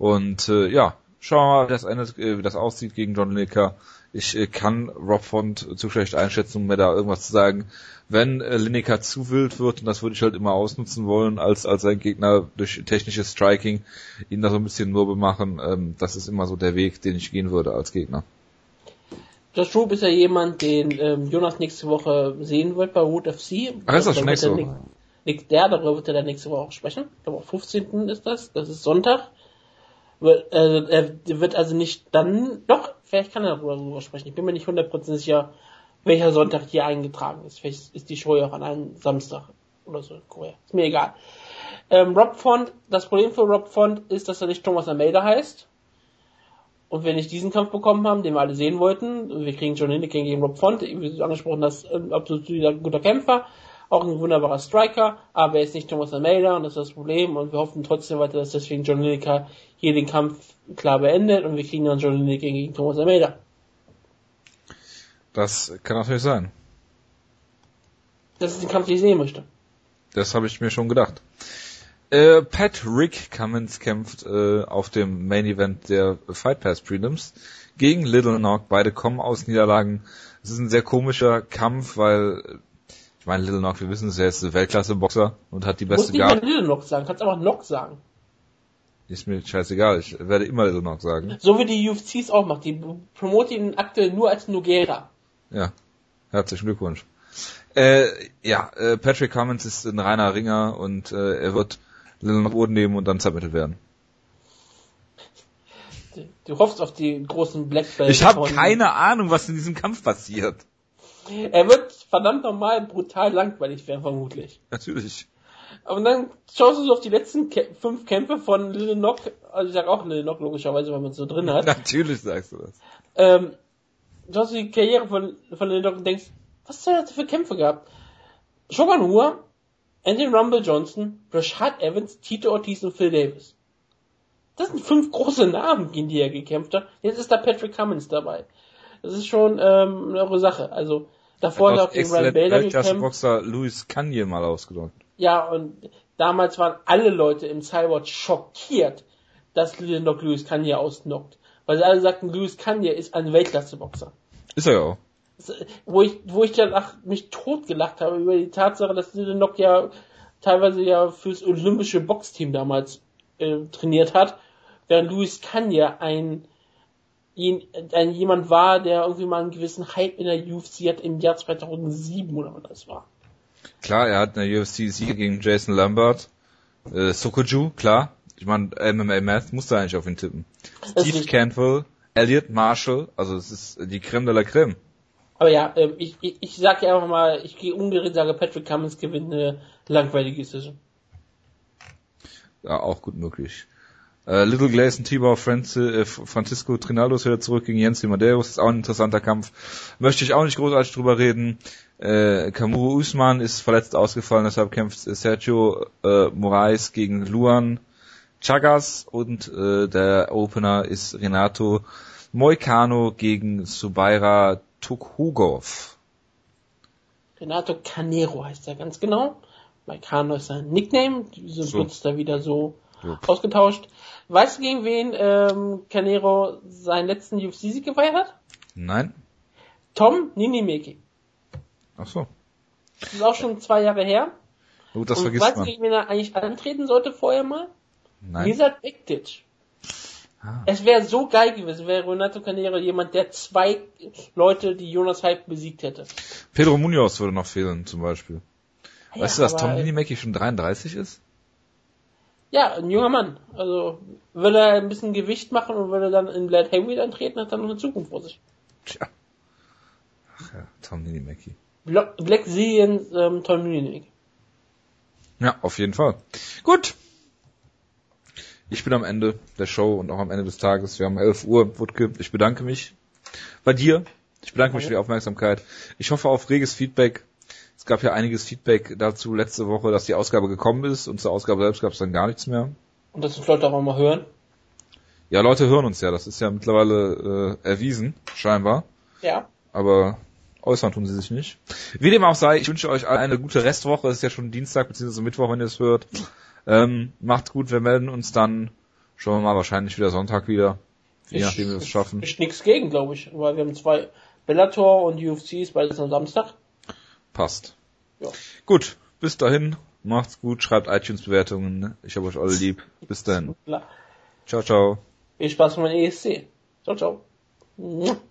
Und äh, ja, schauen wir mal, wie das, endet, äh, wie das aussieht gegen John Lineker. Ich äh, kann Rob Font zu schlecht einschätzen, um mir da irgendwas zu sagen. Wenn äh, Lineker zu wild wird, und das würde ich halt immer ausnutzen wollen, als, als sein Gegner durch technisches Striking, ihn da so ein bisschen mürbe machen, ähm, das ist immer so der Weg, den ich gehen würde als Gegner. Josh Roop ist ja jemand, den ähm, Jonas nächste Woche sehen wird bei Root FC. Ach, ist das schon nächste Woche? Nick, der, darüber wird er dann nächste Woche auch sprechen. Ich glaube, am 15. ist das. Das ist Sonntag. Äh, er wird also nicht dann, doch, vielleicht kann er darüber sprechen. Ich bin mir nicht 100% sicher, welcher Sonntag hier eingetragen ist. Vielleicht ist die Show ja auch an einem Samstag oder so. Korea. Ist mir egal. Ähm, Rob Font, das Problem für Rob Font ist, dass er nicht Thomas Almeida heißt. Und wenn ich diesen Kampf bekommen haben, den wir alle sehen wollten, wir kriegen John Lineker gegen Rob Font, wie du angesprochen hast, ein absolut guter Kämpfer, auch ein wunderbarer Striker, aber er ist nicht Thomas Almeida und das ist das Problem und wir hoffen trotzdem weiter, dass deswegen John Lineker hier den Kampf klar beendet und wir kriegen dann John Lineker gegen Thomas Almeida. Das kann natürlich sein. Das ist den Kampf, den ich sehen möchte. Das habe ich mir schon gedacht. Äh, Pat Rick Cummins kämpft äh, auf dem Main Event der Fight Pass Prelims gegen Little Nog. Beide kommen aus Niederlagen. Es ist ein sehr komischer Kampf, weil ich meine, Little Knock, wir wissen es, er ist Weltklasse-Boxer und hat die beste Garde. Du musst nicht Little Knock sagen, kannst einfach Knock sagen. Ist mir scheißegal, ich werde immer Little Knock sagen. So wie die UFCs auch macht, die promoten ihn aktuell nur als Nogera. Ja, herzlichen Glückwunsch. Äh, ja, äh, Patrick Cummins ist ein reiner Ringer und äh, er wird Little Knock Boden nehmen und dann zermittelt werden. Du hoffst auf die großen Black Belt. Ich habe keine Ahnung, was in diesem Kampf passiert. Er wird verdammt normal brutal langweilig werden, vermutlich. Natürlich. Aber dann schaust du so auf die letzten Kä fünf Kämpfe von Little Nock, also ich sag auch Little Nock logischerweise, weil man es so drin hat. (laughs) Natürlich sagst du das. Ähm, schaust du die Karriere von, von Little Nock und denkst, was soll er für Kämpfe gehabt? Shogun Hua, Anthony Rumble Johnson, Rashad Evans, Tito Ortiz und Phil Davis. Das sind fünf große Namen, gegen die er gekämpft hat. Jetzt ist da Patrick Cummins dabei. Das ist schon ähm, eine eure Sache. Also davor hat er auch gegen Ryan Bader gekämpft. Louis Kanye mal ausgedrückt. Ja, und damals waren alle Leute im Cyborg schockiert, dass Lindlock Louis Kanye ausnockt. Weil sie alle sagten, Louis Kanye ist ein Weltklasse-Boxer. Ist er ja auch. Wo ich, wo ich danach mich totgelacht habe über die Tatsache, dass Lindlock ja teilweise ja fürs olympische Boxteam damals äh, trainiert hat, während Louis Kanye ein ein, jemand war, der irgendwie mal einen gewissen Hype in der UFC hat im Jahr 2007 oder was das war. Klar, er hat in der UFC Siege gegen Jason Lambert, äh, Sokoju, klar. Ich meine, MMA Math musste eigentlich auf ihn tippen. Steve Cantwell, Elliot Marshall, also es ist die Creme de la Creme. Aber ja, ähm, ich, ich, ich sage ja einfach mal, ich gehe umgedreht, sage Patrick Cummins gewinnt eine langweilige Saison. ja, auch gut möglich. Äh, Little Gleison, Tibor, Francis, äh, Francisco Trinaldo ist wieder zurück gegen Jens Madeus, ist auch ein interessanter Kampf. Möchte ich auch nicht großartig drüber reden. Äh, Kamuru Usman ist verletzt ausgefallen, deshalb kämpft Sergio äh, Moraes gegen Luan Chagas und äh, der Opener ist Renato Moicano gegen Subaira Tukhugov. Renato Canero heißt er ganz genau. Moicano ist sein Nickname, wieso so. wird's da wieder so ja. ausgetauscht. Weißt du, gegen wen ähm, Canero seinen letzten UFC-Sieg gefeiert hat? Nein. Tom Ninimeki. Ach so. Das ist auch schon zwei Jahre her. Gut, das Und vergisst weißt du, gegen wen er eigentlich antreten sollte vorher mal? Nein. Lizard Bektic. Ah. Es wäre so geil gewesen, wäre Renato Canero jemand, der zwei Leute, die Jonas Hype besiegt hätte. Pedro Munoz würde noch fehlen, zum Beispiel. Ja, weißt du, dass Tom Ninimeki schon 33 ist? Ja, ein junger Mann. Also, will er ein bisschen Gewicht machen und will er dann in Blade Heavyweight antreten, hat er noch eine Zukunft vor sich. Tja. Ach ja, Tom Ninimeki. Black Zillion, ähm, Tom Ninimeki. Ja, auf jeden Fall. Gut. Ich bin am Ende der Show und auch am Ende des Tages. Wir haben 11 Uhr, Wutke. Ich bedanke mich bei dir. Ich bedanke mich für die Aufmerksamkeit. Ich hoffe auf reges Feedback. Es gab ja einiges Feedback dazu letzte Woche, dass die Ausgabe gekommen ist und zur Ausgabe selbst gab es dann gar nichts mehr. Und dass uns Leute auch mal hören? Ja, Leute hören uns ja. Das ist ja mittlerweile äh, erwiesen, scheinbar. Ja. Aber äußern tun sie sich nicht. Wie dem auch sei, ich wünsche euch eine gute Restwoche. Es ist ja schon Dienstag bzw. Mittwoch, wenn ihr es hört. Ähm, macht's gut, wir melden uns dann. Schauen wir mal, wahrscheinlich wieder Sonntag wieder. Je ich, nachdem wir es schaffen. Ich nichts gegen, glaube ich. Weil wir haben zwei Bellator und UFCs beides am Samstag. Passt. Ja. Gut, bis dahin. Macht's gut, schreibt iTunes-Bewertungen. Ich habe euch alle lieb. Bis dahin. Ciao, ciao. Viel Spaß mit meinem ESC. Ciao, ciao.